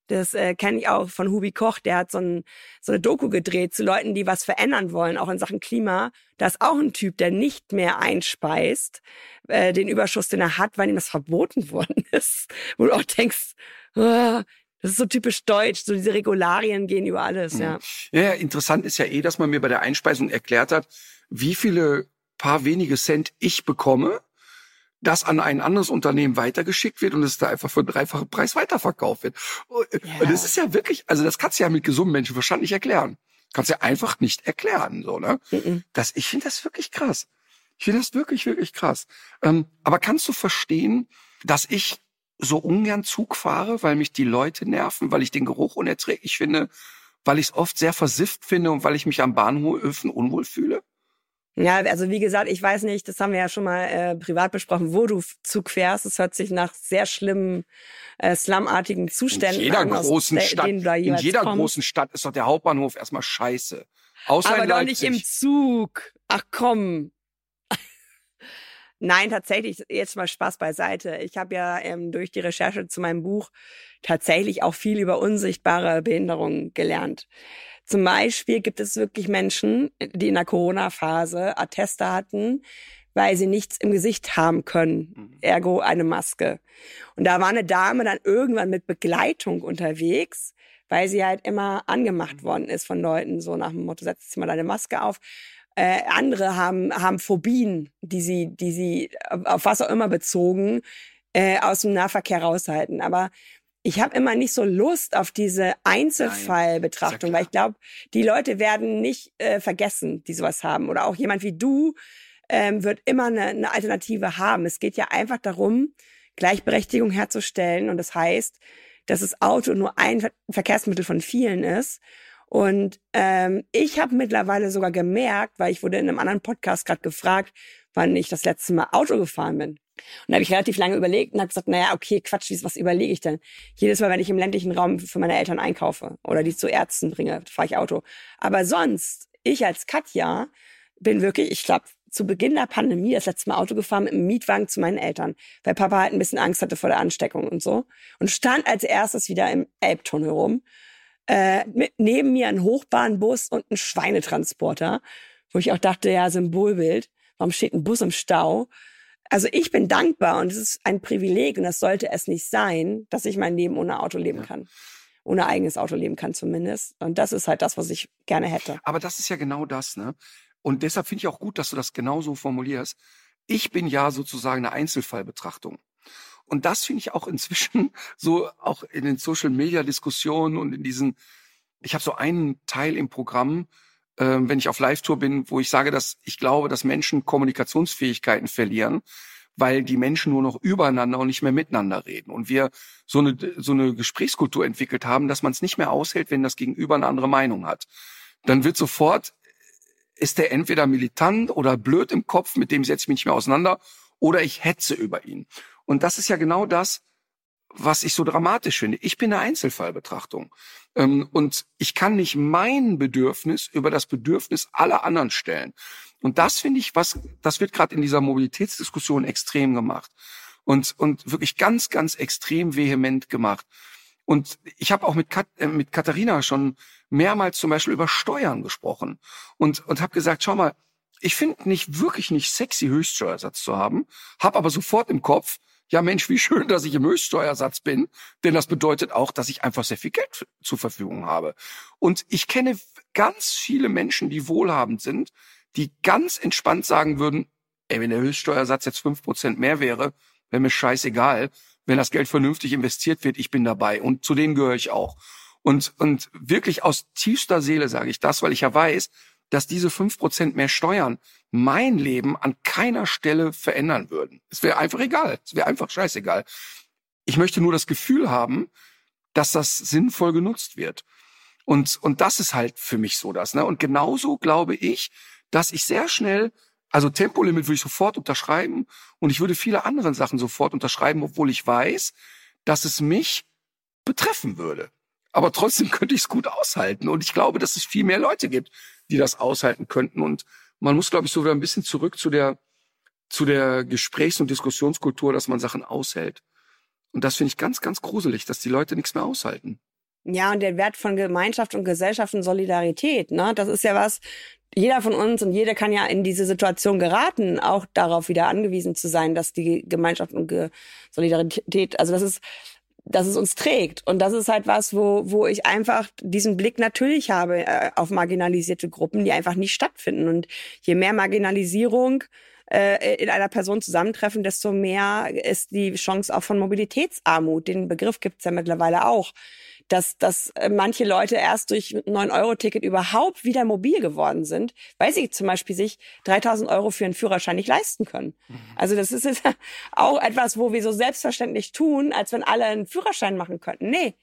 Das äh, kenne ich auch von Hubi Koch, der hat so, ein, so eine Doku gedreht zu Leuten, die was verändern wollen, auch in Sachen Klima. Da ist auch ein Typ, der nicht mehr einspeist, äh, den Überschuss, den er hat, weil ihm das verboten worden ist. Wo du auch denkst, oh, das ist so typisch deutsch, so diese Regularien gehen über alles, ja. Ja, ja interessant ist ja eh, dass man mir bei der Einspeisung erklärt hat, wie viele paar wenige Cent ich bekomme, das an ein anderes Unternehmen weitergeschickt wird und es da einfach für einen dreifachen Preis weiterverkauft wird. Ja. Und das ist ja wirklich, also das kannst du ja mit gesundem Menschenverstand nicht erklären. Kannst du ja einfach nicht erklären, so, ne? Mhm. Das, ich finde das wirklich krass. Ich finde das wirklich, wirklich krass. Ähm, aber kannst du verstehen, dass ich so ungern Zug fahre, weil mich die Leute nerven, weil ich den Geruch unerträglich finde, weil ich es oft sehr versifft finde und weil ich mich am Bahnhöfen unwohl fühle? Ja, also wie gesagt, ich weiß nicht, das haben wir ja schon mal äh, privat besprochen, wo du Zug fährst. Es hört sich nach sehr schlimmen, äh, slumartigen Zuständen in jeder an, großen Stadt, in jeder kommst. großen Stadt ist doch der Hauptbahnhof erstmal scheiße. Außer Aber doch nicht im Zug. Ach komm. Nein, tatsächlich, jetzt mal Spaß beiseite. Ich habe ja ähm, durch die Recherche zu meinem Buch tatsächlich auch viel über unsichtbare Behinderungen gelernt. Zum Beispiel gibt es wirklich Menschen, die in der Corona-Phase Atteste hatten, weil sie nichts im Gesicht haben können, mhm. ergo eine Maske. Und da war eine Dame dann irgendwann mit Begleitung unterwegs, weil sie halt immer angemacht mhm. worden ist von Leuten, so nach dem Motto, setz dir mal deine Maske auf. Äh, andere haben, haben Phobien, die sie, die sie auf was auch immer bezogen, äh, aus dem Nahverkehr raushalten. Aber ich habe immer nicht so Lust auf diese Einzelfallbetrachtung, ja weil ich glaube, die Leute werden nicht äh, vergessen, die sowas haben. Oder auch jemand wie du ähm, wird immer eine, eine Alternative haben. Es geht ja einfach darum, Gleichberechtigung herzustellen. Und das heißt, dass das Auto nur ein Verkehrsmittel von vielen ist und ähm, ich habe mittlerweile sogar gemerkt, weil ich wurde in einem anderen Podcast gerade gefragt, wann ich das letzte Mal Auto gefahren bin. Und da habe ich relativ lange überlegt und habe gesagt, naja, okay, Quatsch, was überlege ich denn? Jedes Mal, wenn ich im ländlichen Raum für meine Eltern einkaufe oder die zu Ärzten bringe, fahre ich Auto. Aber sonst, ich als Katja bin wirklich, ich glaube, zu Beginn der Pandemie das letzte Mal Auto gefahren mit einem Mietwagen zu meinen Eltern, weil Papa halt ein bisschen Angst hatte vor der Ansteckung und so. Und stand als erstes wieder im Elbtunnel rum äh, mit neben mir ein Hochbahnbus und ein Schweinetransporter, wo ich auch dachte, ja, Symbolbild. Warum steht ein Bus im Stau? Also ich bin dankbar und es ist ein Privileg und das sollte es nicht sein, dass ich mein Leben ohne Auto leben kann. Ohne eigenes Auto leben kann zumindest. Und das ist halt das, was ich gerne hätte. Aber das ist ja genau das, ne? Und deshalb finde ich auch gut, dass du das genauso formulierst. Ich bin ja sozusagen eine Einzelfallbetrachtung. Und das finde ich auch inzwischen so auch in den Social Media Diskussionen und in diesen, ich habe so einen Teil im Programm, äh, wenn ich auf Live-Tour bin, wo ich sage, dass ich glaube, dass Menschen Kommunikationsfähigkeiten verlieren, weil die Menschen nur noch übereinander und nicht mehr miteinander reden. Und wir so eine, so eine Gesprächskultur entwickelt haben, dass man es nicht mehr aushält, wenn das Gegenüber eine andere Meinung hat. Dann wird sofort, ist der entweder militant oder blöd im Kopf, mit dem setze ich mich nicht mehr auseinander, oder ich hetze über ihn. Und das ist ja genau das, was ich so dramatisch finde. Ich bin eine Einzelfallbetrachtung. Ähm, und ich kann nicht mein Bedürfnis über das Bedürfnis aller anderen stellen. Und das finde ich, was, das wird gerade in dieser Mobilitätsdiskussion extrem gemacht. und und wirklich ganz ganz extrem vehement gemacht. Und ich habe auch mit, Kat äh, mit Katharina schon mehrmals zum Beispiel über Steuern gesprochen und und habe gesagt, schau mal, ich finde nicht wirklich nicht sexy Höchststeuersatz zu haben, habe aber sofort im Kopf, ja Mensch, wie schön, dass ich im Höchststeuersatz bin, denn das bedeutet auch, dass ich einfach sehr viel Geld zur Verfügung habe. Und ich kenne ganz viele Menschen, die wohlhabend sind, die ganz entspannt sagen würden, ey, wenn der Höchststeuersatz jetzt fünf Prozent mehr wäre, wäre mir scheißegal. Wenn das Geld vernünftig investiert wird, ich bin dabei. Und zu denen gehöre ich auch. Und, und wirklich aus tiefster Seele sage ich das, weil ich ja weiß, dass diese fünf Prozent mehr Steuern mein Leben an keiner Stelle verändern würden. Es wäre einfach egal. Es wäre einfach scheißegal. Ich möchte nur das Gefühl haben, dass das sinnvoll genutzt wird. Und, und das ist halt für mich so das. Ne? Und genauso glaube ich, dass ich sehr schnell, also Tempolimit würde ich sofort unterschreiben und ich würde viele andere Sachen sofort unterschreiben, obwohl ich weiß, dass es mich betreffen würde. Aber trotzdem könnte ich es gut aushalten. Und ich glaube, dass es viel mehr Leute gibt, die das aushalten könnten. Und man muss, glaube ich, so wieder ein bisschen zurück zu der, zu der Gesprächs- und Diskussionskultur, dass man Sachen aushält. Und das finde ich ganz, ganz gruselig, dass die Leute nichts mehr aushalten. Ja, und der Wert von Gemeinschaft und Gesellschaft und Solidarität, ne? Das ist ja was, jeder von uns und jede kann ja in diese Situation geraten, auch darauf wieder angewiesen zu sein, dass die Gemeinschaft und Solidarität, also das ist, dass es uns trägt. Und das ist halt was, wo, wo ich einfach diesen Blick natürlich habe äh, auf marginalisierte Gruppen, die einfach nicht stattfinden. Und je mehr Marginalisierung äh, in einer Person zusammentreffen, desto mehr ist die Chance auch von Mobilitätsarmut. Den Begriff gibt's ja mittlerweile auch dass, dass äh, manche Leute erst durch 9-Euro-Ticket überhaupt wieder mobil geworden sind, weil sie zum Beispiel sich 3000 Euro für einen Führerschein nicht leisten können. Mhm. Also das ist jetzt auch etwas, wo wir so selbstverständlich tun, als wenn alle einen Führerschein machen könnten. Nee,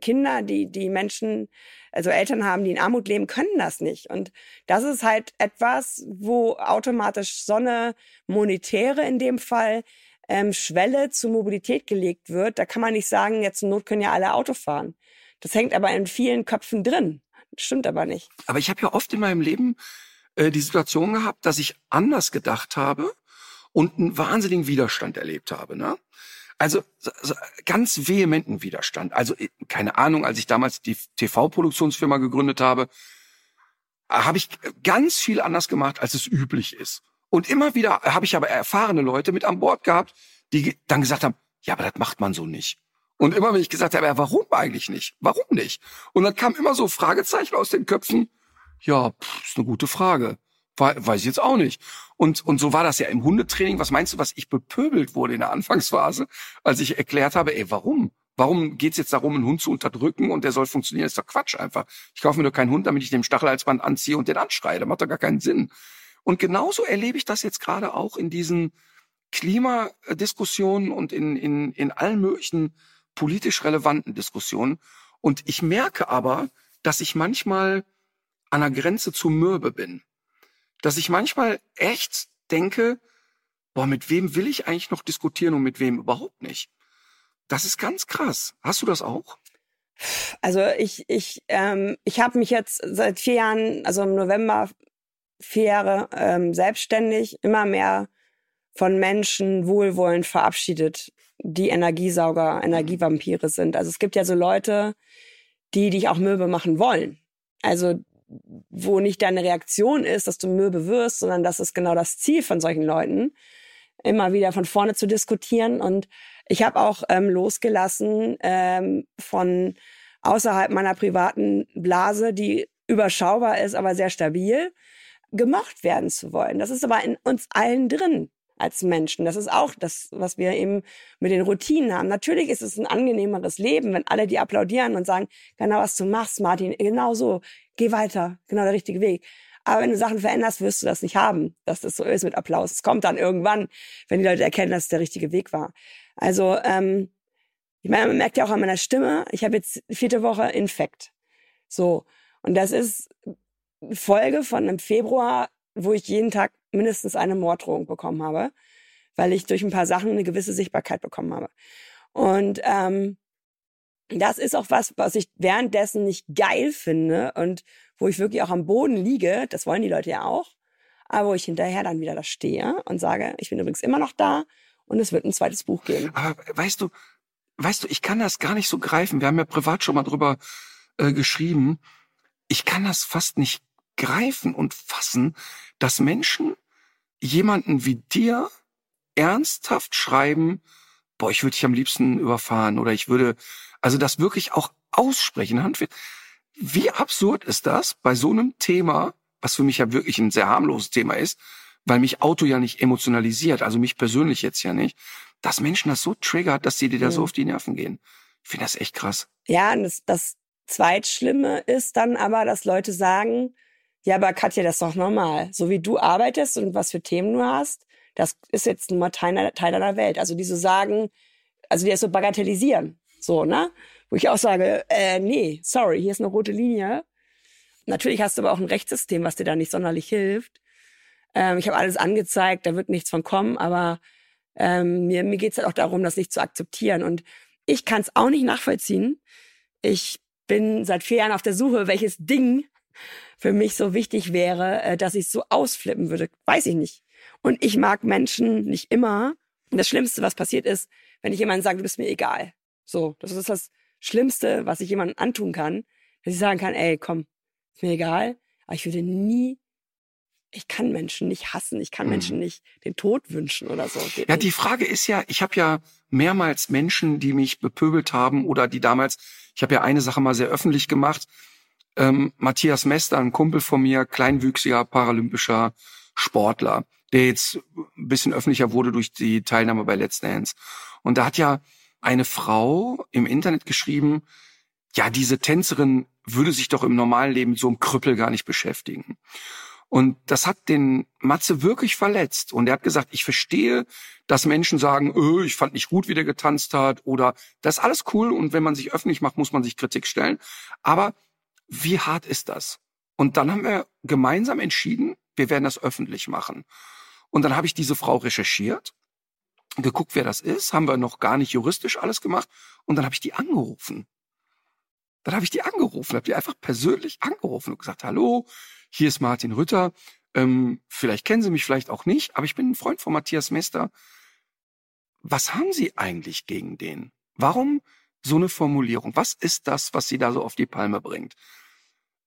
Kinder, die, die Menschen, also Eltern haben, die in Armut leben, können das nicht. Und das ist halt etwas, wo automatisch so eine monetäre in dem Fall ähm, Schwelle zur Mobilität gelegt wird. Da kann man nicht sagen, jetzt zur Not können ja alle Auto fahren. Das hängt aber in vielen Köpfen drin. stimmt aber nicht. Aber ich habe ja oft in meinem Leben äh, die Situation gehabt, dass ich anders gedacht habe und einen wahnsinnigen Widerstand erlebt habe. Ne? Also so, ganz vehementen Widerstand. Also äh, keine Ahnung, als ich damals die TV-Produktionsfirma gegründet habe, habe ich ganz viel anders gemacht, als es üblich ist. Und immer wieder habe ich aber erfahrene Leute mit an Bord gehabt, die dann gesagt haben, ja, aber das macht man so nicht. Und immer wenn ich gesagt habe, ja, warum eigentlich nicht? Warum nicht? Und dann kam immer so Fragezeichen aus den Köpfen. Ja, pff, ist eine gute Frage. Weiß ich jetzt auch nicht. Und, und so war das ja im Hundetraining. Was meinst du, was ich bepöbelt wurde in der Anfangsphase, als ich erklärt habe, ey, warum? Warum geht's jetzt darum, einen Hund zu unterdrücken und der soll funktionieren? Das ist doch Quatsch einfach. Ich kaufe mir doch keinen Hund, damit ich dem Stachelhalsband anziehe und den anschreie. Das macht doch gar keinen Sinn. Und genauso erlebe ich das jetzt gerade auch in diesen Klimadiskussionen und in, in, in allen möglichen politisch relevanten Diskussionen. Und ich merke aber, dass ich manchmal an der Grenze zu mürbe bin. Dass ich manchmal echt denke, boah, mit wem will ich eigentlich noch diskutieren und mit wem überhaupt nicht? Das ist ganz krass. Hast du das auch? Also ich, ich, ähm, ich habe mich jetzt seit vier Jahren, also im November vier Jahre ähm, selbstständig, immer mehr von Menschen wohlwollend verabschiedet, die Energiesauger, Energievampire sind. Also es gibt ja so Leute, die dich auch mürbe machen wollen. Also wo nicht deine Reaktion ist, dass du mürbe wirst, sondern das ist genau das Ziel von solchen Leuten, immer wieder von vorne zu diskutieren. Und ich habe auch ähm, losgelassen ähm, von außerhalb meiner privaten Blase, die überschaubar ist, aber sehr stabil, gemocht werden zu wollen. Das ist aber in uns allen drin als Menschen. Das ist auch das, was wir eben mit den Routinen haben. Natürlich ist es ein angenehmeres Leben, wenn alle die applaudieren und sagen, genau was du machst, Martin, genau so, geh weiter, genau der richtige Weg. Aber wenn du Sachen veränderst, wirst du das nicht haben, dass das so ist mit Applaus. Es kommt dann irgendwann, wenn die Leute erkennen, dass es der richtige Weg war. Also, ähm, ich meine, man merkt ja auch an meiner Stimme, ich habe jetzt vierte Woche Infekt. So. Und das ist Folge von einem Februar, wo ich jeden Tag mindestens eine Morddrohung bekommen habe, weil ich durch ein paar Sachen eine gewisse Sichtbarkeit bekommen habe. Und ähm, das ist auch was, was ich währenddessen nicht geil finde und wo ich wirklich auch am Boden liege. Das wollen die Leute ja auch. Aber wo ich hinterher dann wieder da stehe und sage, ich bin übrigens immer noch da und es wird ein zweites Buch geben. Aber weißt du, weißt du, ich kann das gar nicht so greifen. Wir haben ja privat schon mal drüber äh, geschrieben. Ich kann das fast nicht greifen und fassen, dass Menschen jemanden wie dir ernsthaft schreiben, boah, ich würde dich am liebsten überfahren oder ich würde, also das wirklich auch aussprechen. Handwerk. Wie absurd ist das bei so einem Thema, was für mich ja wirklich ein sehr harmloses Thema ist, weil mich Auto ja nicht emotionalisiert, also mich persönlich jetzt ja nicht, dass Menschen das so triggert, dass sie dir da mhm. so auf die Nerven gehen. Ich finde das echt krass. Ja, und das, das Zweitschlimme ist dann aber, dass Leute sagen, ja, aber Katja, das ist doch normal. So wie du arbeitest und was für Themen du hast, das ist jetzt nun mal Teil, Teil deiner Welt. Also die so sagen, also die das so bagatellisieren. So, ne? Wo ich auch sage, äh, nee, sorry, hier ist eine rote Linie. Natürlich hast du aber auch ein Rechtssystem, was dir da nicht sonderlich hilft. Ähm, ich habe alles angezeigt, da wird nichts von kommen, aber ähm, mir, mir geht es halt auch darum, das nicht zu akzeptieren. Und ich kann es auch nicht nachvollziehen. Ich bin seit vier Jahren auf der Suche, welches Ding für mich so wichtig wäre, äh, dass ich so ausflippen würde. Weiß ich nicht. Und ich mag Menschen nicht immer. Und das Schlimmste, was passiert ist, wenn ich jemandem sage, du bist mir egal. So, das ist das Schlimmste, was ich jemandem antun kann, dass ich sagen kann, ey, komm, ist mir egal. Aber ich würde nie ich kann Menschen nicht hassen, ich kann mhm. Menschen nicht den Tod wünschen oder so. Geht ja, nicht. die Frage ist ja, ich habe ja mehrmals Menschen, die mich bepöbelt haben oder die damals, ich habe ja eine Sache mal sehr öffentlich gemacht. Ähm, Matthias Mester, ein Kumpel von mir, kleinwüchsiger paralympischer Sportler, der jetzt ein bisschen öffentlicher wurde durch die Teilnahme bei Let's Dance. Und da hat ja eine Frau im Internet geschrieben, ja, diese Tänzerin würde sich doch im normalen Leben so einem Krüppel gar nicht beschäftigen. Und das hat den Matze wirklich verletzt. Und er hat gesagt, ich verstehe, dass Menschen sagen, öh, ich fand nicht gut, wie der getanzt hat oder das ist alles cool und wenn man sich öffentlich macht, muss man sich Kritik stellen. Aber wie hart ist das? Und dann haben wir gemeinsam entschieden, wir werden das öffentlich machen. Und dann habe ich diese Frau recherchiert, geguckt, wer das ist, haben wir noch gar nicht juristisch alles gemacht und dann habe ich die angerufen. Dann habe ich die angerufen, habe die einfach persönlich angerufen und gesagt, hallo, hier ist Martin Rütter. Ähm, vielleicht kennen Sie mich, vielleicht auch nicht, aber ich bin ein Freund von Matthias Mester. Was haben Sie eigentlich gegen den? Warum so eine Formulierung? Was ist das, was Sie da so auf die Palme bringt?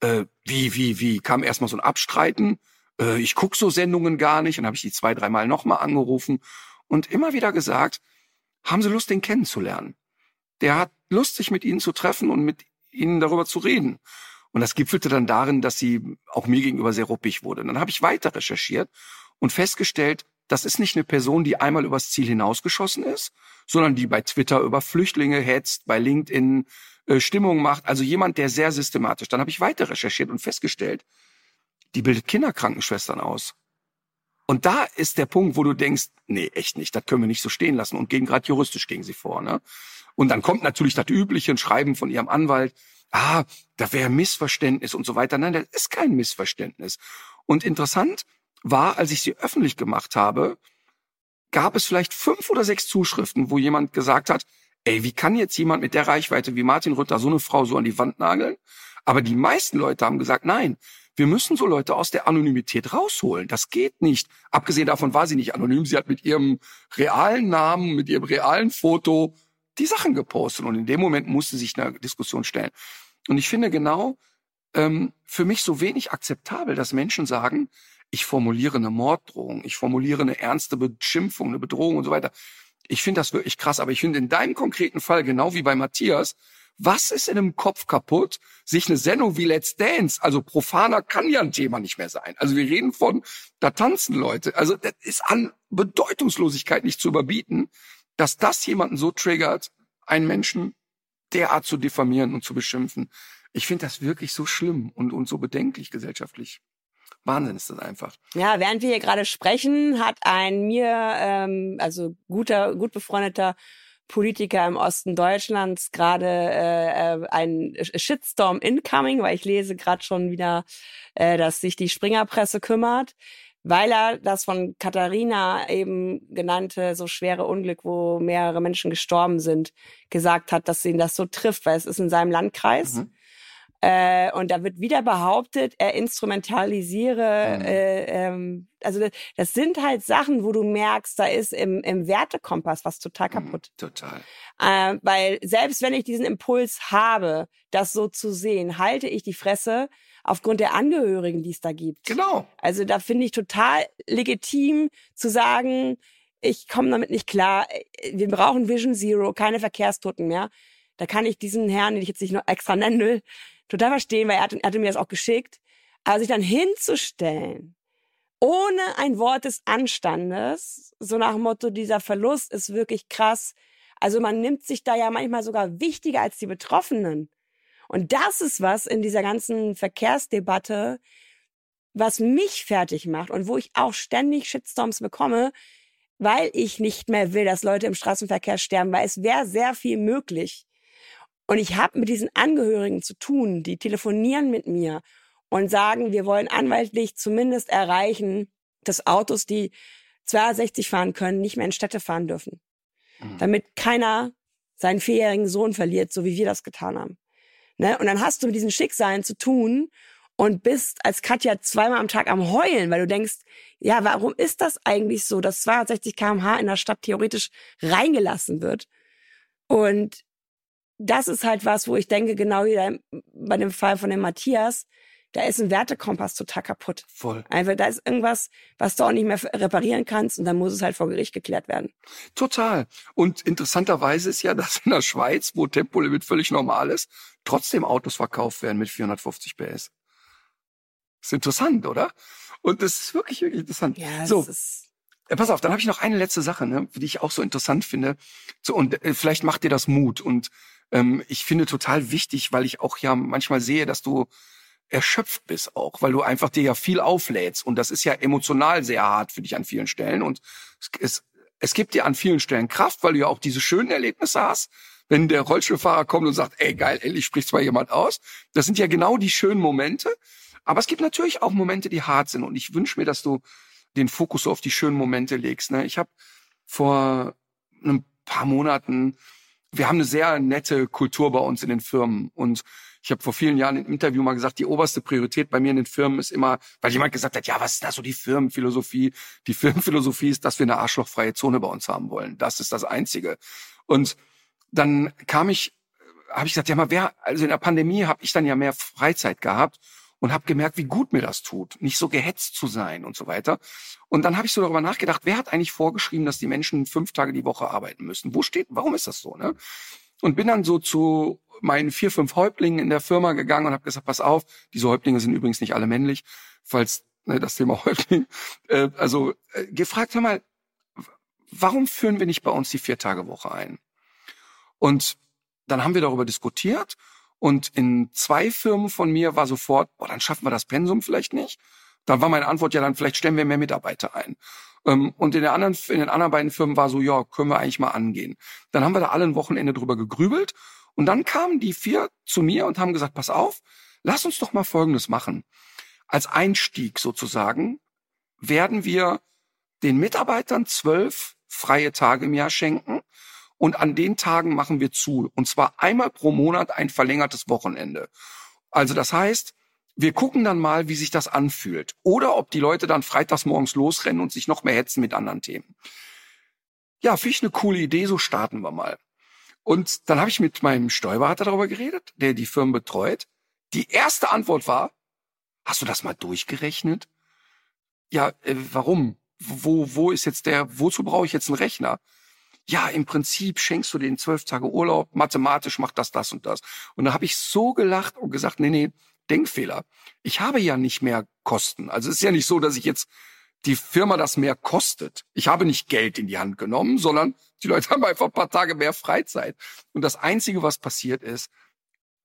Äh, wie, wie, wie? Kam erstmal so ein Abstreiten? Äh, ich guck so Sendungen gar nicht. Und habe ich die zwei, dreimal nochmal angerufen und immer wieder gesagt, haben Sie Lust, den kennenzulernen? Der hat Lust, sich mit Ihnen zu treffen und mit Ihnen darüber zu reden. Und das gipfelte dann darin, dass sie auch mir gegenüber sehr ruppig wurde. Und dann habe ich weiter recherchiert und festgestellt, das ist nicht eine Person, die einmal übers Ziel hinausgeschossen ist, sondern die bei Twitter über Flüchtlinge hetzt, bei LinkedIn äh, Stimmung macht. Also jemand, der sehr systematisch. Dann habe ich weiter recherchiert und festgestellt, die bildet Kinderkrankenschwestern aus. Und da ist der Punkt, wo du denkst, nee, echt nicht, das können wir nicht so stehen lassen und gehen gerade juristisch gegen sie vor. Ne? Und dann kommt natürlich das übliche ein Schreiben von ihrem Anwalt, ah, da wäre Missverständnis und so weiter. Nein, das ist kein Missverständnis. Und interessant war, als ich sie öffentlich gemacht habe, gab es vielleicht fünf oder sechs Zuschriften, wo jemand gesagt hat, ey, wie kann jetzt jemand mit der Reichweite wie Martin Rütter so eine Frau so an die Wand nageln? Aber die meisten Leute haben gesagt, nein, wir müssen so Leute aus der Anonymität rausholen. Das geht nicht. Abgesehen davon war sie nicht anonym. Sie hat mit ihrem realen Namen, mit ihrem realen Foto die Sachen gepostet. Und in dem Moment musste sich eine Diskussion stellen. Und ich finde genau ähm, für mich so wenig akzeptabel, dass Menschen sagen, ich formuliere eine Morddrohung, ich formuliere eine ernste Beschimpfung, eine Bedrohung und so weiter. Ich finde das wirklich krass, aber ich finde in deinem konkreten Fall, genau wie bei Matthias, was ist in einem Kopf kaputt, sich eine Sendung wie Let's Dance, also profaner kann ja ein Thema nicht mehr sein. Also wir reden von, da tanzen Leute. Also das ist an Bedeutungslosigkeit nicht zu überbieten, dass das jemanden so triggert, einen Menschen derart zu diffamieren und zu beschimpfen. Ich finde das wirklich so schlimm und, und so bedenklich gesellschaftlich. Wahnsinn ist das einfach. Ja, während wir hier gerade sprechen, hat ein mir, ähm, also guter, gut befreundeter Politiker im Osten Deutschlands gerade äh, äh ein Shitstorm incoming, weil ich lese gerade schon wieder, äh, dass sich die Springerpresse kümmert weil er das von Katharina eben genannte so schwere Unglück, wo mehrere Menschen gestorben sind, gesagt hat, dass ihn das so trifft, weil es ist in seinem Landkreis. Mhm. Äh, und da wird wieder behauptet, er instrumentalisiere, Mhm. äh, ähm, also das, das sind halt Sachen, wo du merkst, da ist im, im Wertekompass was total kaputt. Mhm, total. Äh, weil selbst wenn ich diesen Impuls habe, das so zu sehen, halte ich die Fresse aufgrund der Angehörigen, die es da gibt. Genau. Also da finde ich total legitim zu sagen, ich komme damit nicht klar. Wir brauchen Vision Zero, keine Verkehrstoten mehr. Da kann ich diesen Herrn, den ich jetzt nicht nur extra nennen will, total verstehen, weil er hatte, er hatte mir das auch geschickt. Aber sich dann hinzustellen, ohne ein Wort des Anstandes, so nach dem Motto, dieser Verlust ist wirklich krass. Also man nimmt sich da ja manchmal sogar wichtiger als die Betroffenen. Und das ist was in dieser ganzen Verkehrsdebatte, was mich fertig macht und wo ich auch ständig Shitstorms bekomme, weil ich nicht mehr will, dass Leute im Straßenverkehr sterben, weil es wäre sehr viel möglich. Und ich habe mit diesen Angehörigen zu tun, die telefonieren mit mir und sagen, wir wollen anwaltlich zumindest erreichen, dass Autos, die 62 fahren können, nicht mehr in Städte fahren dürfen. Mhm. Damit keiner seinen vierjährigen Sohn verliert, so wie wir das getan haben. Ne? Und dann hast du mit diesen Schicksalen zu tun und bist als Katja zweimal am Tag am Heulen, weil du denkst, ja, warum ist das eigentlich so, dass 260 kmh in der Stadt theoretisch reingelassen wird? Und das ist halt was, wo ich denke, genau wie bei dem Fall von dem Matthias, da ist ein Wertekompass total kaputt. Voll. Einfach, da ist irgendwas, was du auch nicht mehr reparieren kannst und dann muss es halt vor Gericht geklärt werden. Total. Und interessanterweise ist ja, dass in der Schweiz, wo Tempolimit völlig normal ist, trotzdem Autos verkauft werden mit 450 PS. Ist interessant, oder? Und das ist wirklich, wirklich interessant. Ja, so, ist, äh, pass auf, dann habe ich noch eine letzte Sache, ne, die ich auch so interessant finde. So, und äh, vielleicht macht dir das Mut. Und ähm, ich finde total wichtig, weil ich auch ja manchmal sehe, dass du erschöpft bist auch, weil du einfach dir ja viel auflädst. Und das ist ja emotional sehr hart für dich an vielen Stellen. Und es, es, gibt dir an vielen Stellen Kraft, weil du ja auch diese schönen Erlebnisse hast. Wenn der Rollstuhlfahrer kommt und sagt, ey geil, endlich spricht zwar jemand aus. Das sind ja genau die schönen Momente. Aber es gibt natürlich auch Momente, die hart sind. Und ich wünsche mir, dass du den Fokus so auf die schönen Momente legst. Ne? Ich habe vor ein paar Monaten, wir haben eine sehr nette Kultur bei uns in den Firmen. Und ich habe vor vielen Jahren im Interview mal gesagt, die oberste Priorität bei mir in den Firmen ist immer, weil jemand gesagt hat, ja, was ist da so die Firmenphilosophie? Die Firmenphilosophie ist, dass wir eine arschlochfreie Zone bei uns haben wollen. Das ist das Einzige. Und dann kam ich, habe ich gesagt, ja mal, wer, also in der Pandemie habe ich dann ja mehr Freizeit gehabt und habe gemerkt, wie gut mir das tut, nicht so gehetzt zu sein und so weiter. Und dann habe ich so darüber nachgedacht, wer hat eigentlich vorgeschrieben, dass die Menschen fünf Tage die Woche arbeiten müssen? Wo steht, warum ist das so? Ne? Und bin dann so zu meinen vier, fünf Häuptlingen in der Firma gegangen und habe gesagt, pass auf, diese Häuptlinge sind übrigens nicht alle männlich, falls ne, das Thema Häuptling, äh, also äh, gefragt, hör mal, warum führen wir nicht bei uns die Vier-Tage-Woche ein? Und dann haben wir darüber diskutiert und in zwei Firmen von mir war sofort, boah, dann schaffen wir das Pensum vielleicht nicht. Dann war meine Antwort, ja, dann vielleicht stellen wir mehr Mitarbeiter ein. Ähm, Und in, der anderen, in den anderen beiden Firmen war so, ja, können wir eigentlich mal angehen. Dann haben wir da alle ein Wochenende drüber gegrübelt. Und dann kamen die vier zu mir und haben gesagt, pass auf, lass uns doch mal Folgendes machen. Als Einstieg sozusagen werden wir den Mitarbeitern zwölf freie Tage im Jahr schenken. Und an den Tagen machen wir zu. Und zwar einmal pro Monat ein verlängertes Wochenende. Also das heißt, wir gucken dann mal, wie sich das anfühlt. Oder ob die Leute dann freitags morgens losrennen und sich noch mehr hetzen mit anderen Themen. Ja, finde ich eine coole Idee, so starten wir mal. Und dann habe ich mit meinem Steuerberater darüber geredet, der die Firmen betreut. Die erste Antwort war, hast du das mal durchgerechnet? Ja, äh, warum? Wo, wo ist jetzt der, wozu brauche ich jetzt einen Rechner? Ja, im Prinzip schenkst du den zwölf Tage Urlaub, mathematisch macht das das und das. Und da habe ich so gelacht und gesagt, nee, nee, Denkfehler. Ich habe ja nicht mehr Kosten. Also es ist ja nicht so, dass ich jetzt die Firma das mehr kostet. Ich habe nicht Geld in die Hand genommen, sondern die Leute haben einfach ein paar Tage mehr Freizeit. Und das Einzige, was passiert ist,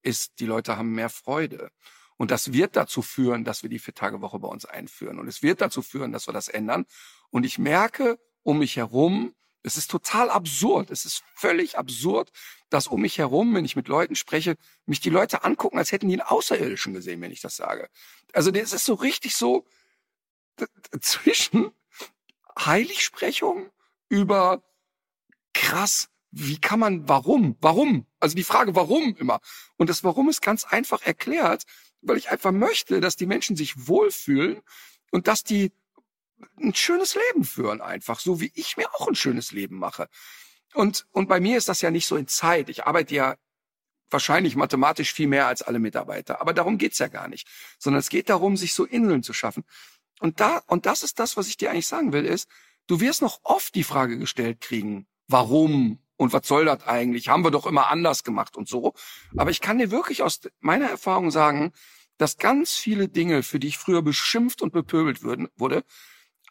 ist, die Leute haben mehr Freude. Und das wird dazu führen, dass wir die Vier-Tage-Woche bei uns einführen. Und es wird dazu führen, dass wir das ändern. Und ich merke um mich herum, es ist total absurd. Es ist völlig absurd, dass um mich herum, wenn ich mit Leuten spreche, mich die Leute angucken, als hätten die einen Außerirdischen gesehen, wenn ich das sage. Also das ist so richtig so zwischen Heiligsprechung über krass, wie kann man, warum, warum? Also die Frage, warum immer. Und das Warum ist ganz einfach erklärt, weil ich einfach möchte, dass die Menschen sich wohlfühlen und dass die ein schönes Leben führen einfach, so wie ich mir auch ein schönes Leben mache. Und, und bei mir ist das ja nicht so in Zeit. Ich arbeite ja wahrscheinlich mathematisch viel mehr als alle Mitarbeiter. Aber darum geht's ja gar nicht. Sondern es geht darum, sich so Inseln zu schaffen. Und da, und das ist das, was ich dir eigentlich sagen will, ist, du wirst noch oft die Frage gestellt kriegen, warum und was soll das eigentlich? Haben wir doch immer anders gemacht und so. Aber ich kann dir wirklich aus meiner Erfahrung sagen, dass ganz viele Dinge, für die ich früher beschimpft und bepöbelt würden, wurde,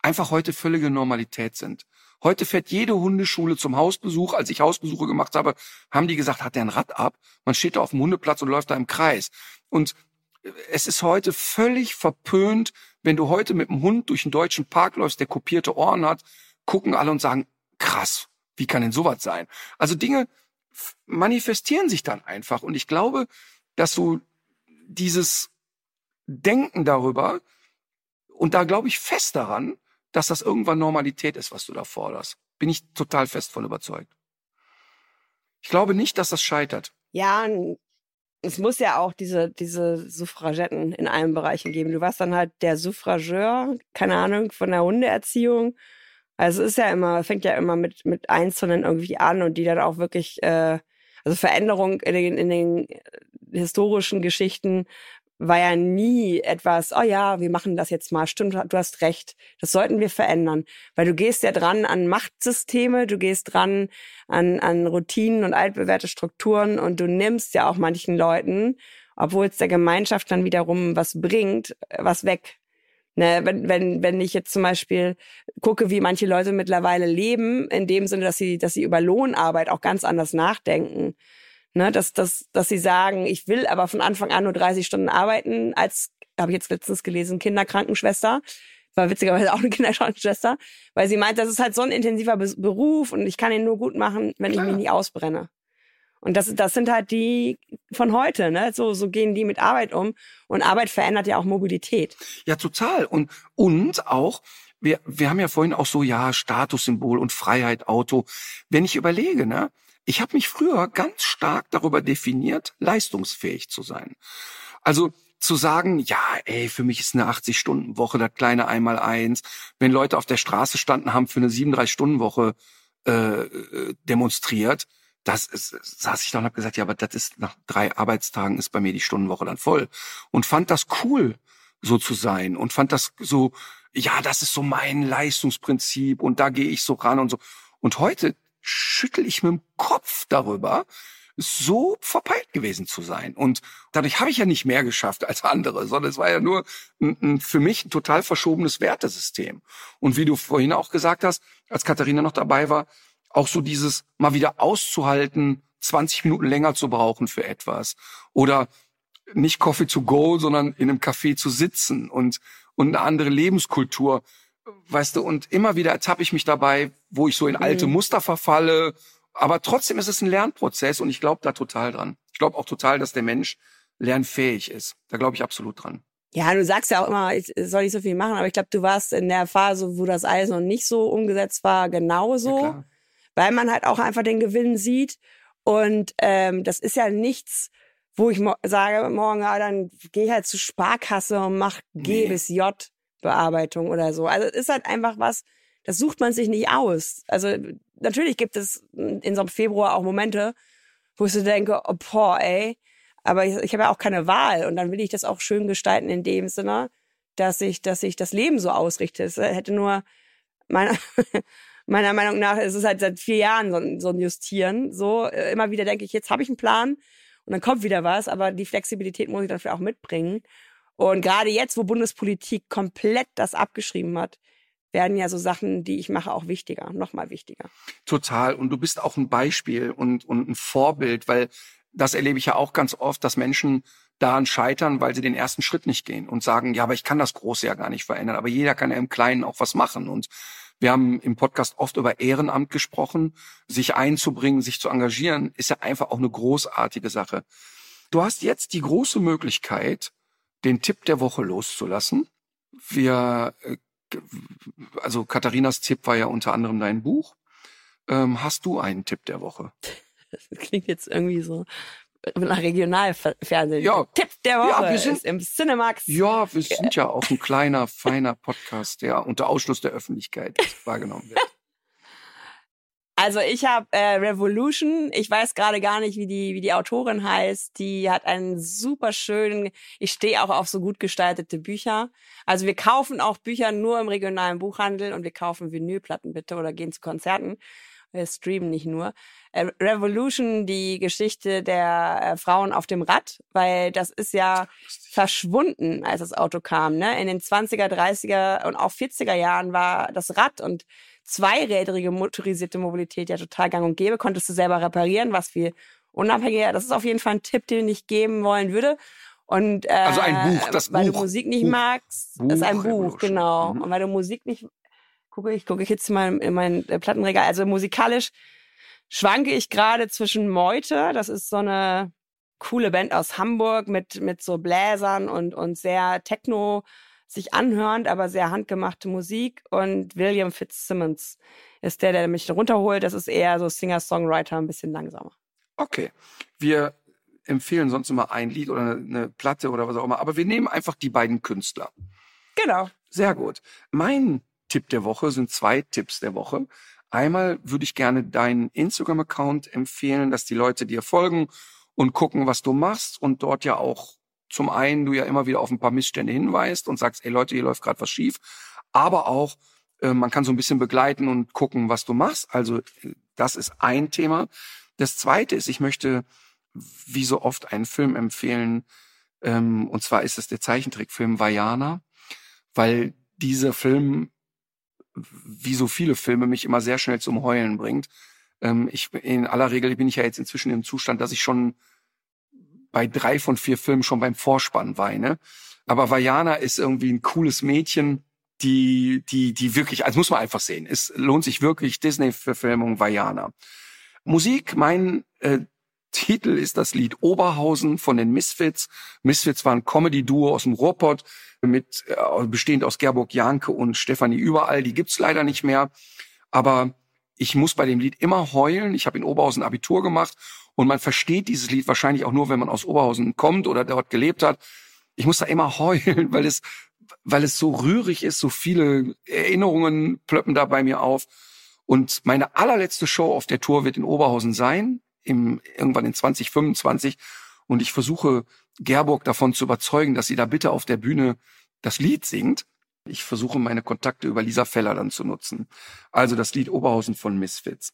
einfach heute völlige Normalität sind. Heute fährt jede Hundeschule zum Hausbesuch. Als ich Hausbesuche gemacht habe, haben die gesagt, hat der ein Rad ab? Man steht da auf dem Hundeplatz und läuft da im Kreis. Und es ist heute völlig verpönt, wenn du heute mit dem Hund durch einen deutschen Park läufst, der kopierte Ohren hat, gucken alle und sagen, krass, wie kann denn sowas sein? Also Dinge manifestieren sich dann einfach. Und ich glaube, dass du dieses Denken darüber, und da glaube ich fest daran, dass das irgendwann Normalität ist, was du da forderst. Bin ich total fest von überzeugt. Ich glaube nicht, dass das scheitert. Ja, es muss ja auch diese, diese Suffragetten in allen Bereichen geben. Du warst dann halt der Suffrageur, keine Ahnung, von der Hundeerziehung. Also es ist ja immer, fängt ja immer mit, mit Einzelnen irgendwie an und die dann auch wirklich, äh, also Veränderung in den, in den historischen Geschichten war ja nie etwas, oh ja, wir machen das jetzt mal. Stimmt, du hast recht. Das sollten wir verändern. Weil du gehst ja dran an Machtsysteme, du gehst dran an, an Routinen und altbewährte Strukturen und du nimmst ja auch manchen Leuten, obwohl es der Gemeinschaft dann wiederum was bringt, was weg. Ne, wenn, wenn, wenn ich jetzt zum Beispiel gucke, wie manche Leute mittlerweile leben, in dem Sinne, dass sie, dass sie über Lohnarbeit auch ganz anders nachdenken Ne, dass, dass, dass sie sagen, ich will aber von Anfang an nur 30 Stunden arbeiten, als, habe ich jetzt letztens gelesen, Kinderkrankenschwester. War witzigerweise auch eine Kinderkrankenschwester, weil sie meint, das ist halt so ein intensiver Beruf und ich kann ihn nur gut machen, wenn Klar. ich mich nicht ausbrenne. Und das, das sind halt die von heute, ne? So, so gehen die mit Arbeit um. Und Arbeit verändert ja auch Mobilität. Ja, total. Und, und auch, wir, wir haben ja vorhin auch so, ja, Statussymbol und Freiheit, Auto. Wenn ich überlege, ne? Ich habe mich früher ganz stark darüber definiert, leistungsfähig zu sein. Also zu sagen, ja, ey, für mich ist eine 80-Stunden-Woche das kleine Einmal-Eins. Wenn Leute auf der Straße standen, haben für eine 37-Stunden-Woche äh, demonstriert, das ist, saß ich da und habe gesagt, ja, aber das ist nach drei Arbeitstagen ist bei mir die Stundenwoche dann voll. Und fand das cool, so zu sein. Und fand das so, ja, das ist so mein Leistungsprinzip und da gehe ich so ran und so. Und heute schüttel ich mit dem Kopf darüber, so verpeilt gewesen zu sein. Und dadurch habe ich ja nicht mehr geschafft als andere, sondern es war ja nur für mich ein total verschobenes Wertesystem. Und wie du vorhin auch gesagt hast, als Katharina noch dabei war, auch so dieses mal wieder auszuhalten, 20 Minuten länger zu brauchen für etwas. Oder nicht Coffee to go, sondern in einem Café zu sitzen und, und eine andere Lebenskultur weißt du, und immer wieder ertappe ich mich dabei, wo ich so in alte mhm. Muster verfalle. Aber trotzdem ist es ein Lernprozess und ich glaube da total dran. Ich glaube auch total, dass der Mensch lernfähig ist. Da glaube ich absolut dran. Ja, du sagst ja auch immer, ich soll nicht so viel machen, aber ich glaube, du warst in der Phase, wo das alles noch nicht so umgesetzt war, genauso, ja, weil man halt auch einfach den Gewinn sieht. Und ähm, das ist ja nichts, wo ich mo sage, morgen, ja, dann gehe ich halt zur Sparkasse und mach G nee. bis J. Bearbeitung oder so. Also es ist halt einfach was, das sucht man sich nicht aus. Also natürlich gibt es in so einem Februar auch Momente, wo ich so denke, oh, boah, ey, aber ich, ich habe ja auch keine Wahl und dann will ich das auch schön gestalten in dem Sinne, dass ich, dass ich das Leben so ausrichte. Es hätte nur meiner, meiner Meinung nach, es ist halt seit vier Jahren so, so ein Justieren. So immer wieder denke ich, jetzt habe ich einen Plan und dann kommt wieder was, aber die Flexibilität muss ich dafür auch mitbringen. Und gerade jetzt, wo Bundespolitik komplett das abgeschrieben hat, werden ja so Sachen, die ich mache, auch wichtiger, nochmal wichtiger. Total. Und du bist auch ein Beispiel und, und ein Vorbild, weil das erlebe ich ja auch ganz oft, dass Menschen daran scheitern, weil sie den ersten Schritt nicht gehen und sagen, ja, aber ich kann das Große ja gar nicht verändern. Aber jeder kann ja im Kleinen auch was machen. Und wir haben im Podcast oft über Ehrenamt gesprochen. Sich einzubringen, sich zu engagieren, ist ja einfach auch eine großartige Sache. Du hast jetzt die große Möglichkeit, den Tipp der Woche loszulassen. Wir, äh, also Katharinas Tipp war ja unter anderem dein Buch. ähm, hast du einen Tipp der Woche? Das klingt jetzt irgendwie so nach Regionalfernsehen. Ja. Tipp der Woche Ja, wir sind- ist im Cinemax. Ja, wir sind ja auch ein kleiner, feiner Podcast, der unter Ausschluss der Öffentlichkeit wahrgenommen wird. Also ich habe äh, Revolution, ich weiß gerade gar nicht, wie die, wie die Autorin heißt. Die hat einen super schönen, ich stehe auch auf so gut gestaltete Bücher. Also wir kaufen auch Bücher nur im regionalen Buchhandel und wir kaufen Vinylplatten bitte oder gehen zu Konzerten. Wir streamen nicht nur. Äh, Revolution, die Geschichte der äh, Frauen auf dem Rad, weil das ist ja verschwunden, als das Auto kam. Ne? In den 20er, 30er und auch 40er Jahren war das Rad und zweirädrige motorisierte Mobilität ja total gang und gäbe. Konntest du selber reparieren, was viel unabhängiger. Das ist auf jeden Fall ein Tipp, den ich geben wollen würde. Und, äh, Also ein Buch, das weil Buch. du Musik nicht Buch. magst, Buch ist ein Buch, genau. Mhm. Und weil du Musik nicht, gucke ich, gucke ich jetzt mal in mein äh, Plattenregal. Also musikalisch schwanke ich gerade zwischen Meute, das ist so eine coole Band aus Hamburg mit, mit so Bläsern und, und sehr Techno sich anhörend, aber sehr handgemachte Musik. Und William Fitzsimmons ist der, der mich runterholt. Das ist eher so Singer-Songwriter, ein bisschen langsamer. Okay. Wir empfehlen sonst immer ein Lied oder eine, eine Platte oder was auch immer, aber wir nehmen einfach die beiden Künstler. Genau. Sehr gut. Mein Tipp der Woche sind zwei Tipps der Woche. Einmal würde ich gerne deinen Instagram-Account empfehlen, dass die Leute dir folgen und gucken, was du machst und dort ja auch zum einen du ja immer wieder auf ein paar Missstände hinweist und sagst, ey Leute, hier läuft gerade was schief, aber auch äh, man kann so ein bisschen begleiten und gucken, was du machst. Also äh, das ist ein Thema. Das zweite ist, ich möchte wie so oft einen Film empfehlen, ähm, und zwar ist es der Zeichentrickfilm Vajana, weil dieser Film, wie so viele Filme, mich immer sehr schnell zum Heulen bringt. Ähm, ich in aller Regel bin ich ja jetzt inzwischen im Zustand, dass ich schon bei drei von vier Filmen schon beim Vorspann weine. Aber Vajana ist irgendwie ein cooles Mädchen, die, die, die wirklich, also muss man einfach sehen. Es lohnt sich wirklich Disney-Verfilmung Vajana. Musik, mein äh, Titel ist das Lied Oberhausen von den Misfits. Misfits war ein Comedy-Duo aus dem Ruhrpott, mit, äh, bestehend aus Gerburg Janke und Stefanie Überall. Die gibt's leider nicht mehr. Aber ich muss bei dem Lied immer heulen. Ich habe in Oberhausen Abitur gemacht und man versteht dieses Lied wahrscheinlich auch nur, wenn man aus Oberhausen kommt oder dort gelebt hat. Ich muss da immer heulen, weil es, weil es so rührig ist, so viele Erinnerungen plöppen da bei mir auf. Und meine allerletzte Show auf der Tour wird in Oberhausen sein, im, irgendwann in 2025. Und ich versuche Gerburg davon zu überzeugen, dass sie da bitte auf der Bühne das Lied singt. Ich versuche meine Kontakte über Lisa Feller dann zu nutzen. Also das Lied Oberhausen von Misfits.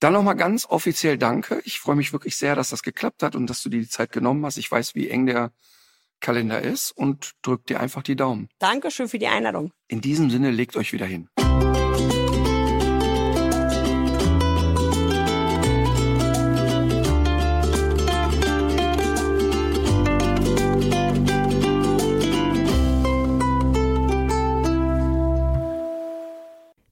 Dann nochmal ganz offiziell Danke. Ich freue mich wirklich sehr, dass das geklappt hat und dass du dir die Zeit genommen hast. Ich weiß, wie eng der Kalender ist und drück dir einfach die Daumen. Dankeschön für die Einladung. In diesem Sinne legt euch wieder hin.